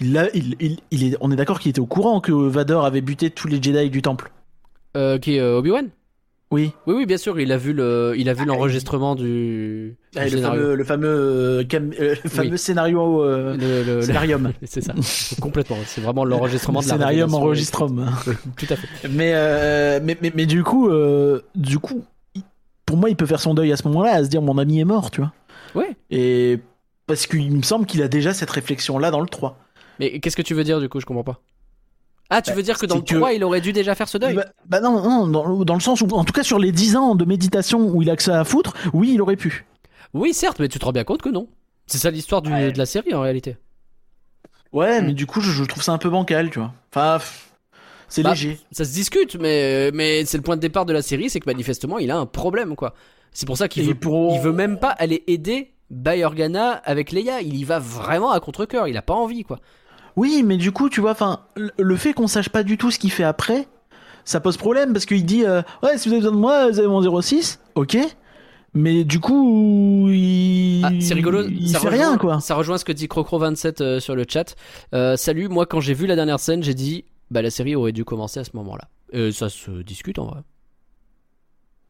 il est, on est d'accord qu'il était au courant que Vador avait buté tous les Jedi du temple. Euh, qui est euh, Obi-Wan? Oui. Oui oui bien sûr il a vu le il a vu l'enregistrement du, Ah, du le, fameux, le fameux euh, cam- euh, le fameux scénario euh, Le- le- scénarium. C'est ça complètement c'est vraiment l'enregistrement de scénarium enregistrement tout à fait. Mais, euh, mais, mais, mais du coup, euh, du coup, pour moi, il peut faire son deuil à ce moment-là, à se dire mon ami est mort, tu vois. Ouais. Et parce qu'il me semble qu'il a déjà cette réflexion-là dans le 3. mais qu'est-ce que tu veux dire du coup? Je comprends pas ah tu Bah, veux dire que dans le c'est que- 3 il aurait dû déjà faire ce deuil Bah, bah non, non dans, le- dans le sens où, en tout cas, sur les 10 ans de méditation où il a que ça à foutre, oui, il aurait pu. Oui, certes, mais tu te rends bien compte que non. C'est ça l'histoire Ouais. de la série en réalité. Ouais, Mm. mais du coup, je, je trouve ça un peu bancal, tu vois. Enfin, c'est Bah, léger. Ça se discute, mais, mais c'est le point de départ de la série, c'est que manifestement il a un problème quoi. C'est pour ça qu'il veut, pour- il veut même pas aller aider Bay Organa avec Leia. Il y va vraiment à contre cœur. Il a pas envie quoi. Oui, mais du coup, tu vois, enfin, le- fait qu'on sache pas du tout ce qu'il fait après, ça pose problème parce qu'il dit euh, ouais, si vous avez besoin de moi, vous avez mon 06, ok. Mais du coup, il, Ah, c'est rigolo. il ça fait rejoint, rien quoi. Ça rejoint ce que dit Crocro27 euh, sur le chat. Euh, salut, moi quand j'ai vu la dernière scène, j'ai dit bah la série aurait dû commencer à ce moment-là. Euh, ça se discute en vrai.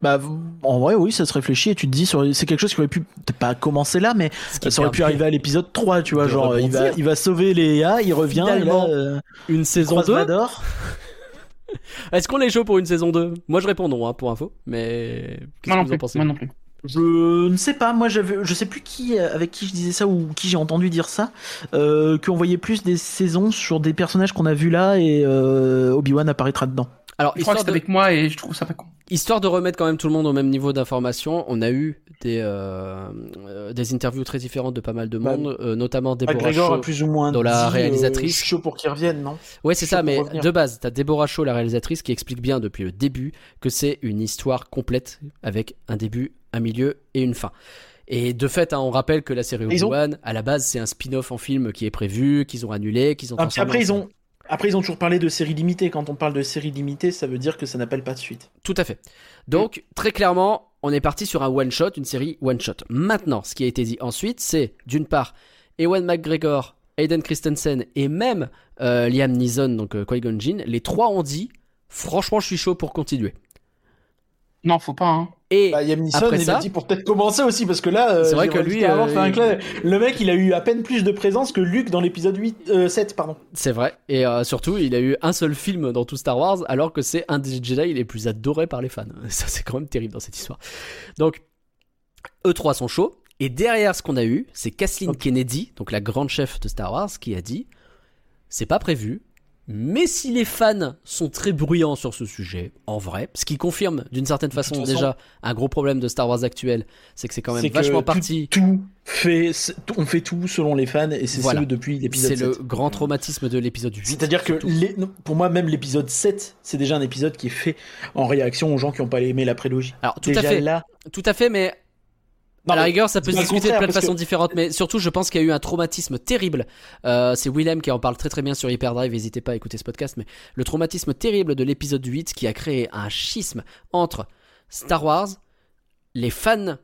Bah, en vrai, oui, ça se réfléchit et tu te dis, sur- c'est quelque chose qui aurait pu, peut-être pas commencer là, mais ça aurait pu arriver à l'épisode 3, tu vois. Genre, il va, il sauver Léa, il revient, et là, Finalement, euh, Une il saison croise 2 Vador. Est-ce qu'on est chaud pour une saison 2 Moi je réponds non hein, pour info, mais qu'est-ce Moi que non vous en plus. pensez? Moi non plus. Je ne sais pas, moi je sais plus qui, euh, avec qui je disais ça ou qui j'ai entendu dire ça, euh, qu'on voyait plus des saisons sur des personnages qu'on a vus là et euh, Obi-Wan apparaîtra dedans. Alors Je crois que c'est de, avec moi et je trouve ça pas con. Histoire de remettre quand même tout le monde au même niveau d'information, on a eu des euh, euh, des interviews très différentes de pas mal de Bah, monde, euh, notamment Deborah McGregor Shaw. a plus ou moins dans la dit, réalisatrice. chaud pour qu'il revienne, non? Ouais, c'est ça, mais de base, t'as Deborah Shaw, la réalisatrice, qui explique bien depuis le début que c'est une histoire complète avec un début, un milieu et une fin. Et de fait, hein, on rappelle que la série ont- Obi-Wan, à la base, c'est un spin-off en film qui est prévu, qu'ils ont annulé, qu'ils ont Ah, transformé après, ils ont, après, ils ont toujours parlé de série limitée. Quand on parle de série limitée, ça veut dire que ça n'appelle pas de suite. Tout à fait. Donc, très clairement, on est parti sur un one-shot, une série one-shot. Maintenant, ce qui a été dit ensuite, c'est, d'une part, Ewan McGregor, Hayden Christensen et même euh, Liam Neeson, donc euh, Qui-Gon Jinn, les trois ont dit, franchement, je suis chaud pour continuer. Non, faut pas. Hein. Et Bah, Liam Neeson, Après il ça- a dit pour peut-être commencer aussi, parce que là, euh, C'est vrai que lui, euh, un le mec, il a eu à peine plus de présence que Luke dans l'épisode 8, euh, 7, pardon. c'est vrai. Et euh, surtout, il a eu un seul film dans tout Star Wars, alors que c'est un des Jedi les plus adorés par les fans. Ça, c'est quand même terrible dans cette histoire. Donc, eux trois sont chauds. Et derrière ce qu'on a eu, c'est Kathleen. Kennedy, donc la grande chef de Star Wars, qui a dit c'est pas prévu. Mais si les fans sont très bruyants sur ce sujet, en vrai, ce qui confirme d'une certaine façon, façon- déjà un gros problème de Star Wars actuel, c'est que c'est quand même vachement tout- parti. Tout fait, on fait tout selon les fans, et c'est Voilà. ce depuis l'épisode C'est 7. le grand traumatisme de l'épisode 8. C'est-à-dire que surtout. les- non, pour moi, même l'épisode 7, c'est déjà un épisode qui est fait en réaction aux gens qui n'ont pas aimé la prélogie. Alors, tout déjà à fait. là. Tout à fait, mais Non, à la rigueur, ça peut se discuter de plein de que- façons différentes, mais surtout, je pense qu'il y a eu un traumatisme terrible. Euh, c'est Willem qui en parle très très bien sur Hyperdrive, n'hésitez pas à écouter ce podcast, mais le traumatisme terrible de l'épisode 8 qui a créé un schisme entre Star Wars, les fans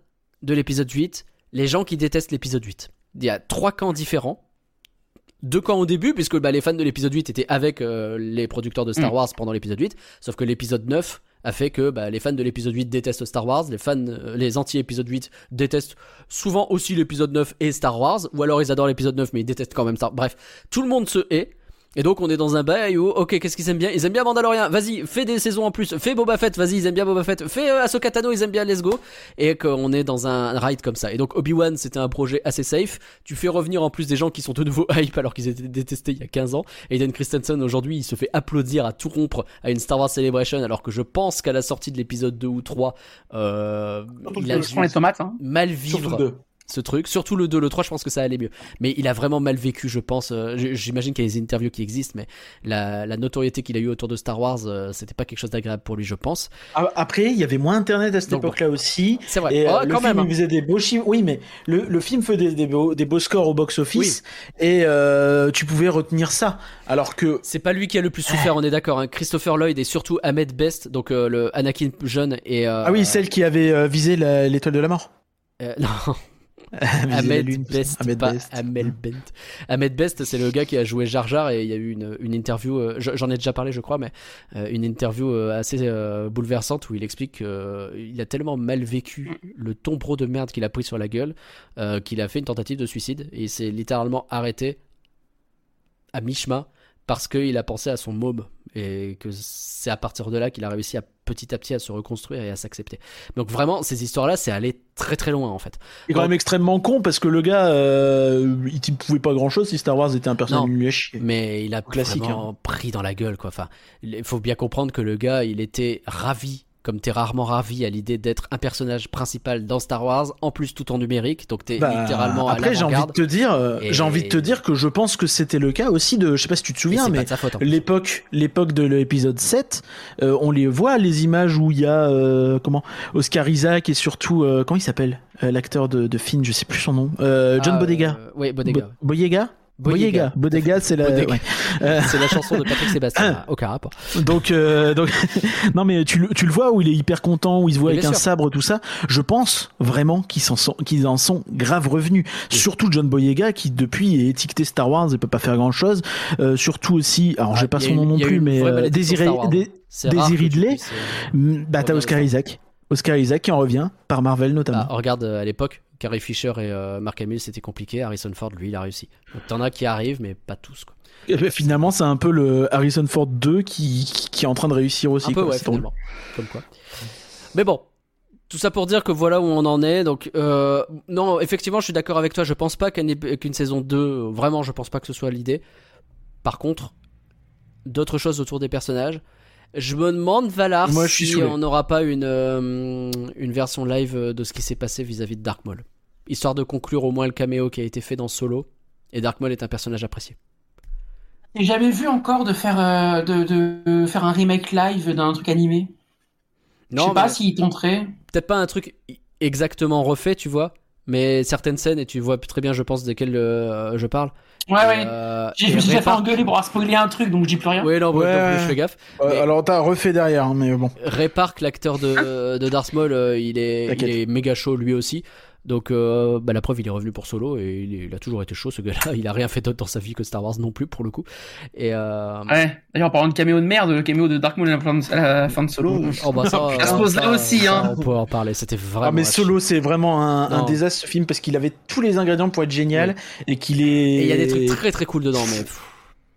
de l'épisode 8, les gens qui détestent l'épisode 8. Il y a trois camps différents. Deux camps au début, puisque bah, les fans de l'épisode 8 étaient avec euh, les producteurs de Star Mm. Wars pendant l'épisode 8, sauf que l'épisode 9 a fait que bah, les fans de l'épisode 8 détestent Star Wars, les fans, euh, les anti-épisode 8 détestent souvent aussi l'épisode 9 et Star Wars, ou alors ils adorent l'épisode 9 mais ils détestent quand même Star Bref, tout le monde se hait. Et donc on est dans un bail où, ok, qu'est-ce qu'ils aiment bien? Ils aiment bien Mandalorian, vas-y, fais des saisons en plus, fais Boba Fett, vas-y, ils aiment bien Boba Fett, fais euh, Ahsoka Tano, ils aiment bien Let's Go, et qu'on est dans un ride comme ça. Et donc Obi-Wan, c'était un projet assez safe, tu fais revenir en plus des gens qui sont de nouveau hype alors qu'ils étaient détestés il y a 15 ans. Aiden Christensen aujourd'hui, il se fait applaudir à tout rompre à une Star Wars Celebration alors que je pense qu'à la sortie de l'épisode 2 ou 3, euh, il a les tomates. Hein. mal Surtout vivre. Ce truc. Surtout le 2, le 3, je pense que ça allait mieux. Mais il a vraiment mal vécu, je pense. Euh, J'imagine qu'il y a des interviews qui existent, mais la, la notoriété qu'il a eu autour de Star Wars, euh, c'était pas quelque chose d'agréable pour lui, je pense. Ah, Après, il y avait moins Internet à cette bon. époque-là aussi. C'est vrai. Et Oh, euh, le quand film même. hein. il faisait des beaux chiffres. Oui, mais le, le film faisait des beaux, des beaux scores au box-office. Et tu pouvais retenir ça. Alors que. C'est pas lui qui a le plus souffert, on est d'accord. hein. Christopher Lloyd et surtout Ahmed Best, donc le Anakin jeune et. Ah oui, celle qui avait visé l'étoile de la mort. non, Ahmed. Best, Ahmed pas Best. Ahmed Bent. Ahmed Best, c'est le gars qui a joué Jar Jar et il y a eu une, une interview, euh, j'en ai déjà parlé je crois, mais euh, une interview euh, assez euh, bouleversante où il explique qu'il a tellement mal vécu le tombereau de merde qu'il a pris sur la gueule qu'il a fait une tentative de suicide et il s'est littéralement arrêté à mi-chemin parce qu'il a pensé à son môme et que c'est à partir de là qu'il a réussi à petit à petit à se reconstruire et à s'accepter. Donc vraiment, ces histoires-là, c'est aller très très loin en fait. C'est quand même extrêmement con parce que le gars, euh, il ne pouvait pas grand chose si Star Wars était un personnage Non. à chier. Mais il a Classique, vraiment pris dans la gueule, quoi. Enfin, il faut bien comprendre que le gars, il était ravi, comme t'es rarement ravi à l'idée d'être un personnage principal dans Star Wars, en plus tout en numérique, donc t'es Bah, littéralement à après, j'ai envie de te dire, euh, Et- j'ai envie de te dire que je pense que c'était le cas aussi de, je sais pas si tu te souviens, mais l'époque, l'époque de l'épisode 7, euh, on les voit les images où il y a euh, comment Oscar Isaac et surtout euh, comment il s'appelle l'acteur de, de Finn, je sais plus son nom, John Ah, Bodega. oui, Bodega. Bo- Boyega? Boyega. Bodega, c'est la. Bodega. ouais. Euh, C'est la chanson de Patrick Sébastien. Aucun rapport. Donc, euh, donc, non mais tu, le- tu le vois où il est hyper content, où il se voit Oui, avec un sûr. sabre, tout ça. Je pense vraiment qu'ils s'en sont, qu'ils en sont grave revenus. Surtout John Boyega qui depuis est étiqueté Star Wars et peut pas faire grand chose. Euh, surtout aussi, alors j'ai Ah, pas son nom non plus, mais euh, Désiré. Dé- tu Ridley. puisses, euh, mm, bah t'as Oscar Isaac, Oscar Isaac qui en revient par Marvel notamment. Ah, regarde euh, à l'époque, Carrie Fisher et euh, Mark Hamill, c'était compliqué. Harrison Ford, lui, il a réussi. Donc t'en as qui arrivent, mais pas tous. Quoi. Et ben, finalement, c'est un peu le Harrison Ford 2 qui, est en train de réussir aussi. Un peu, quoi. ouais, C'est drôle. finalement. Comme quoi. Mais bon. Tout ça pour dire que voilà où on en est. Donc, euh, non, effectivement, je suis d'accord avec toi. Je pense pas qu'une saison 2, euh, vraiment, je pense pas que ce soit l'idée. Par contre, d'autres choses autour des personnages. Je me demande, Valar, Moi, je suis si saoulé. on n'aura pas une, euh, une version live euh, de ce qui s'est passé vis-à-vis de Dark Maul. Histoire de conclure au moins le caméo qui a été fait dans Solo. Et Dark Maul est un personnage apprécié. J'ai jamais vu encore de faire, euh, de, de faire un remake live d'un truc animé. Je sais pas s'il tenterait. peut-être pas un truc exactement refait, tu vois, mais certaines scènes, et tu vois très bien, je pense, desquelles euh, je parle. Ouais, ouais. Euh, J'ai- et Je me suis déjà fait engueuler pour avoir spoilé un truc, donc je dis plus rien. Oui, non, Ouais, non plus, ouais. je fais gaffe. Euh, Mais- Alors t'as refait derrière, hein, mais bon. Ray Park, l'acteur de, de Darth Maul, euh, il est, il est méga chaud lui aussi. Donc, euh, bah, la preuve, il est revenu pour Solo et il, a toujours été chaud, ce gars-là. Il a rien fait d'autre dans sa vie que Star Wars non plus, pour le coup. Et, euh, Ouais. D'ailleurs, en parlant de caméo de merde, le caméo de Dark Moon à la fin de, Solo. oh, bah, ça, Ça se pose là ça, aussi, ça, hein. On peut en parler. C'était vraiment. Ah mais. Solo c'est vraiment un, désastre ce film parce qu'il avait tous les ingrédients pour être génial et qu'il est. Et il y a des trucs très très cool dedans, mais,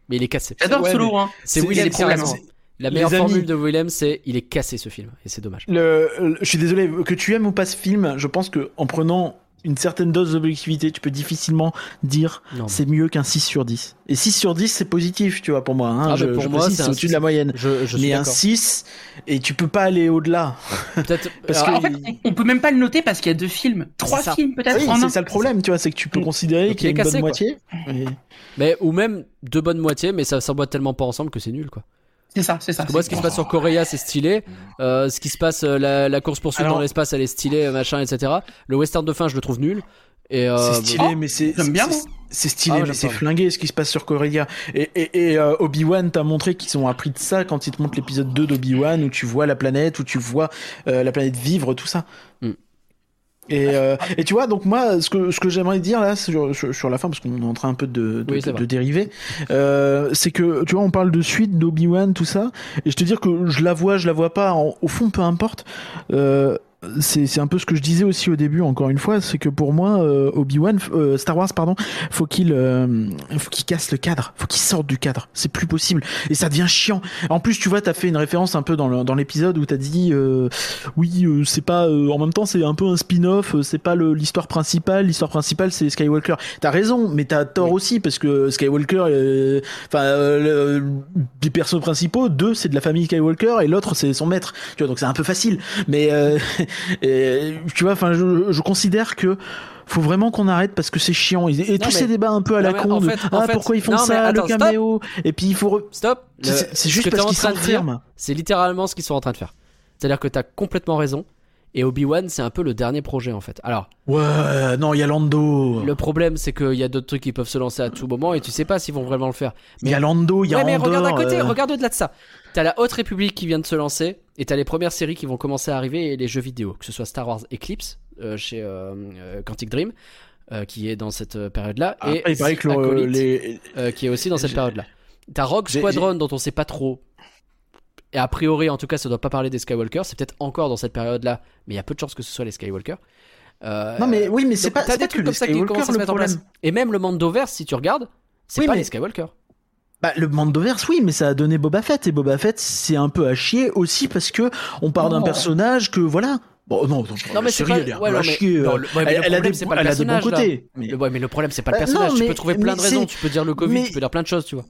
mais il est cassé. J'adore Ouais, Solo, hein. C'est c'est- William c'est- La meilleure amis. formule de Willem, c'est il est cassé ce film. Et c'est dommage. Le, le- je suis désolé que tu aimes ou pas ce film, je pense que en prenant une certaine dose d'objectivité, tu peux difficilement dire c'est mieux qu'un 6 sur 10. Et 6 sur 10 c'est positif, tu vois pour moi. Hein. Ah, je, pour je moi, c'est au-dessus de six. la moyenne. je, je Mais un d'accord. 6 et tu peux pas aller au-delà. Peut-être. Parce que En fait, on- peut même pas le noter parce qu'il y a deux films. Trois films peut-être Oui, c'est ça le problème, tu vois, c'est que tu peux considérer qu'il y a une est bonne cassé, quoi. moitié. Et- Mais ou même deux bonnes moitiés, mais ça s'emboîte tellement pas ensemble que c'est nul quoi. C'est ça, c'est ça. Parce que moi, ce qui se passe sur Correa, c'est stylé. Euh, ce qui se passe, euh, la, la course poursuite Alors- dans l'espace, elle est stylée, machin, etc. Le western de fin, je le trouve nul. Et euh, C'est stylé, oh, mais c'est j'aime bien, c'est- stylé, Ah mais c'est flingué ce qui se passe sur Corellia. Et, et, et euh, Obi-Wan t'a montré qu'ils ont appris de ça quand ils te montrent l'épisode 2 d'Obi-Wan où tu vois la planète, où tu vois euh, la planète vivre, tout ça. Mm. Et, euh, et tu vois, donc moi, ce que, ce que j'aimerais dire là sur, sur, sur la fin, parce qu'on est en train un peu de, de, Oui, de- dériver, euh, c'est que tu vois, on parle de suite d'Obi-Wan, tout ça, et je te dire que je la vois, je la vois pas, en- au fond, peu importe. Euh, c'est c'est un peu ce que je disais aussi au début, encore une fois, c'est que pour moi, euh, Obi-Wan, euh, Star Wars, pardon, faut qu'il euh, faut qu'il casse le cadre, faut qu'il sorte du cadre. C'est plus possible et ça devient chiant. En plus, tu vois, t'as fait une référence un peu dans l'épisode où t'as dit euh, oui, euh, c'est pas euh, en même temps c'est un peu un spin-off, euh, c'est pas l'histoire principale. L'histoire principale c'est Skywalker. T'as raison, mais t'as tort aussi parce que Skywalker, enfin euh, les persos principaux, deux c'est de la famille Skywalker et l'autre c'est son maître. Tu vois, donc c'est un peu facile. Mais euh, et, tu vois, enfin je, je considère que faut vraiment qu'on arrête parce que c'est chiant. Et, et tous mais- ces débats un peu à Non, la mais con en de fait- en ah fait- pourquoi ils font non, mais ça, attends, le caméo, et puis il faut re- stop. C'est c'est ce juste parce en qu'ils train de dire, s'enferment. C'est littéralement ce qu'ils sont en train de faire. C'est-à-dire que t'as complètement raison. Et Obi-Wan, c'est un peu le dernier projet en fait. Alors, Ouais, non, il y a Lando. le problème, c'est qu'il y a d'autres trucs qui peuvent se lancer à tout moment et tu sais pas s'ils vont vraiment le faire. Il y a Lando, il y a ouais, mais Andor, regarde à côté, euh, regarde au-delà de ça. T'as la Haute République qui vient de se lancer, et t'as les premières séries qui vont commencer à arriver, et les jeux vidéo, que ce soit Star Wars Eclipse euh, chez euh, euh, Quantic Dream, euh, qui est dans cette période-là, Après, et il paraît que le- Acolyte, les... qui est aussi dans cette période-là. T'as Rogue Squadron, dont on sait pas trop. Et a priori, en tout cas, ça doit pas parler des Skywalker. C'est peut-être encore dans cette période-là, mais il y a peu de chances que ce soit les Skywalker. Euh, Non mais oui, mais c'est pas, t'as des trucs comme ça qui commencent à se mettre en place. Et même le Mandoverse, si tu regardes, c'est Oui, pas mais- les Skywalker. Bah, le Mandoverse, oui, mais ça a donné Boba Fett et Boba Fett, c'est un peu à chier aussi parce que on part d'un personnage que voilà. Bon, non, non, Non, mais c'est pas- elle ouais, peu non, à mais- chier. non, le- ouais, mais elle, le elle a problème, des, c'est pas le elle a des bons personnage, là. côtés. mais- Le- Ouais, mais le problème, c'est pas le Bah, personnage. tu peux trouver plein de raisons. Tu peux dire le Covid, tu peux dire plein de choses, tu vois.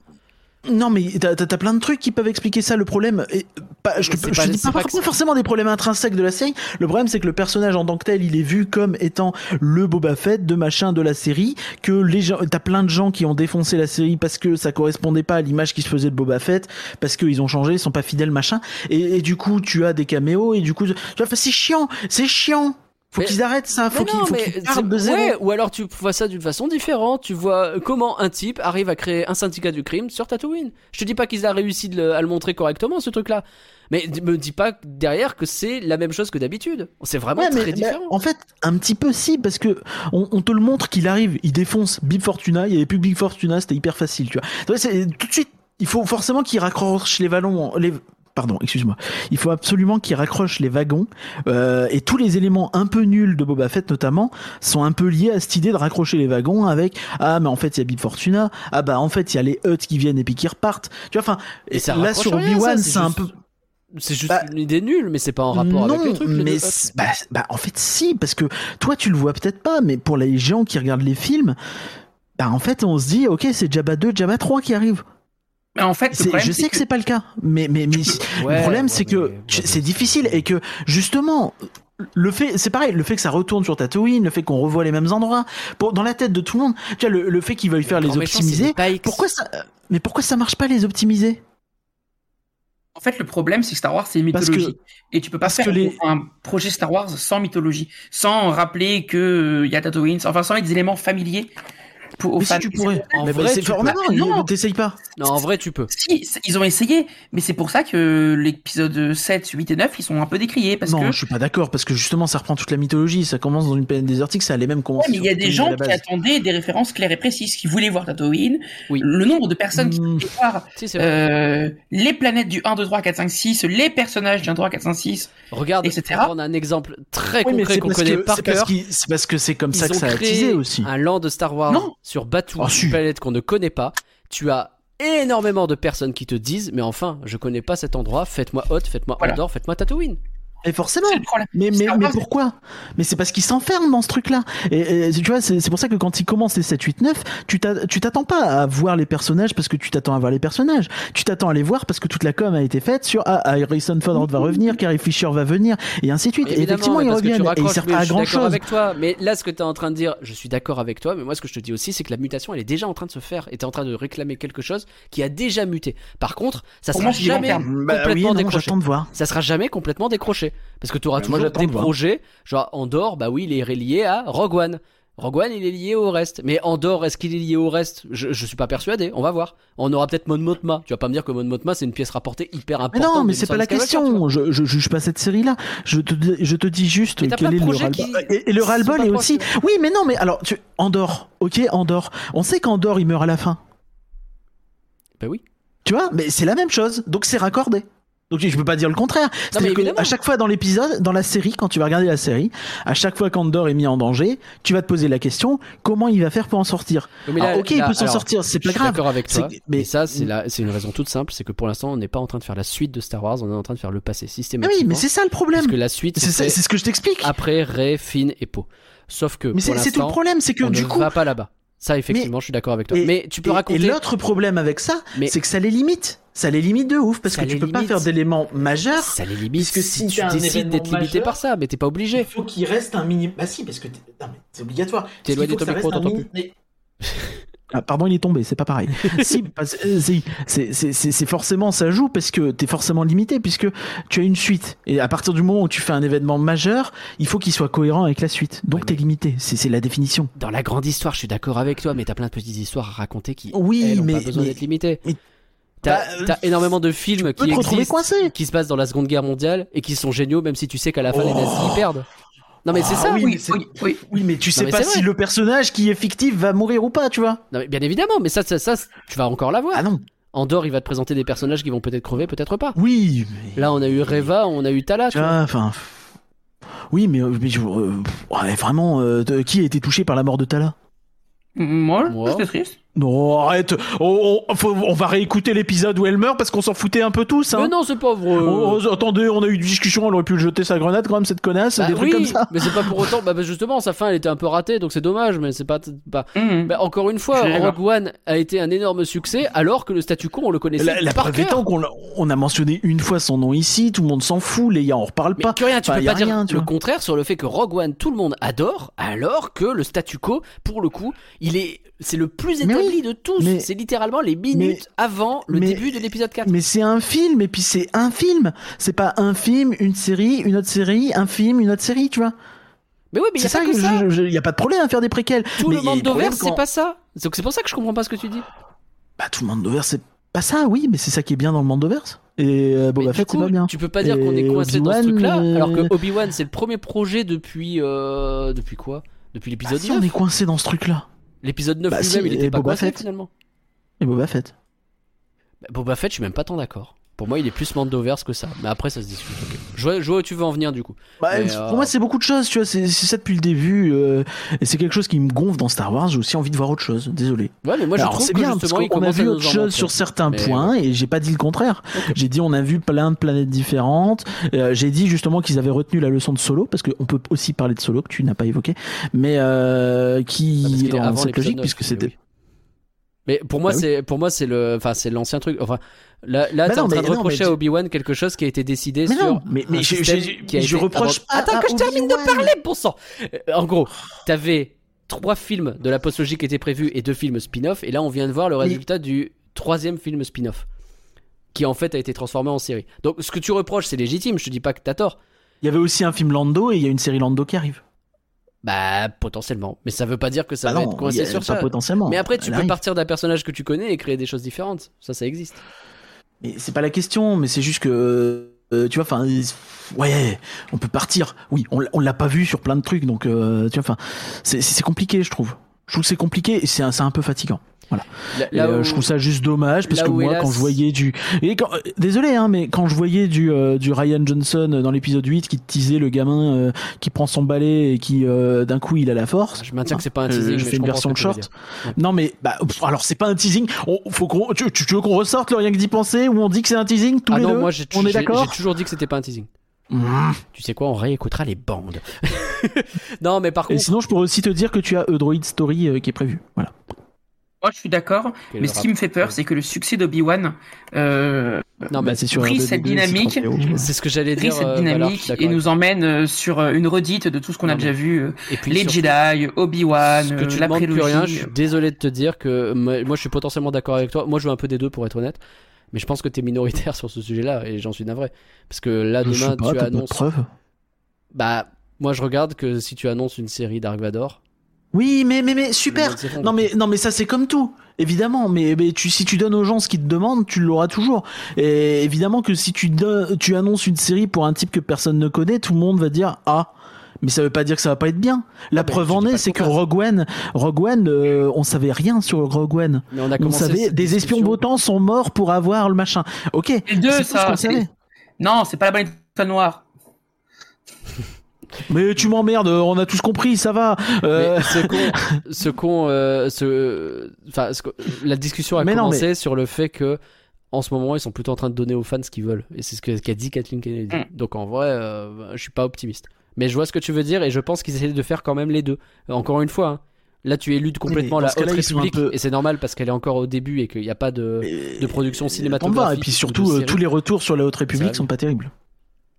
Non, mais t'as t'as- t'as plein de trucs qui peuvent expliquer ça. Le problème, et, pas, je te, je pas- dis pas, pas forcément- des problèmes intrinsèques de la série. Le problème, c'est que le personnage en tant que tel, il est vu comme étant le Boba Fett de machin de la série. Que les gens, t'as plein de gens qui ont défoncé la série parce que ça correspondait pas à l'image qui se faisait de Boba Fett, parce qu'ils ont changé, ils sont pas fidèles, machin. Et, et du coup, tu as des caméos et du coup, tu vois, enfin, c'est chiant, c'est chiant. Faut Mais- qu'ils arrêtent ça. Faut qu'ils c'est- partent de zéro. ouais, ou alors tu vois ça d'une façon différente. Tu vois comment un type arrive à créer un syndicat du crime sur Tatooine. Je te dis pas qu'ils a réussi de le- à le montrer correctement ce truc-là, mais me dis pas derrière que c'est la même chose que d'habitude. C'est vraiment Ouais, très mais différent. en fait, un petit peu si, parce que on, on te le montre qu'il arrive, il défonce Big Fortuna, il y avait plus Big Fortuna, c'était hyper facile, tu vois. Tout de suite, il faut forcément qu'il raccroche les ballons, les, pardon, excuse-moi. Il faut absolument qu'il raccroche les wagons, euh, et tous les éléments un peu nuls de Boba Fett notamment sont un peu liés à cette idée de raccrocher les wagons avec ah mais en fait il y a Big Fortuna, ah bah en fait il y a les Hutt qui viennent et puis qui repartent, tu vois. Enfin, Et ça là sur rien, Obi-Wan ça, c'est un juste- peu C'est juste Bah, une idée nulle, mais c'est pas en rapport non, avec le truc. les mais bah, bah, en fait si, parce que toi tu le vois peut-être pas, mais pour les gens qui regardent les films, bah en fait on se dit ok c'est Jabba 2, Jabba 3 qui arrive. Mais en fait, le je sais que, c'est pas le cas, mais mais mais Ouais, le problème ouais, c'est que ouais, c'est difficile et que justement le fait c'est pareil le fait que ça retourne sur Tatooine le fait qu'on revoit les mêmes endroits pour dans la tête de tout le monde tu vois le, le fait qu'ils veuillent faire les optimiser les pourquoi ça mais pourquoi ça marche pas les optimiser? En fait, le problème, c'est que Star Wars, c'est une que- mythologie. et tu peux pas faire les- un projet Star Wars sans mythologie, sans rappeler que euh, il y a Tatooine, enfin, sans des éléments familiers pour, aux Mais fans. si tu pourrais. En Mais vrai, bah, c'est tu peux. formidable. Non. T'essayes pas. Non, en vrai, tu peux. Si, ils ont essayé, mais c'est pour ça que l'épisode 7, 8 et 9, ils sont un peu décriés, parce non, que... je suis pas d'accord parce que justement ça reprend toute la mythologie. Ça commence dans une planète désertique, ça allait même Ouais, commencer. mais il y a des gens qui attendaient des références claires et précises, qui voulaient voir Tatooine. Oui. Le nombre de personnes qui Mm. voulaient voir Si, vrai. euh, les planètes du 1, 2, 3, 4, 5, 6, les personnages du 1, 3, 4, 5, 6. Regarde, etc. pour prendre un exemple très Oui, concret qu'on parce connaît que par cœur. c'est parce que c'est comme ça que ont ça a créé teasé aussi. un land de Star Wars Non. Sur Batuu, Ah, si. une planète qu'on ne connaît pas. Tu as énormément de personnes qui te disent, mais enfin, je connais pas cet endroit, faites-moi Hoth, faites-moi Voilà. Andorre, faites-moi Tatooine. Et forcément. Mais, mais, mais pourquoi? Mais c'est parce qu'ils s'enferment dans ce truc-là. Et, et tu vois, c'est pour ça que quand ils commencent les 7, 8, 9, tu t'a- tu t'attends pas à voir les personnages parce que tu t'attends à voir les personnages. Tu t'attends à les voir parce que toute la com a été faite sur ah, Harrison Ford va revenir, Carrie Fisher va venir, et ainsi de suite. Mais Et effectivement, mais tu reviennent. Et servent mais pas à je suis grand d'accord chose. avec toi. Mais là, ce que tu es en train de dire, je suis d'accord avec toi, mais moi, ce que je te dis aussi, c'est que la mutation, elle est déjà en train de se faire. Et tu es en train de réclamer quelque chose qui a déjà muté. Par contre, ça sera jamais. Bah complètement non, décroché. Ça sera jamais complètement décroché. Parce que tu auras Bah, toujours des projets, genre Andorre, bah oui, il est relié à Rogue One. Rogue One, il est lié au reste. Mais Andorre, est-ce qu'il est lié au reste? Je, je suis pas persuadé. On va voir. On aura peut-être Mon Mothma. Tu vas pas me dire que Mon Mothma, c'est une pièce rapportée hyper Mais importante. non, mais c'est pas la question. Je, je juge pas cette série-là. Je te, dis- je te dis juste Mais quel est le projets ras-le-bol. qui Et, et le pas est aussi. Oui, mais non, mais alors, tu... Andorre. Ok, Andorre. On sait qu'Andorre, il meurt à la fin. Bah oui. Tu vois, mais c'est la même chose. Donc c'est raccordé. Donc je peux pas dire le contraire. C'est-à-dire que à chaque fois dans l'épisode, dans la série, quand tu vas regarder la série, à chaque fois qu'Andorre est mis en danger, tu vas te poser la question comment il va faire pour en sortir? Mais Alors, là- ok, il peut s'en sortir, c'est pas suis grave. d'accord avec toi. Mais, mais- ça, c'est la- c'est une raison toute simple, c'est que pour l'instant, on n'est pas en train de faire la suite de Star Wars, on est en train de faire le passé Mais systématiquement. oui, mais c'est ça le problème. Parce que la suite, C'est ce que je t'explique. après Rey, Finn et Poe. Sauf que Mais c'est tout le problème, c'est que on du ne coup. va pas là-bas. Ça, effectivement, je suis d'accord avec toi. et- mais tu peux et- raconter. Et l'autre problème avec ça, c'est que ça les limite. Ça les limite de ouf parce Ça que tu peux pas faire d'éléments majeurs. Ça les limite Puisque si, si tu décides d'être limité par ça, mais t'es pas Il obligé. faut qu'il reste un minimum. Bah si, parce que c'est obligatoire. Parce T'es éloigné de que ton micro, t'entends mais- Ah, pardon, il est tombé, c'est pas pareil. si, parce- euh, si, c'est forcément ça joue parce que t'es forcément limité puisque tu as une suite et à partir du moment où tu fais un événement majeur, il faut qu'il soit cohérent avec la suite. Donc Ouais, t'es limité, c'est la définition. Dans la grande histoire, je suis d'accord avec toi, mais t'as plein de petites histoires à raconter qui, Oui, elles, ont mais- pas besoin d'être limitées. mais- T'as Bah, euh, t'as énormément de films qui te retrouver existent, coincé. qui se passent dans la Seconde Guerre mondiale et qui sont géniaux, même si tu sais qu'à la fin les Oh. nazis ils perdent. Non mais c'est Ah ça. oui, Oui, mais oui, oui. Oui, mais tu sais mais pas si vrai. le personnage qui est fictif va mourir ou pas, tu vois. Non mais bien évidemment, mais ça, ça, ça, tu vas encore l'avoir. Ah non. Andorre, il va te présenter des personnages qui vont peut-être crever, peut-être pas. Oui, mais Là, on a eu Reva, on a eu Tala. tu vois. enfin. Oui, mais, mais je- euh, ouais, vraiment, euh, de- qui a été touché par la mort de Tala? Moi, Moi. c'était triste. Non, arrête. On, on- faut- on va réécouter l'épisode où elle meurt parce qu'on s'en foutait un peu tous. Hein. Mais non, c'est pas vrai. Oh, oh, attendez, on a eu une discussion, elle aurait pu le jeter sa grenade quand même, cette connasse, Bah des trucs comme ça. mais c'est pas pour autant. Bah, bah, justement, sa fin, elle était un peu ratée, donc c'est dommage. Mais c'est pas. pas... Mhm. Bah, encore une fois. Rogue One a été un énorme succès, alors que le statu quo, on le connaissait La, la par preuve cœur. étant qu'on on a mentionné une fois son nom ici, tout le monde s'en fout, les gars, on reparle Mais pas. que rien, tu peux pas dire tu le vois. contraire sur le fait que Rogue One, tout le monde adore, alors que le statu quo, pour le coup, il est, c'est le plus établi oui, de tous. C'est littéralement les minutes avant le mais- début de l'épisode 4. Mais c'est un film, et puis c'est un film. C'est pas un film, une série, une autre série, un film, une autre série, tu vois. Mais oui, mais il y C'est a pas que ça. a de problème à faire des préquels. Tout Mais le monde d'Overse, c'est quand- pas ça. Donc c'est pour ça que je comprends pas ce que tu dis. Bah, tout le monde d'Overse, c'est pas ça, oui, mais c'est ça qui est bien dans le monde d'Overse. Et euh, Boba Fett, c'est pas bien. tu peux pas dire qu'on est coincé dans ce truc-là, euh, alors que Obi-Wan, c'est le premier projet depuis, euh, depuis quoi? Depuis Bah, l'épisode si, 9. on est coincé dans ce truc-là. L'épisode 9 Bah, lui-même, si, il était pas Boba Fett. finalement. Et Boba Fett. Bah, Boba Fett, je suis même pas tant d'accord. Pour moi, il est plus Mandoverse que ça. Mais après, ça se discute. ok. Je, vois, je vois où tu veux en venir du coup. Bah, Mais, pour euh, moi, c'est beaucoup de choses, tu vois. C'est ça depuis le début. euh, et c'est quelque chose qui me gonfle dans Star Wars. J'ai aussi envie de voir autre chose. Désolé. Ouais, mais moi, Alors, je trouve c'est que bien parce qu'on a vu autre chose sur certains Mais, points et j'ai pas dit le contraire. J'ai dit on a vu plein de planètes différentes. Euh, j'ai dit justement qu'ils avaient retenu la leçon de Solo parce qu'on peut aussi parler de Solo que tu n'as pas évoqué, mais euh, Ah, qui qu'il est dans cette logique 9, puisque c'était. oui. Mais pour moi, Bah oui. c'est pour moi c'est le, enfin c'est l'ancien truc. Enfin, là, là, Bah t'es en train mais de non, reprocher mais à Obi Wan quelque chose qui a été décidé Mais sur. non, mais, mais un je, je- qui a je été reproche abandonné. pas. Attends que je termine de parler, bon sang. Euh, En gros, t'avais trois films de la postlogie qui étaient prévus et deux films spin-off, et là on vient de voir le résultat du troisième film spin-off, qui en fait a été transformé en série. Donc ce que tu reproches, c'est légitime. Je te dis pas que t'as tort. Il y avait aussi un film Lando et il y a une série Lando qui arrive. Bah potentiellement, mais ça veut pas dire que ça Bah va non, être coincé a- sur ça. potentiellement. Mais après, tu Elle peux arrive. partir d'un personnage que tu connais et créer des choses différentes. Ça, ça existe. Mais c'est pas la question, mais c'est juste que euh, tu vois, enfin, ouais, on peut partir. Oui, on, l'a- on l'a pas vu sur plein de trucs, donc euh, tu vois, enfin, c'est compliqué, je trouve. Je trouve que c'est compliqué et c'est un, c'est un peu fatigant. Là, Et, là euh, où- je trouve ça juste dommage parce là que moi, hélas- quand je voyais du, et quand, euh, désolé, hein, mais quand je voyais du euh, du Ryan Johnson dans l'épisode 8 qui teasait le gamin euh, qui prend son balai et qui euh, d'un coup il a la force. Je maintiens que c'est pas un teasing. je mais fais une version veux short. Non mais bah pff, alors c'est pas un teasing. On, faut qu'on tu, tu- veux qu'on ressorte le rien que d'y penser ou on dit que c'est un teasing tous Ah les non, deux moi j'ai On est j'ai- d'accord j'ai toujours dit que c'était pas un teasing. Mmh. Tu sais quoi, on réécoutera les bandes. non, mais par Et contre, sinon je pourrais aussi te dire que tu as Droid Story qui est prévu. Voilà. Moi, je suis d'accord, mais ce qui me fait peur, c'est que le succès d'Obi-Wan euh, non, Bah, c'est pris R2D2, cette dynamique. 3PO. c'est ce que j'allais dire. cette euh, dynamique et nous emmène euh, sur euh, une redite de tout ce qu'on a déjà vu. Et puis les Jedi, Obi-Wan, que tu la plus prélogie. rien, je suis désolé de te dire que moi, je suis potentiellement d'accord avec toi. Moi je veux un peu des deux pour être honnête. Mais je pense que t'es minoritaire sur ce sujet-là et j'en suis navré. Parce que là Je demain sais pas, tu annonces. preuve. Bah moi je regarde que si tu annonces une série Dark Vador. Oui, mais mais mais super. Non mais non mais ça c'est comme tout. Évidemment, mais, mais tu, si tu donnes aux gens ce qu'ils te demandent, tu l'auras toujours. Et évidemment que si tu, donnes- tu annonces une série pour un type que personne ne connaît, tout le monde va dire ah. Mais ça veut pas dire que ça va pas être bien. La Ah, mais preuve en est, c'est que. Rogue One, Rogue One, euh, on savait rien sur Rogue One. Mais on a On commencé savait des espions votants sont morts pour avoir le machin. Ok. Les deux, c'est tout ce ça. qu'on c'est- savait. Non, c'est pas la bonne étoile noire. Mais tu m'emmerdes, on a tous compris, ça va. Euh, Mais ce con, ce con, euh, ce, enfin, ce la discussion a Mais non, commencé sur le fait que, en ce moment, ils sont plutôt en train de donner aux fans ce qu'ils veulent, et c'est ce qu'a dit Kathleen Kennedy. Mm. Donc en vrai, euh, je suis pas optimiste. Mais je vois ce que tu veux dire, et je pense qu'ils essaient de faire quand même les deux. Encore une fois, hein, là tu éludes complètement mais la haute république, peu- et c'est normal parce qu'elle est encore au début et qu'il n'y a pas de, production on va, cinématographique. Et puis surtout, euh, tous les retours sur la Haute République sont pas terribles.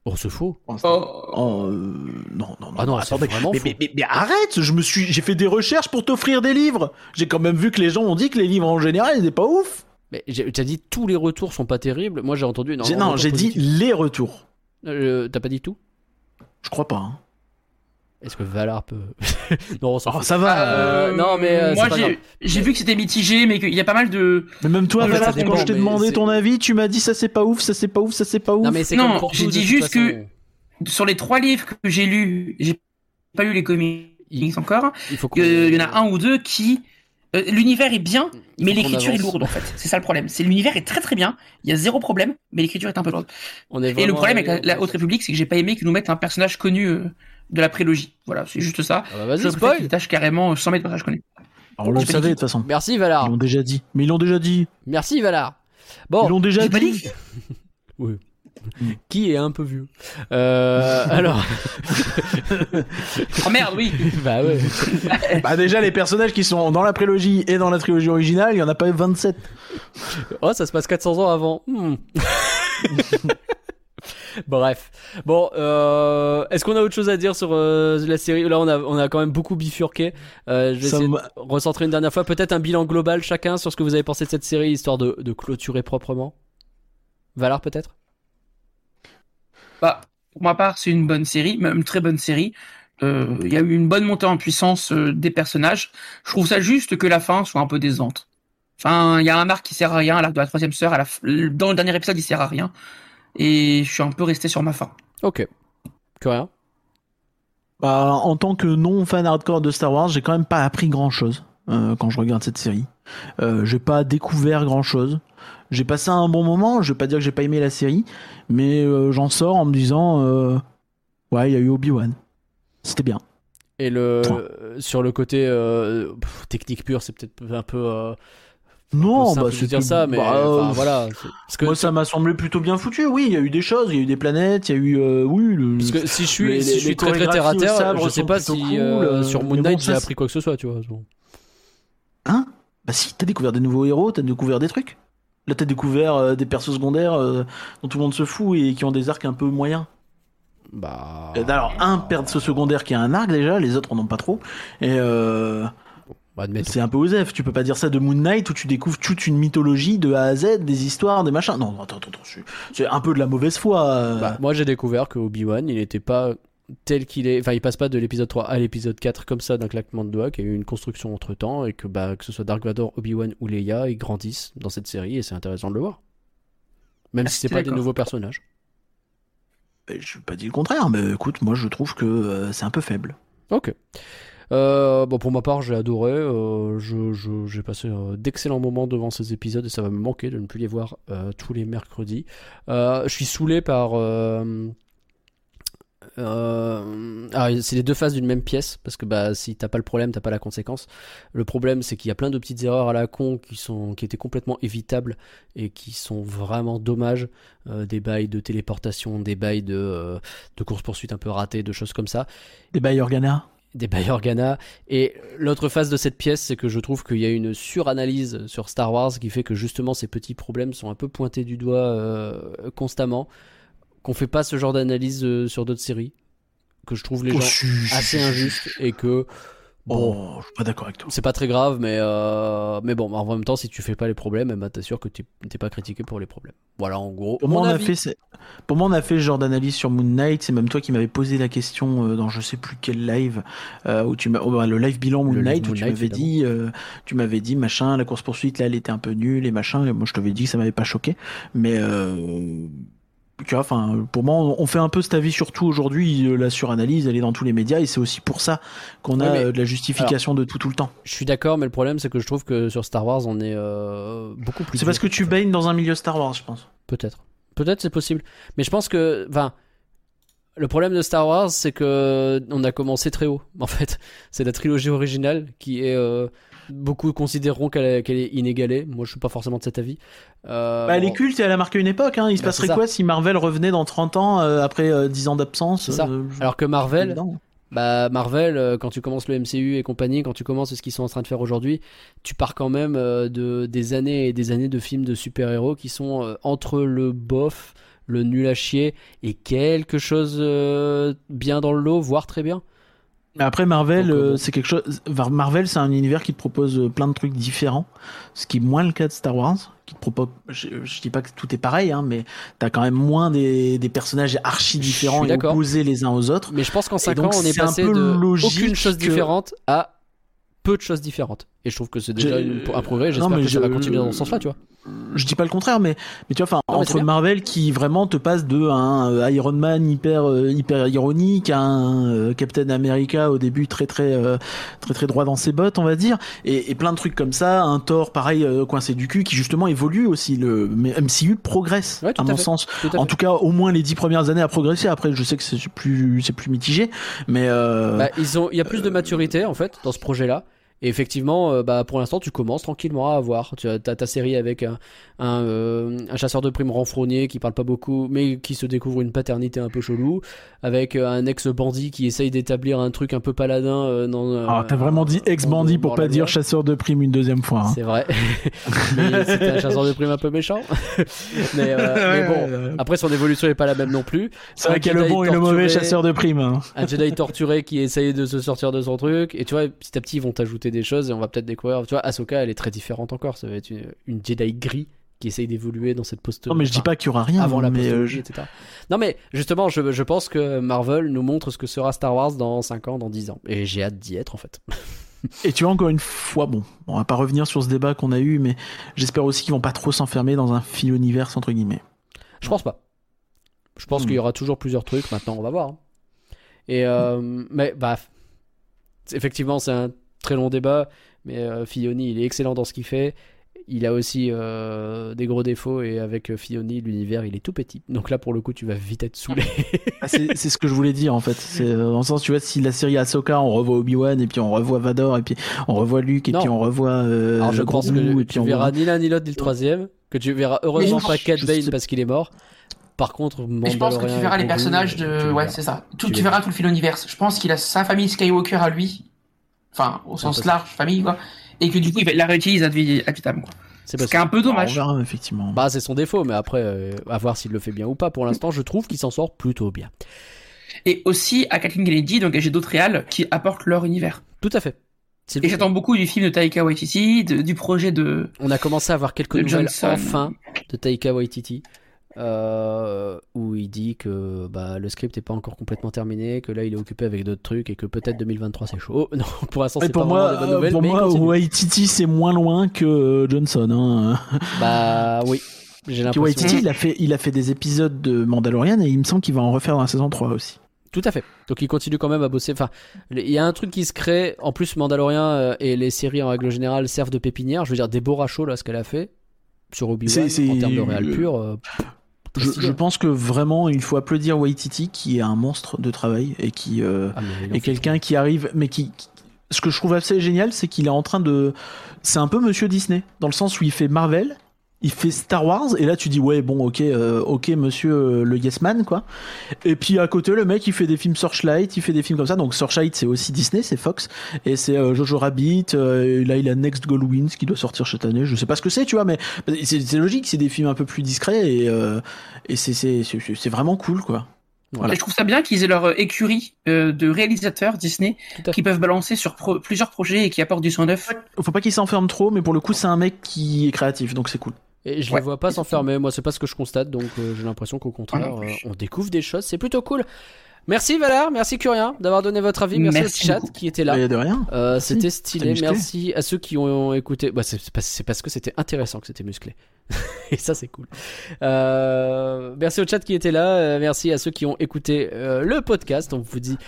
Oh, c'est faux. Oh, Oh, euh, non, non, non. Ah non, vraiment mais, mais, mais- mais arrête, je me suis, j'ai fait des recherches pour t'offrir des livres. J'ai quand même vu que les gens ont dit que les livres en général, ils étaient pas ouf. Mais j'ai t'as dit tous les retours sont pas terribles. Moi j'ai entendu J'ai- énormément. non, de j'ai dit les retours. Euh, T'as pas dit tout? Je crois pas. hein. Est-ce que Valar peut Non, on s'en Oh, fout. ça va. Euh, non, mais, euh, moi j'ai vu que c'était mitigé, mais qu'il y a pas mal de. Mais même toi, mais Valère, ça quand je t'ai demandé ton avis, tu m'as dit ça c'est pas ouf, ça c'est pas ouf, ça c'est pas ouf. Non mais c'est Non, j'ai dit juste façon. que- Sur les trois livres que j'ai lus, j'ai pas lu les comics Il- encore. il faut qu'on- Euh, Il y en a un ou deux qui. euh, L'univers est bien, mais l'écriture est lourde en fait. C'est ça le problème. C'est l'univers est très très bien. Il y a zéro problème, mais l'écriture est un peu lourde. On est Et le problème avec la, Haute République, c'est que j'ai pas aimé qu'ils nous mettent un personnage connu euh, de la prélogie. Voilà, c'est juste ça. Ah bah Je vas-y spoil. qu'ils tâchent carrément euh, sans mettre de personnage connu. Alors, on le Je savait de toute façon. Merci Ils Valar. l'ont déjà dit. Mais ils l'ont déjà dit. Merci Valar. Ils Bon, l'ont déjà dit. dit. qui est un peu vieux euh, Alors, Oh merde, oui. bah ouais. Bah déjà les personnages qui sont dans la prélogie et dans la trilogie originale, il y en a pas 27. Oh, ça se passe 400 ans avant. Hmm. Bref. Bon, euh, est-ce qu'on a autre chose à dire sur euh, la série? Là, on a, on a quand même beaucoup bifurqué. Euh, je vais Ça essayer de recentrer une dernière fois. Peut-être un bilan global chacun sur ce que vous avez pensé de cette série, histoire de, de clôturer proprement. Valar, peut-être? Bah, pour ma part, c'est une bonne série, même une très bonne série. Euh, Il y a eu une bonne montée en puissance euh, des personnages. Je trouve ça juste que la fin soit un peu décevante. Enfin, il y a un arc qui sert à rien, l'arc de la troisième sœur. À la f- Dans le dernier épisode, il sert à rien. Et je suis un peu resté sur ma fin. Ok. Que rien. Bah, en tant que non fan hardcore de Star Wars, j'ai quand même pas appris grand chose quand je regarde cette série. Euh, j'ai pas découvert grand chose. J'ai passé un bon moment. Je vais pas dire que j'ai pas aimé la série, mais euh, j'en sors en me disant, euh, ouais, il y a eu Obi Wan. C'était bien. Et le euh, sur le côté euh, pff, technique pure, c'est peut-être un peu. Non, bah de c'était dire ça, mais bah, enfin, voilà. c'est- Parce que, Moi, ça m'a semblé plutôt bien foutu. Oui, il y a eu des choses, il y a eu des planètes, il y a eu, euh, oui, le- parce que si je suis, les- si je suis très très terre à terre, sabre je sais pas si cool, euh, euh, sur Moon bon, Knight j'ai appris quoi que ce soit, tu vois. Bon. Hein? Bah si, t'as découvert des nouveaux héros, t'as découvert des trucs? Là, t'as découvert euh, des persos secondaires euh, dont tout le monde se fout et qui ont des arcs un peu moyens. Bah. Alors, un perso secondaire qui a un arc déjà, les autres en ont pas trop. Et c'est un peu osef. Tu peux pas dire ça de Moon Knight où tu découvres toute une mythologie de A à Z, des histoires, des machins. Non, attends, attends, attends, c'est- un peu de la mauvaise foi. euh. Bah, moi j'ai découvert que Obi Wan il était pas tel qu'il est, enfin il passe pas de l'épisode 3 à l'épisode 4 comme ça d'un claquement de doigts, qu'il y a eu une construction entre temps et que bah que ce soit Dark Vador, Obi-Wan ou Leia, ils grandissent dans cette série et c'est intéressant de le voir. Même Ah, si c'est pas des nouveaux personnages. Je n'ai pas dit le contraire, mais écoute, moi je trouve que euh, c'est un peu faible. Ok. Euh, bon, pour ma part, j'ai adoré. euh, j'ai passé euh, d'excellents moments devant ces épisodes et ça va me manquer de ne plus les voir euh, tous les mercredis. Je suis saoulé par. euh, ah, c'est les deux faces d'une même pièce parce que bah si t'as pas le problème t'as pas la conséquence le problème c'est qu'il y a plein de petites erreurs à la con qui sont qui étaient complètement évitables et qui sont vraiment dommages des bails de téléportation des bails de de course poursuite un peu ratés de choses comme ça Des bails Organa des Organa. Et l'autre face de cette pièce, c'est que je trouve qu'il y a une suranalyse sur Star Wars qui fait que justement ces petits problèmes sont un peu pointés du doigt euh, constamment. Qu'on fait pas ce genre d'analyse euh, sur d'autres séries. Que je trouve les Oh, gens assez injustes et que bon, Oh, je suis pas d'accord avec toi. c'est pas très grave, mais euh, mais bon, en même temps, si tu fais pas les problèmes, eh ben, t'es sûr que t'es pas critiqué pour les problèmes. Voilà, en gros. Pour moi, mon on a fait, ce- pour moi, on a fait ce genre d'analyse sur Moon Knight. C'est même toi qui m'avais posé la question euh, dans je sais plus quel live, euh, où tu oh, bah, le live bilan Moon Knight, où Moon tu m'avais dit, euh, tu m'avais dit machin, la course poursuite là, elle était un peu nulle et machin. Et moi, je t'avais dit que ça m'avait pas choqué, mais euh, tu vois, enfin, pour moi, on fait un peu cet avis surtout aujourd'hui. euh, La suranalyse, elle est dans tous les médias et c'est aussi pour ça qu'on a mais- euh, de la justification de tout tout le temps. Je suis d'accord, mais le problème, c'est que je trouve que sur Star Wars, on est euh, beaucoup plus. C'est parce que tu en fait. baignes dans un milieu Star Wars, je pense. Peut-être. Peut-être c'est possible. Mais je pense que. Enfin. Le problème de Star Wars, c'est que on a commencé très haut. En fait, c'est la trilogie originale qui est. euh, beaucoup considéreront qu'elle est, inégalée. Moi, je suis pas forcément de cet avis. Euh, Bah, elle est culte et elle a marqué une époque. Hein. Il se Bah, passerait quoi si Marvel revenait dans 30 ans euh, après euh, 10 ans d'absence euh, Alors que Marvel, bah Marvel, quand tu commences le MCU et compagnie, quand tu commences ce qu'ils sont en train de faire aujourd'hui, tu pars quand même de des années et des années de films de super-héros qui sont entre le bof, le nul à chier et quelque chose bien dans le lot, voire très bien. Mais après Marvel, euh, euh, c'est quelque chose. Var- Marvel, c'est un univers qui te propose euh, plein de trucs différents, ce qui est moins le cas de Star Wars. Qui te propose. Je, je dis pas que tout est pareil, hein, mais t'as quand même moins des, des personnages archi Je différents et opposés les uns aux autres. Mais je pense qu'en 5 donc, ans, on est passé de aucune chose que- différente à peu de choses différentes. Et je trouve que c'est déjà Je- une- un progrès. Non, J'espère mais que ça va je- continuer dans ce sens-là, tu vois. Je dis pas le contraire, mais, mais tu vois, enfin, entre. Marvel qui vraiment te passe de un euh, Iron Man hyper euh, hyper ironique à un euh, Captain America au début très très euh, très très droit dans ses bottes, on va dire, et, et plein de trucs comme ça, un Thor pareil coincé du cul qui justement évolue aussi. Le MCU progresse Ouais, à à mon fait. sens. Tout à En fait. tout cas, au moins les dix premières années à progresser. Après, je sais que c'est plus c'est plus mitigé, mais euh, Bah, ils ont, il y a plus de maturité en fait dans ce projet-là. Et effectivement, euh, bah, pour l'instant, tu commences tranquillement à avoir. Tu as ta série avec un, un, euh, un chasseur de primes renfrogné qui parle pas beaucoup, mais qui se découvre une paternité un peu chelou, avec euh, un ex-bandit qui essaye d'établir un truc un peu paladin dans. euh, ah, t'as vraiment dit ex-bandit pour pas dire loi. chasseur de primes une deuxième fois. hein. C'est vrai. mais c'était un chasseur de primes un peu méchant. mais, mais bon, après son évolution est pas la même non plus. C'est vrai qu'il y a le bon et le mauvais chasseur de primes. hein. un Jedi torturé qui essaye de se sortir de son truc et tu vois petit à petit ils vont t'ajouter des choses et on va peut-être découvrir tu vois Ahsoka elle est très différente encore ça va être une, une Jedi gris qui essaye d'évoluer dans cette poste Non, mais je dis pas qu'il y aura rien. avant la mais euh, etc non mais justement je, je pense que Marvel nous montre ce que sera Star Wars dans 5 ans dans 10 ans et j'ai hâte d'y être en fait Et tu vois, encore une fois, bon, on va pas revenir sur ce débat qu'on a eu, mais j'espère aussi qu'ils vont pas trop s'enfermer dans un fil univers, entre guillemets. je pense pas je pense Hmm. qu'il y aura toujours plusieurs trucs maintenant on va voir hein. et euh, mais bah effectivement c'est un très long débat mais euh, Filoni il est excellent dans ce qu'il fait il a aussi euh, des gros défauts et avec euh, Filoni l'univers il est tout petit donc là pour le coup tu vas vite être saoulé Ah, c'est ce que je voulais dire, en fait. C'est euh, dans le sens, tu vois, si la série Ahsoka, on revoit Obi-Wan, et puis on revoit Vador, et puis on revoit Luke, et Non. puis on revoit euh, alors je pense que et puis tu on verras voit- ni l'un ni l'autre ni le troisième que tu verras heureusement pas Cat Bane sais- parce qu'il est mort par contre Mais je pense que tu verras et les personnages de. Ouais, c'est ça. Tout, Tu tu verras tout le fil univers. Je pense qu'il a sa famille Skywalker à lui. Enfin, au sens large, famille, quoi. Et que du coup, il va- la réutilise ad vi- ad vitam, quoi. c'est Ce possible qui est un peu dommage. verra, effectivement. bah c'est son défaut mais après euh, à voir s'il le fait bien ou pas pour l'instant je trouve qu'il s'en sort plutôt bien Et aussi à Kathleen Kennedy d'engager d'autres réals qui apportent leur univers. tout à fait Et j'attends beaucoup du film de Taika Waititi, de- du projet de. On a commencé à avoir quelques nouvelles Johnson. enfin de Taika Waititi. Euh, où il dit que bah, le script n'est pas encore complètement terminé, que là il est occupé avec d'autres trucs et que peut-être 2023 c'est chaud. Non, pour l'instant c'est pas moi, vraiment bonnes nouvelles. pour mais moi. Waititi c'est moins loin que euh, Johnson. Hein. Bah oui, j'ai l'impression. Waititi, il a fait, il a fait des épisodes de Mandalorian et il me semble qu'il va en refaire dans la saison 3 aussi. Tout à fait. Donc il continue quand même à bosser. Enfin, il y a un truc qui se crée. En plus, Mandalorian euh, et les séries en règle générale servent de pépinière. Je veux dire, Deborah Shaw, là, ce qu'elle a fait sur Obi-Wan, en termes de réal euh, pur. euh, Je, pense que vraiment, il faut applaudir Waititi qui est un monstre de travail et qui euh, ah, est quelqu'un qui arrive, mais qui, qui- ce que je trouve assez génial, c'est qu'il est en train de, c'est un peu Monsieur Disney dans le sens où il fait Marvel, il fait Star Wars et là tu dis ouais bon ok euh, ok Monsieur euh, le Yes Man quoi. Et puis à côté le mec il fait des films Searchlight, il fait des films comme ça donc Searchlight c'est aussi Disney, c'est Fox et c'est euh, Jojo Rabbit. euh, et là il a Next Goal Wins qui doit sortir cette année, je sais pas ce que c'est tu vois mais c'est logique, c'est des films un peu plus discrets et et c'est vraiment cool quoi. Voilà. Et je trouve ça bien qu'ils aient leur écurie euh, de réalisateurs Disney qui peuvent balancer sur pro- plusieurs projets et qui apportent du son neuf. Faut pas qu'il s'enferme trop mais pour le coup c'est un mec qui est créatif donc c'est cool. Et je Ouais. les vois pas s'enfermer. Moi, c'est pas ce que je constate. Donc, euh, j'ai l'impression qu'au contraire, euh, on découvre des choses. C'est plutôt cool. Merci Valère, merci Curien d'avoir donné votre avis. Merci, Merci au chat beaucoup. qui était là. De rien. Euh, Merci. c'était stylé. Merci à ceux qui ont écouté. Bah, c'est parce, c'est parce que c'était intéressant que c'était musclé. Et ça, c'est cool. Euh, merci au chat qui était là. Euh, merci à ceux qui ont écouté euh, le podcast. On vous dit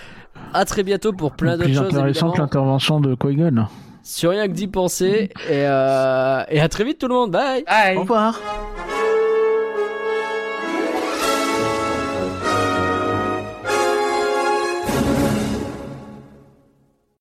à très bientôt pour plein d'autres plus choses. intéressant évidemment. que l'intervention de Qui-Gon. Sur rien que d'y penser. Et, euh, et à très vite tout le monde. Bye. Bye. Au revoir.